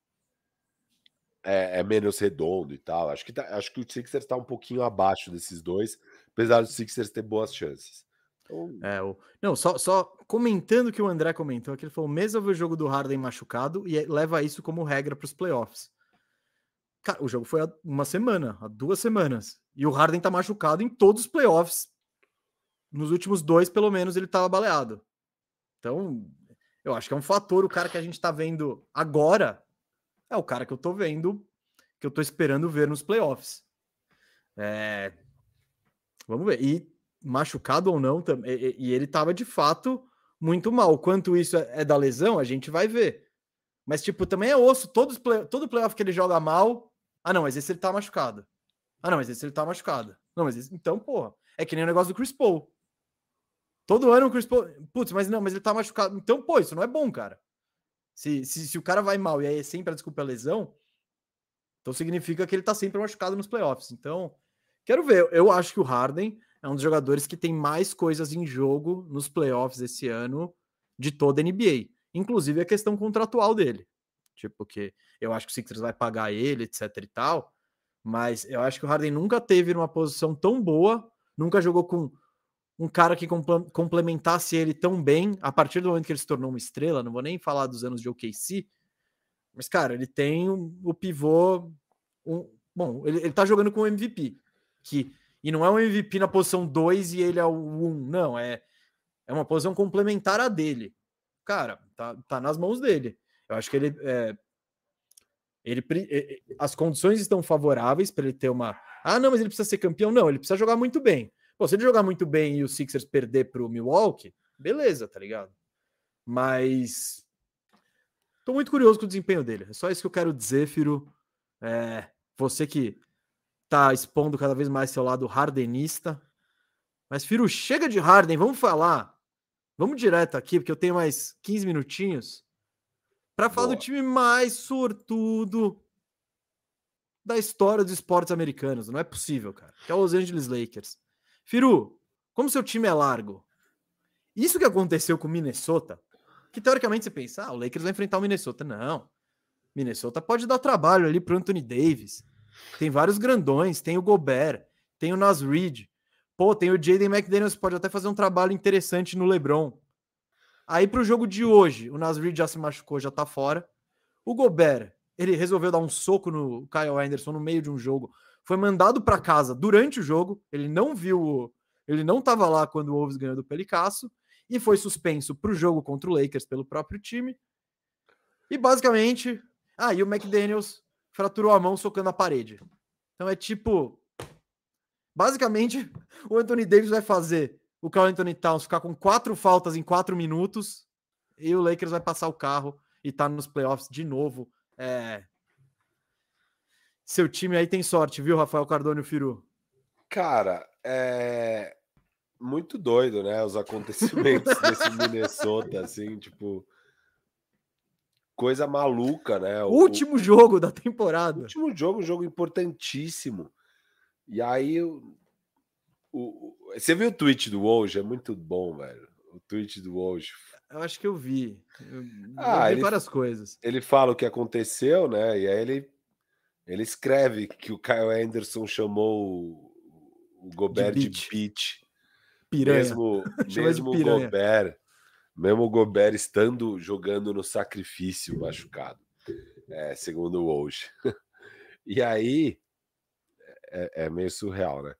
é, é menos redondo e tal. Acho que, tá, acho que o Sixers está um pouquinho abaixo desses dois, apesar do Sixers ter boas chances. Então... É, o... Não, só, só comentando o que o André comentou, que ele falou: mesmo ver o jogo do Harden machucado e leva isso como regra para os playoffs. Cara, o jogo foi há uma semana, há duas semanas. E o Harden tá machucado em todos os playoffs nos últimos dois, pelo menos, ele estava baleado. Então, eu acho que é um fator. O cara que a gente está vendo agora é o cara que eu estou vendo, que eu estou esperando ver nos playoffs. É... Vamos ver. E machucado ou não, e, e ele estava de fato muito mal. Quanto isso é, é da lesão, a gente vai ver. Mas, tipo, também é osso. Todos play, todo playoff que ele joga mal. Ah, não, mas esse ele tá machucado. Ah, não, mas esse ele tá machucado. Não, mas esse... então, porra. É que nem o negócio do Chris Paul. Todo ano o Chris Paul. Putz, mas não, mas ele tá machucado. Então, pô, isso não é bom, cara. Se, se, se o cara vai mal e aí é sempre a desculpa é a lesão, então significa que ele tá sempre machucado nos playoffs. Então, quero ver. Eu acho que o Harden é um dos jogadores que tem mais coisas em jogo nos playoffs esse ano de toda a NBA. Inclusive a questão contratual dele. Tipo, que eu acho que o Sixers vai pagar ele, etc e tal. Mas eu acho que o Harden nunca teve numa posição tão boa, nunca jogou com um cara que complementasse ele tão bem a partir do momento que ele se tornou uma estrela. Não vou nem falar dos anos de OKC, mas cara, ele tem o pivô. Um, bom, ele, ele tá jogando com o MVP, que e não é um MVP na posição 2 e ele é o 1, um, não, é é uma posição complementar a dele. Cara, tá, tá nas mãos dele. Eu acho que ele é, ele as condições estão favoráveis para ele ter uma. Ah, não, mas ele precisa ser campeão. Não, ele precisa jogar muito bem. Pô, se ele jogar muito bem e o Sixers perder para o Milwaukee, beleza, tá ligado? Mas tô muito curioso com o desempenho dele. É só isso que eu quero dizer, Firo. É, você que tá expondo cada vez mais seu lado hardenista. Mas, Firo, chega de Harden, vamos falar. Vamos direto aqui, porque eu tenho mais 15 minutinhos para falar Boa. do time mais sortudo da história dos esportes americanos. Não é possível, cara. Que é o Los Angeles Lakers. Firu, como seu time é largo, isso que aconteceu com o Minnesota, que teoricamente você pensa, ah, o Lakers vai enfrentar o Minnesota. Não. Minnesota pode dar trabalho ali pro Anthony Davis. Tem vários grandões, tem o Gobert, tem o Nas Reed. Pô, tem o Jaden McDaniels, pode até fazer um trabalho interessante no LeBron. Aí pro jogo de hoje, o Nas Reed já se machucou, já tá fora. O Gobert, ele resolveu dar um soco no Kyle Anderson no meio de um jogo foi mandado para casa durante o jogo, ele não viu, ele não estava lá quando o Wolves ganhou do Pelicasso e foi suspenso para o jogo contra o Lakers pelo próprio time. E basicamente, ah, e o McDaniels fraturou a mão socando a parede. Então é tipo, basicamente, o Anthony Davis vai fazer o Carl Anthony Towns ficar com quatro faltas em quatro minutos e o Lakers vai passar o carro e tá nos playoffs de novo. É, seu time aí tem sorte, viu, Rafael Cardone Firu? Cara, é muito doido, né? Os acontecimentos desse Minnesota, assim, tipo. coisa maluca, né? O, último jogo da temporada. Último jogo, um jogo importantíssimo. E aí, o, o, você viu o tweet do Woj? É muito bom, velho. O tweet do Woj. Eu acho que eu vi. Eu, ah, eu vi ele, várias coisas. Ele fala o que aconteceu, né? E aí ele, ele escreve que o Kyle Anderson chamou o, Gobert de beat. De beat. Piranha. Mesmo, mesmo o Gobert mesmo o Gobert estando jogando no sacrifício machucado, é, segundo o hoje. e aí é, é, meio surreal, né?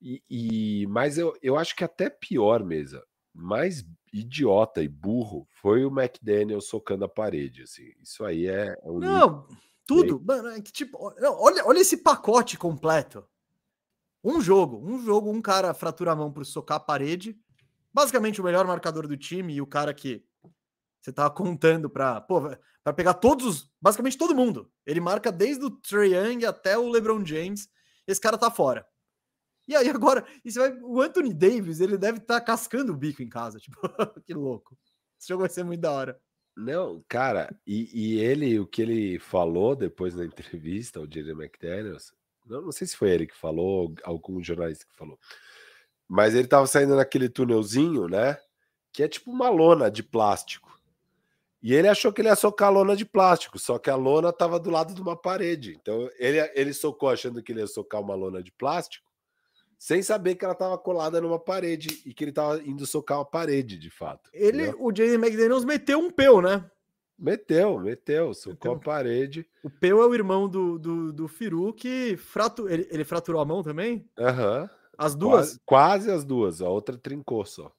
E, e, mas eu, eu acho que até pior mesmo, mais idiota e burro foi o McDaniel socando a parede. Assim. Isso aí é. é um não, tudo. Mano, é que, tipo, olha, olha esse pacote completo. Um jogo, um jogo, um cara fratura a mão por socar a parede basicamente o melhor marcador do time e o cara que você tava contando para para pegar todos, basicamente todo mundo. Ele marca desde o Trey Young até o LeBron James. Esse cara tá fora. E aí agora, e vai, o Anthony Davis, ele deve estar tá cascando o bico em casa, tipo, que louco. Esse jogo vai ser muito da hora. Não, cara, e, e ele, o que ele falou depois na entrevista, o Jerry McDaniels, não, não sei se foi ele que falou, algum jornalista que falou, mas ele tava saindo naquele túnelzinho, né? Que é tipo uma lona de plástico. E ele achou que ele ia socar a lona de plástico, só que a lona tava do lado de uma parede. Então ele, ele socou achando que ele ia socar uma lona de plástico, sem saber que ela tava colada numa parede e que ele tava indo socar uma parede, de fato. Ele, o Jay McDaniels meteu um peu, né? Meteu, meteu, socou meteu. a parede. O Peu é o irmão do, do, do Firu que fratu... ele, ele fraturou a mão também? Aham. Uhum. As duas? Quase, quase, as duas. A outra trincou só.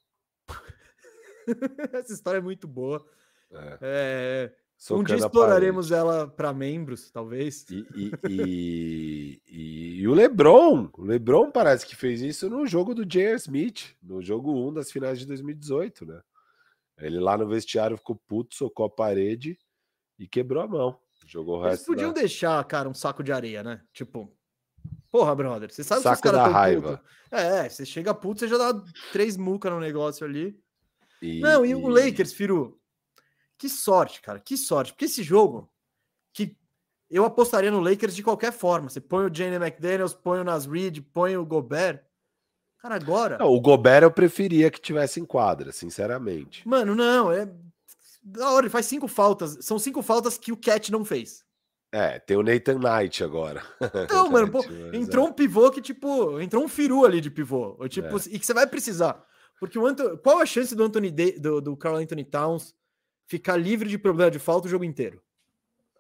Essa história é muito boa. É. É... Um dia exploraremos ela para membros, talvez. E, e, e, e, o Lebron. O Lebron parece que fez isso no jogo do J.R. Smith, no jogo 1 das finais de 2018, né? Ele lá no vestiário ficou puto, socou a parede e quebrou a mão. Jogou o resto. Eles podiam da... deixar, cara, um saco de areia, né? Tipo, Porra, brother, você sabe Saco que os caras raiva. Puto. É, você chega puto, você já dá três mucas no negócio ali. E, Não, e, e, o Lakers, Firu, que sorte, cara, que sorte. Porque esse jogo, que eu apostaria no Lakers de qualquer forma. Você põe o Jane McDaniels, põe o Nas Reed, põe o Gobert. Cara, agora. Não, o Gobert eu preferia que tivesse em quadra, sinceramente. Mano, não, é. Da hora, ele faz cinco faltas. São cinco faltas que o Cat não fez. É, tem o Nathan Knight agora. Não, mano, pô, entrou é. um pivô que, tipo, entrou um firu ali de pivô. Tipo, é. E que você vai precisar. Porque o Anthony, qual a chance do Anthony do, do Carl Anthony Towns ficar livre de problema de falta o jogo inteiro?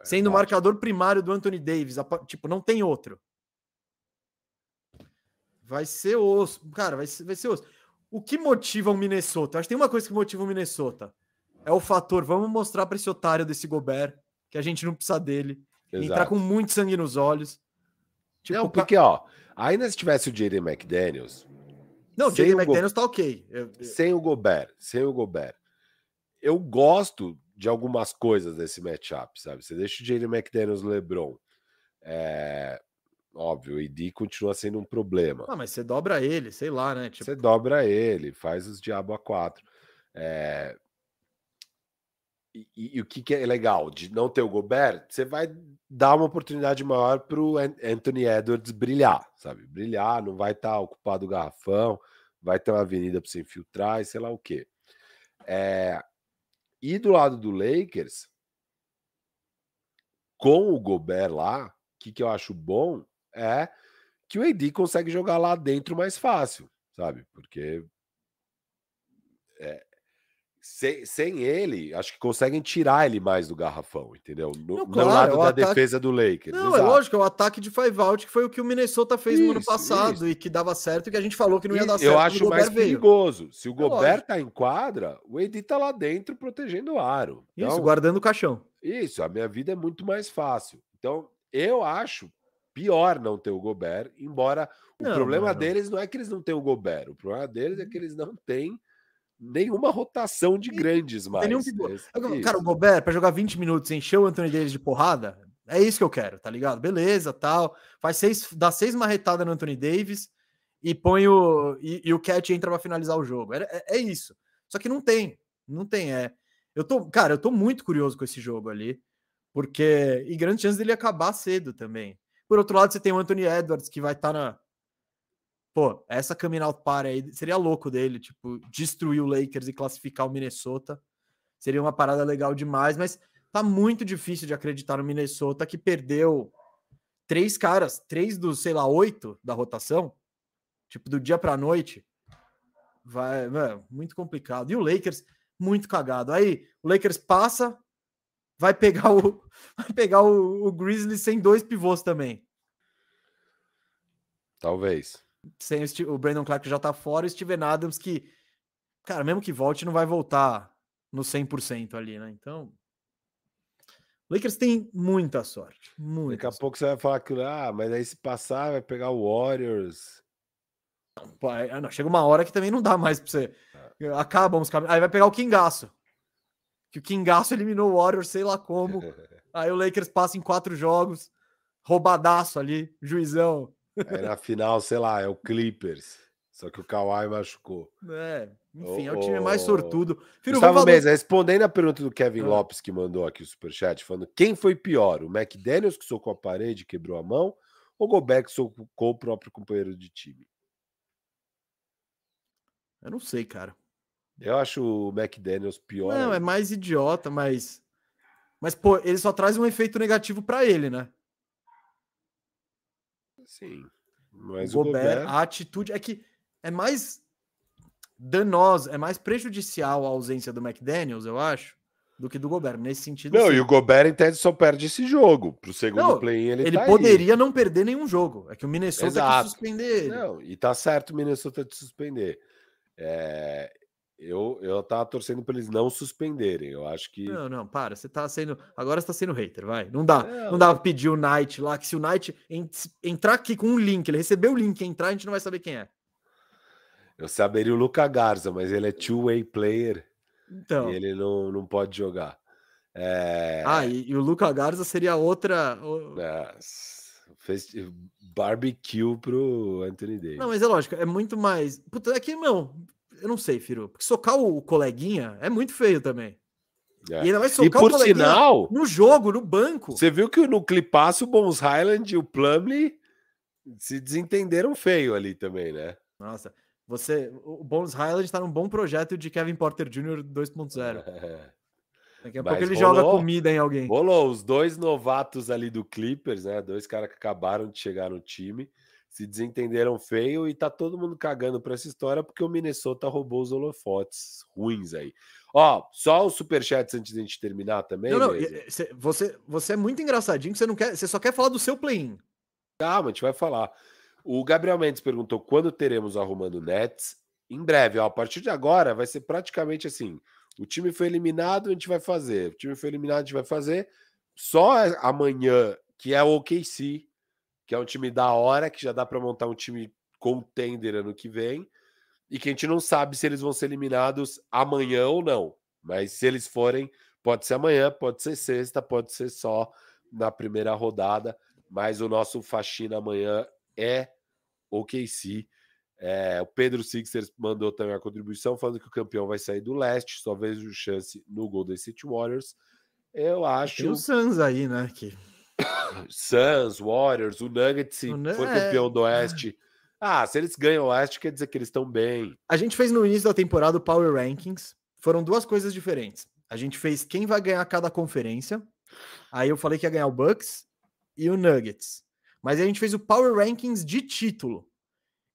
É, Sendo o marcador primário do Anthony Davis. Tipo, não tem outro. Vai ser osso. Cara, vai ser, vai ser osso. O que motiva o Minnesota? acho que tem uma coisa que motiva o Minnesota. É o fator, vamos mostrar para esse otário desse Gobert que a gente não precisa dele Exato. entrar com muito sangue nos olhos. Tipo, não, porque, ó, ainda se tivesse o Jaden McDaniels. Não, o Jaden McDaniels tá ok. Eu, eu... Sem o Gobert, sem o Gobert. Eu gosto de algumas coisas desse matchup, sabe? Você deixa o Jaden McDaniels LeBron. É... Óbvio, o ID continua sendo um problema. Ah, mas você dobra ele, sei lá, né? Tipo... Você dobra ele, faz os diabo a quatro. É... E, e, e, o que, que, é legal de não ter o Gobert, você vai dar uma oportunidade maior para o Anthony Edwards brilhar, sabe? Brilhar, não vai estar tá ocupado o garrafão, vai ter uma avenida para você infiltrar e sei lá o quê. É... E do lado do Lakers, com o Gobert lá, o que, que eu acho bom é que o AD consegue jogar lá dentro mais fácil, sabe? Porque é, sem, sem ele, acho que conseguem tirar ele mais do garrafão, entendeu? No, não, claro, no lado da ataque... defesa do Lakers. Não, é Exato. é lógico, é o ataque de five out, que foi o que o Minnesota fez isso, no ano passado isso. e que dava certo e que a gente falou que não ia dar certo. Eu acho mais veio. perigoso. Se o é Gobert lógico. tá em quadra, o Edi tá lá dentro protegendo o aro. Então, isso, guardando o caixão. Isso, a minha vida é muito mais fácil. Então, eu acho pior não ter o Gobert, embora o não, problema não, não. deles não é que eles não têm o Gobert, o problema deles é que eles não têm nenhuma rotação de grandes mais. Nenhum... É cara, o Gobert, para jogar 20 minutos, encher o Anthony Davis de porrada, é isso que eu quero, tá ligado? Beleza, tal. Faz seis, dá seis marretadas no Anthony Davis e põe o. E, e o Cat entra para finalizar o jogo. É, é, é, isso. Só que não tem. Não tem. É. Eu tô, cara, eu tô muito curioso com esse jogo ali, porque e grande chance dele acabar cedo também. Por outro lado, você tem o Anthony Edwards que vai estar tá na Pô, essa coming out party aí seria louco dele, tipo, destruir o Lakers e classificar o Minnesota. Seria uma parada legal demais, mas tá muito difícil de acreditar no Minnesota que perdeu três caras, três dos, sei lá, oito da rotação, tipo, do dia pra noite. Vai, mano, muito complicado. E o Lakers, muito cagado. Aí, o Lakers passa, vai pegar o, vai pegar o, o Grizzlies sem dois pivôs também. Talvez. Sem o, o Brandon Clark já tá fora, o Steven Adams que, cara, mesmo que volte, não vai voltar no 100% ali, né? Então, o Lakers tem muita sorte. Muita Daqui a sorte. pouco você vai falar que, ah, mas aí se passar, vai pegar o Warriors. Pô, aí, não, chega uma hora que também não dá mais pra você. Acabam os caminhos. Aí vai pegar o Kingaço. Que o Kingaço eliminou o Warriors, sei lá como. Aí o Lakers passa em quatro jogos. Roubadaço ali, juizão. Aí na final, sei lá, é o Clippers. Só que o Kawhi machucou. É, enfim, é o time mais sortudo. Filho, Gustavo respondendo a pergunta do Kevin ah. Lopes, que mandou aqui o superchat, falando quem foi pior, o McDaniels que socou a parede e quebrou a mão, ou o Gobert que socou o próprio companheiro de time? Eu não sei, cara. Eu acho o McDaniels pior. Não, é mais idiota, mas. Mas, pô, ele só traz um efeito negativo para ele, né? Sim. Mas o Gobert, Gobert, a atitude é que é mais danosa, é mais prejudicial a ausência do McDaniels, eu acho, do que do Gobert, nesse sentido. Não, sim. e o Gobert, em tese, só perde esse jogo. Pro segundo play ele Ele tá poderia aí. não perder nenhum jogo. É que o Minnesota Exato. quis suspender ele. Não, e tá certo o Minnesota de suspender. É, eu, eu tava torcendo para eles não suspenderem. Eu acho que. Não, não, para. Você tá sendo. Agora você tá sendo hater, vai. Não dá. É, não dá pra pedir o Knight lá, que se o Knight entrar aqui com um link, ele recebeu o link entrar, a gente não vai saber quem é. Eu saberia o Luca Garza, mas ele é two-way player. Então. E ele não, não pode jogar. É... Ah, e, e, o Luca Garza seria outra. É, fez barbecue pro Anthony Davis. Não, mas é lógico, é muito mais. Puta, é que, não, eu não sei, Firu. Porque socar o coleguinha é muito feio também. É. E ainda vai socar e por o sinal, no jogo, no banco. Você viu que no clipaço o Bones Highland e o Plumley se desentenderam feio ali também, né? Nossa, você, o Bones Highland está num bom projeto de Kevin Porter Jr. 2.0. É. Daqui a Mas pouco ele rolou, joga comida em alguém. Rolou os dois novatos ali do Clippers, né? Dois caras que acabaram de chegar no time se desentenderam feio e tá todo mundo cagando para essa história porque o Minnesota roubou os holofotes ruins aí. Ó, só os superchats antes de a gente terminar também. Não, não, você, você é muito engraçadinho, você não quer, você só quer falar do seu play-in. Calma, a gente vai falar. O Gabriel Mendes perguntou quando teremos arrumando Nets. Em breve, ó, a partir de agora vai ser praticamente assim. O time foi eliminado, a gente vai fazer. O time foi eliminado, a gente vai fazer. Só amanhã, que é o OKC, que é um time da hora, que já dá para montar um time contender ano que vem, e que a gente não sabe se eles vão ser eliminados amanhã ou não. Mas se eles forem, pode ser amanhã, pode ser sexta, pode ser só na primeira rodada. Mas o nosso faxina amanhã é o KC. É, o Pedro Sixers mandou também a contribuição falando que o campeão vai sair do leste, só vejo chance no Golden City Warriors. Eu acho. Tem o Suns aí, né? Que Suns, Warriors, o Nuggets o foi é... campeão do Oeste. Ah, se eles ganham o Oeste, quer dizer que eles estão bem. A gente fez no início da temporada o Power Rankings. Foram duas coisas diferentes. A gente fez quem vai ganhar cada conferência. Aí eu falei que ia ganhar o Bucks e o Nuggets. Mas a gente fez o Power Rankings de título.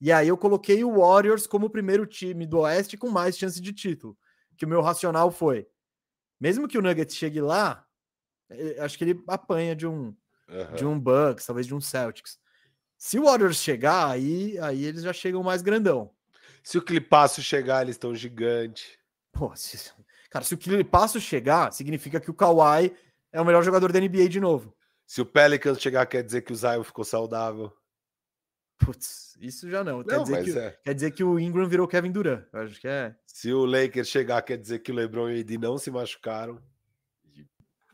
E aí eu coloquei o Warriors como o primeiro time do Oeste com mais chance de título. Que o meu racional foi: mesmo que o Nuggets chegue lá, acho que ele apanha de um uhum. de um Bucks, talvez de um Celtics. Se o Warriors chegar, aí, aí eles já chegam mais grandão. Se o Clipaço chegar, eles estão gigante. Pô, se, cara, se o Clipaço chegar, significa que o Kawhi é o melhor jogador da NBA de novo. Se o Pelicans chegar, quer dizer que o Zion ficou saudável. Putz, isso já não. Quer, não, dizer, que, é. quer dizer que o Ingram virou Kevin Durant. Acho que é. Se o Lakers chegar, quer dizer que o LeBron e o AD não se machucaram.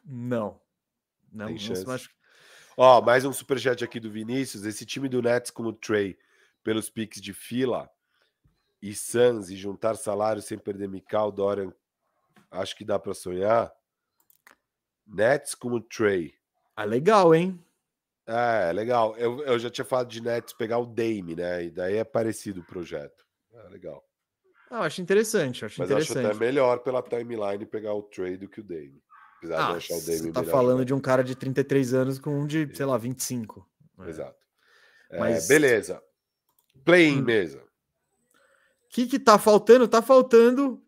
Não. Não, não se machucaram. Ó, mais um superchat aqui do Vinícius. Esse time do Nets com o Trey pelos piques de fila e Suns e juntar salário sem perder Mikal, Dorian, acho que dá para sonhar. Nets com o Trey. Ah, legal, hein? É, legal. Eu, eu já tinha falado de Nets pegar o Dame, né? E daí é parecido o projeto. É legal. Ah, acho interessante, acho Mas interessante. acho até melhor pela timeline pegar o Trey do que o Dame. De Ah, achar o você tá falando jogador. de um cara de 33 anos com um de, sei lá, 25. É. Exato. É, Mas- beleza. Play-in Hum. mesa. O que que tá faltando? Tá faltando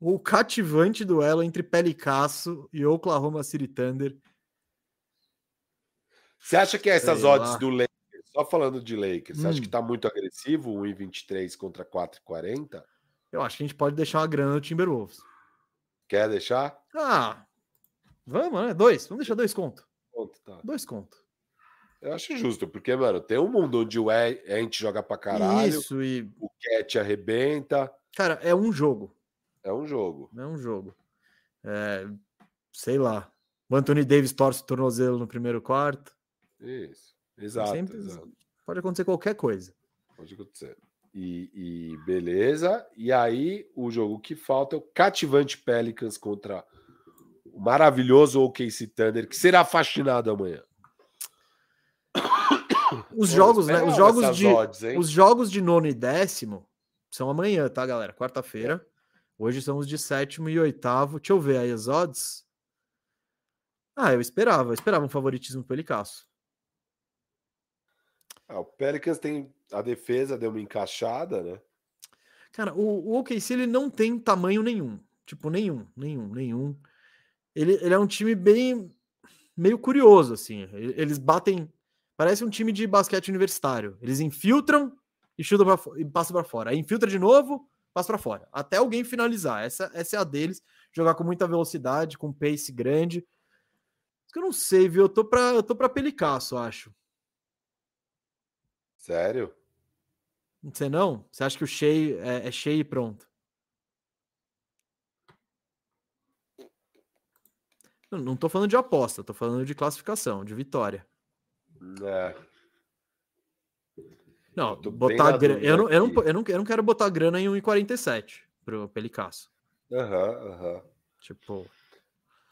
o cativante duelo entre Pelicasso e Oklahoma City Thunder. Você acha que essas Sei odds lá. do Lakers, só falando de Lakers, você acha Hum. que tá muito agressivo, 1,23 contra 4,40? Eu acho que a gente pode deixar uma grana no Timberwolves. Quer deixar? Ah, vamos, né? Dois. Vamos deixar dois conto. Pronto, tá. Dois conto. Eu acho justo, porque, mano, tem um mundo onde o Ent joga pra caralho, Isso, e, o Cat arrebenta. cara, é um jogo. É um jogo. É um jogo. É, sei lá. O Anthony Davis torce o tornozelo no primeiro quarto. Isso. Exato, Sempre- exato. Pode acontecer qualquer coisa. Pode acontecer. E, e beleza. E aí, o jogo que falta é o cativante Pelicans contra o maravilhoso OKC Thunder, que será fascinado amanhã. Os Pô, jogos, né? Os jogos de odds, os jogos de nono e décimo são amanhã, tá, galera? Quarta-feira. Hoje são os de sétimo e oitavo. Deixa eu ver aí as odds. Ah, eu esperava, eu esperava um favoritismo pro Elicasso. Ah, o Pelicans tem a defesa, deu uma encaixada, né? Cara, o, o OKC ele não tem tamanho nenhum. Tipo, nenhum, nenhum, nenhum. Ele, ele é um time bem meio curioso, assim. Eles batem. Parece um time de basquete universitário. Eles infiltram e chutam pra, e passam para fora. Aí infiltra de novo, passa para fora. Até alguém finalizar. Essa, essa é a deles. Jogar com muita velocidade, com pace grande. Que eu não sei, viu? Eu tô pra, eu tô pra pelicaço, acho. Sério? Não sei não? Você acha que o Shea é, é Shea e pronto? Não, tô falando de aposta, tô falando de classificação, de vitória. É. Não, tô botar na grana. Eu não, eu, não, eu, não, eu não quero botar grana em 1,47 pro Pelicasso. Aham, aham. Tipo.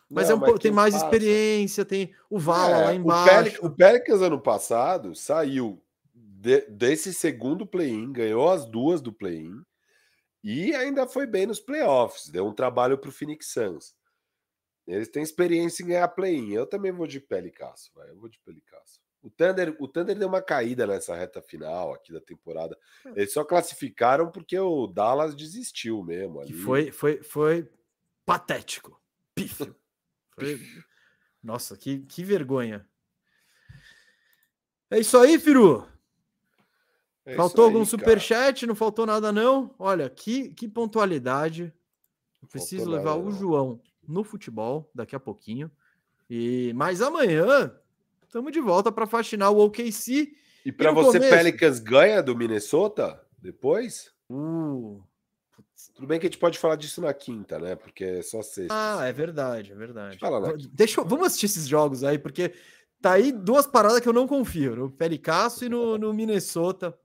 Mas Não, é um pouco, tem mais passa? experiência, tem o Vala É, lá embaixo. O Pelicans ano passado saiu de- desse segundo play-in, ganhou as duas do play-in e ainda foi bem nos playoffs. Deu um trabalho para o Phoenix Suns. Eles têm experiência em ganhar play-in. Eu também vou de Pelicasso, vai. Eu vou de Pelicasso. O Thunder, o Thunder deu uma caída nessa reta final aqui da temporada. Hum. Eles só classificaram porque o Dallas desistiu mesmo. Ali. foi, foi, foi patético. Pífio. Foi- Nossa, que, que vergonha. É isso aí, Firu. É Faltou aí, algum superchat? Não faltou nada, não? Olha, que, que pontualidade. Eu preciso Faltou levar nada, o não. João no futebol daqui a pouquinho. E Mas amanhã estamos de volta para faxinar o OKC. E para você, começo? Pelicans ganha do Minnesota depois? Uh, Tudo bem que a gente pode falar disso na quinta, né? Porque é só sexta. Ah, é verdade, é verdade. Fala. Deixa eu- vamos assistir esses jogos aí, porque tá aí duas paradas que eu não confio, no Pelicasso e no, no Minnesota.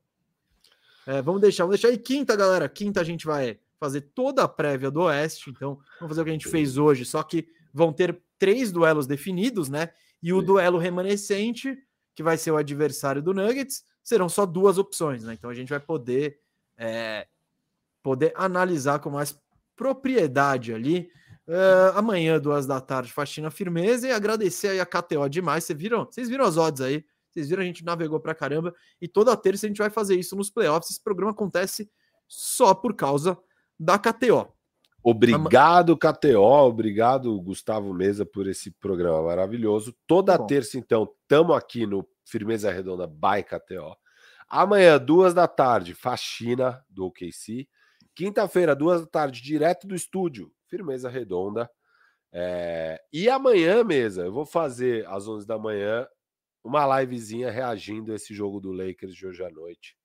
É, vamos deixar, vamos deixar. E quinta, galera, quinta a gente vai fazer toda a prévia do Oeste, então vamos fazer o que a gente fez hoje, só que vão ter três duelos definidos, né? E o duelo remanescente, que vai ser o adversário do Nuggets, serão só duas opções, né? Então a gente vai poder é, poder analisar com mais propriedade ali. É, amanhã, duas da tarde, faxina firmeza e agradecer aí a KTO demais. Vocês viram? Vocês viram as odds aí? Vocês viram? A gente navegou pra caramba e toda terça a gente vai fazer isso nos playoffs. Esse programa acontece só por causa da KTO. Obrigado, KTO. Obrigado, Gustavo Mesa, por esse programa maravilhoso. Toda Bom. terça, então, estamos aqui no Firmeza Redonda by KTO. Amanhã, duas da tarde, faxina do OKC. Quinta-feira, duas da tarde, direto do estúdio, Firmeza Redonda. É, E amanhã, Mesa, eu vou fazer às 11 da manhã uma livezinha reagindo a esse jogo do Lakers de hoje à noite.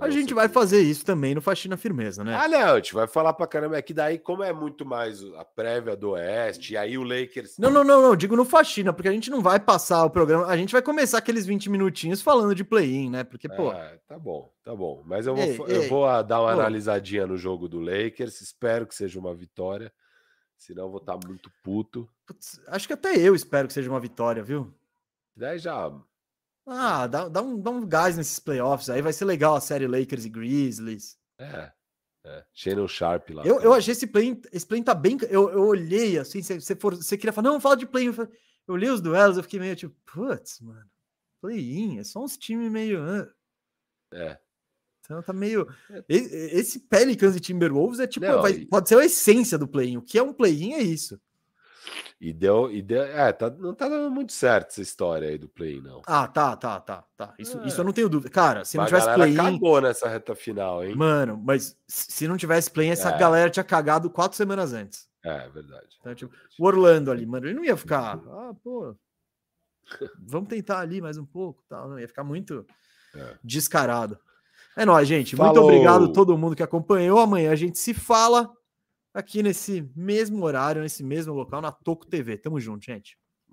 A gente sei vai fazer isso também no Faxina Firmeza, né? ah, não, a gente vai falar pra caramba. É que daí, como é muito mais a prévia do Oeste, e aí o Lakers. Não, não, não, não, digo no Faxina, porque a gente não vai passar o programa, a gente vai começar aqueles 20 minutinhos falando de play-in, né? Porque, pô, Ah, tá bom, tá bom. Mas eu vou, Ei, eu ei, vou ah, dar uma pô. analisadinha no jogo do Lakers. Espero que seja uma vitória. Senão eu vou estar tá muito puto. Putz, acho que até eu espero que seja uma vitória, viu? Daí já. Ah, dá, dá, um, dá um gás nesses playoffs. Aí vai ser legal a série Lakers e Grizzlies. É. é. Shannon Sharp lá. Eu, eu achei esse play, esse play tá bem. Eu, eu olhei assim, você, for, você queria falar, não, fala de play. Eu, eu olhei os duelos, eu fiquei meio tipo, putz, mano, play-in, é só uns times meio. É. Então tá meio. É. Esse Pelicans e Timberwolves é tipo. Não, vai. Pode ser a essência do play-in. O que é um play-in é isso. E deu. E deu é, tá, não tá dando muito certo essa história aí do play-in, não. Ah, tá, tá, tá, tá. Isso, é. isso eu não tenho dúvida. Cara, se não a tivesse play-in. acabou nessa reta final, hein? Mano, mas se não tivesse play-in, essa é. galera tinha cagado quatro semanas antes. É, verdade. Então, tipo, o Orlando ali, mano, ele não ia ficar. Ah, pô. Vamos tentar ali mais um pouco, tal. Não ia ficar muito é. descarado. É nóis, gente. Falou. Muito obrigado a todo mundo que acompanhou. Amanhã a gente se fala aqui nesse mesmo horário, nesse mesmo local, na Toco TV. Tamo junto, gente.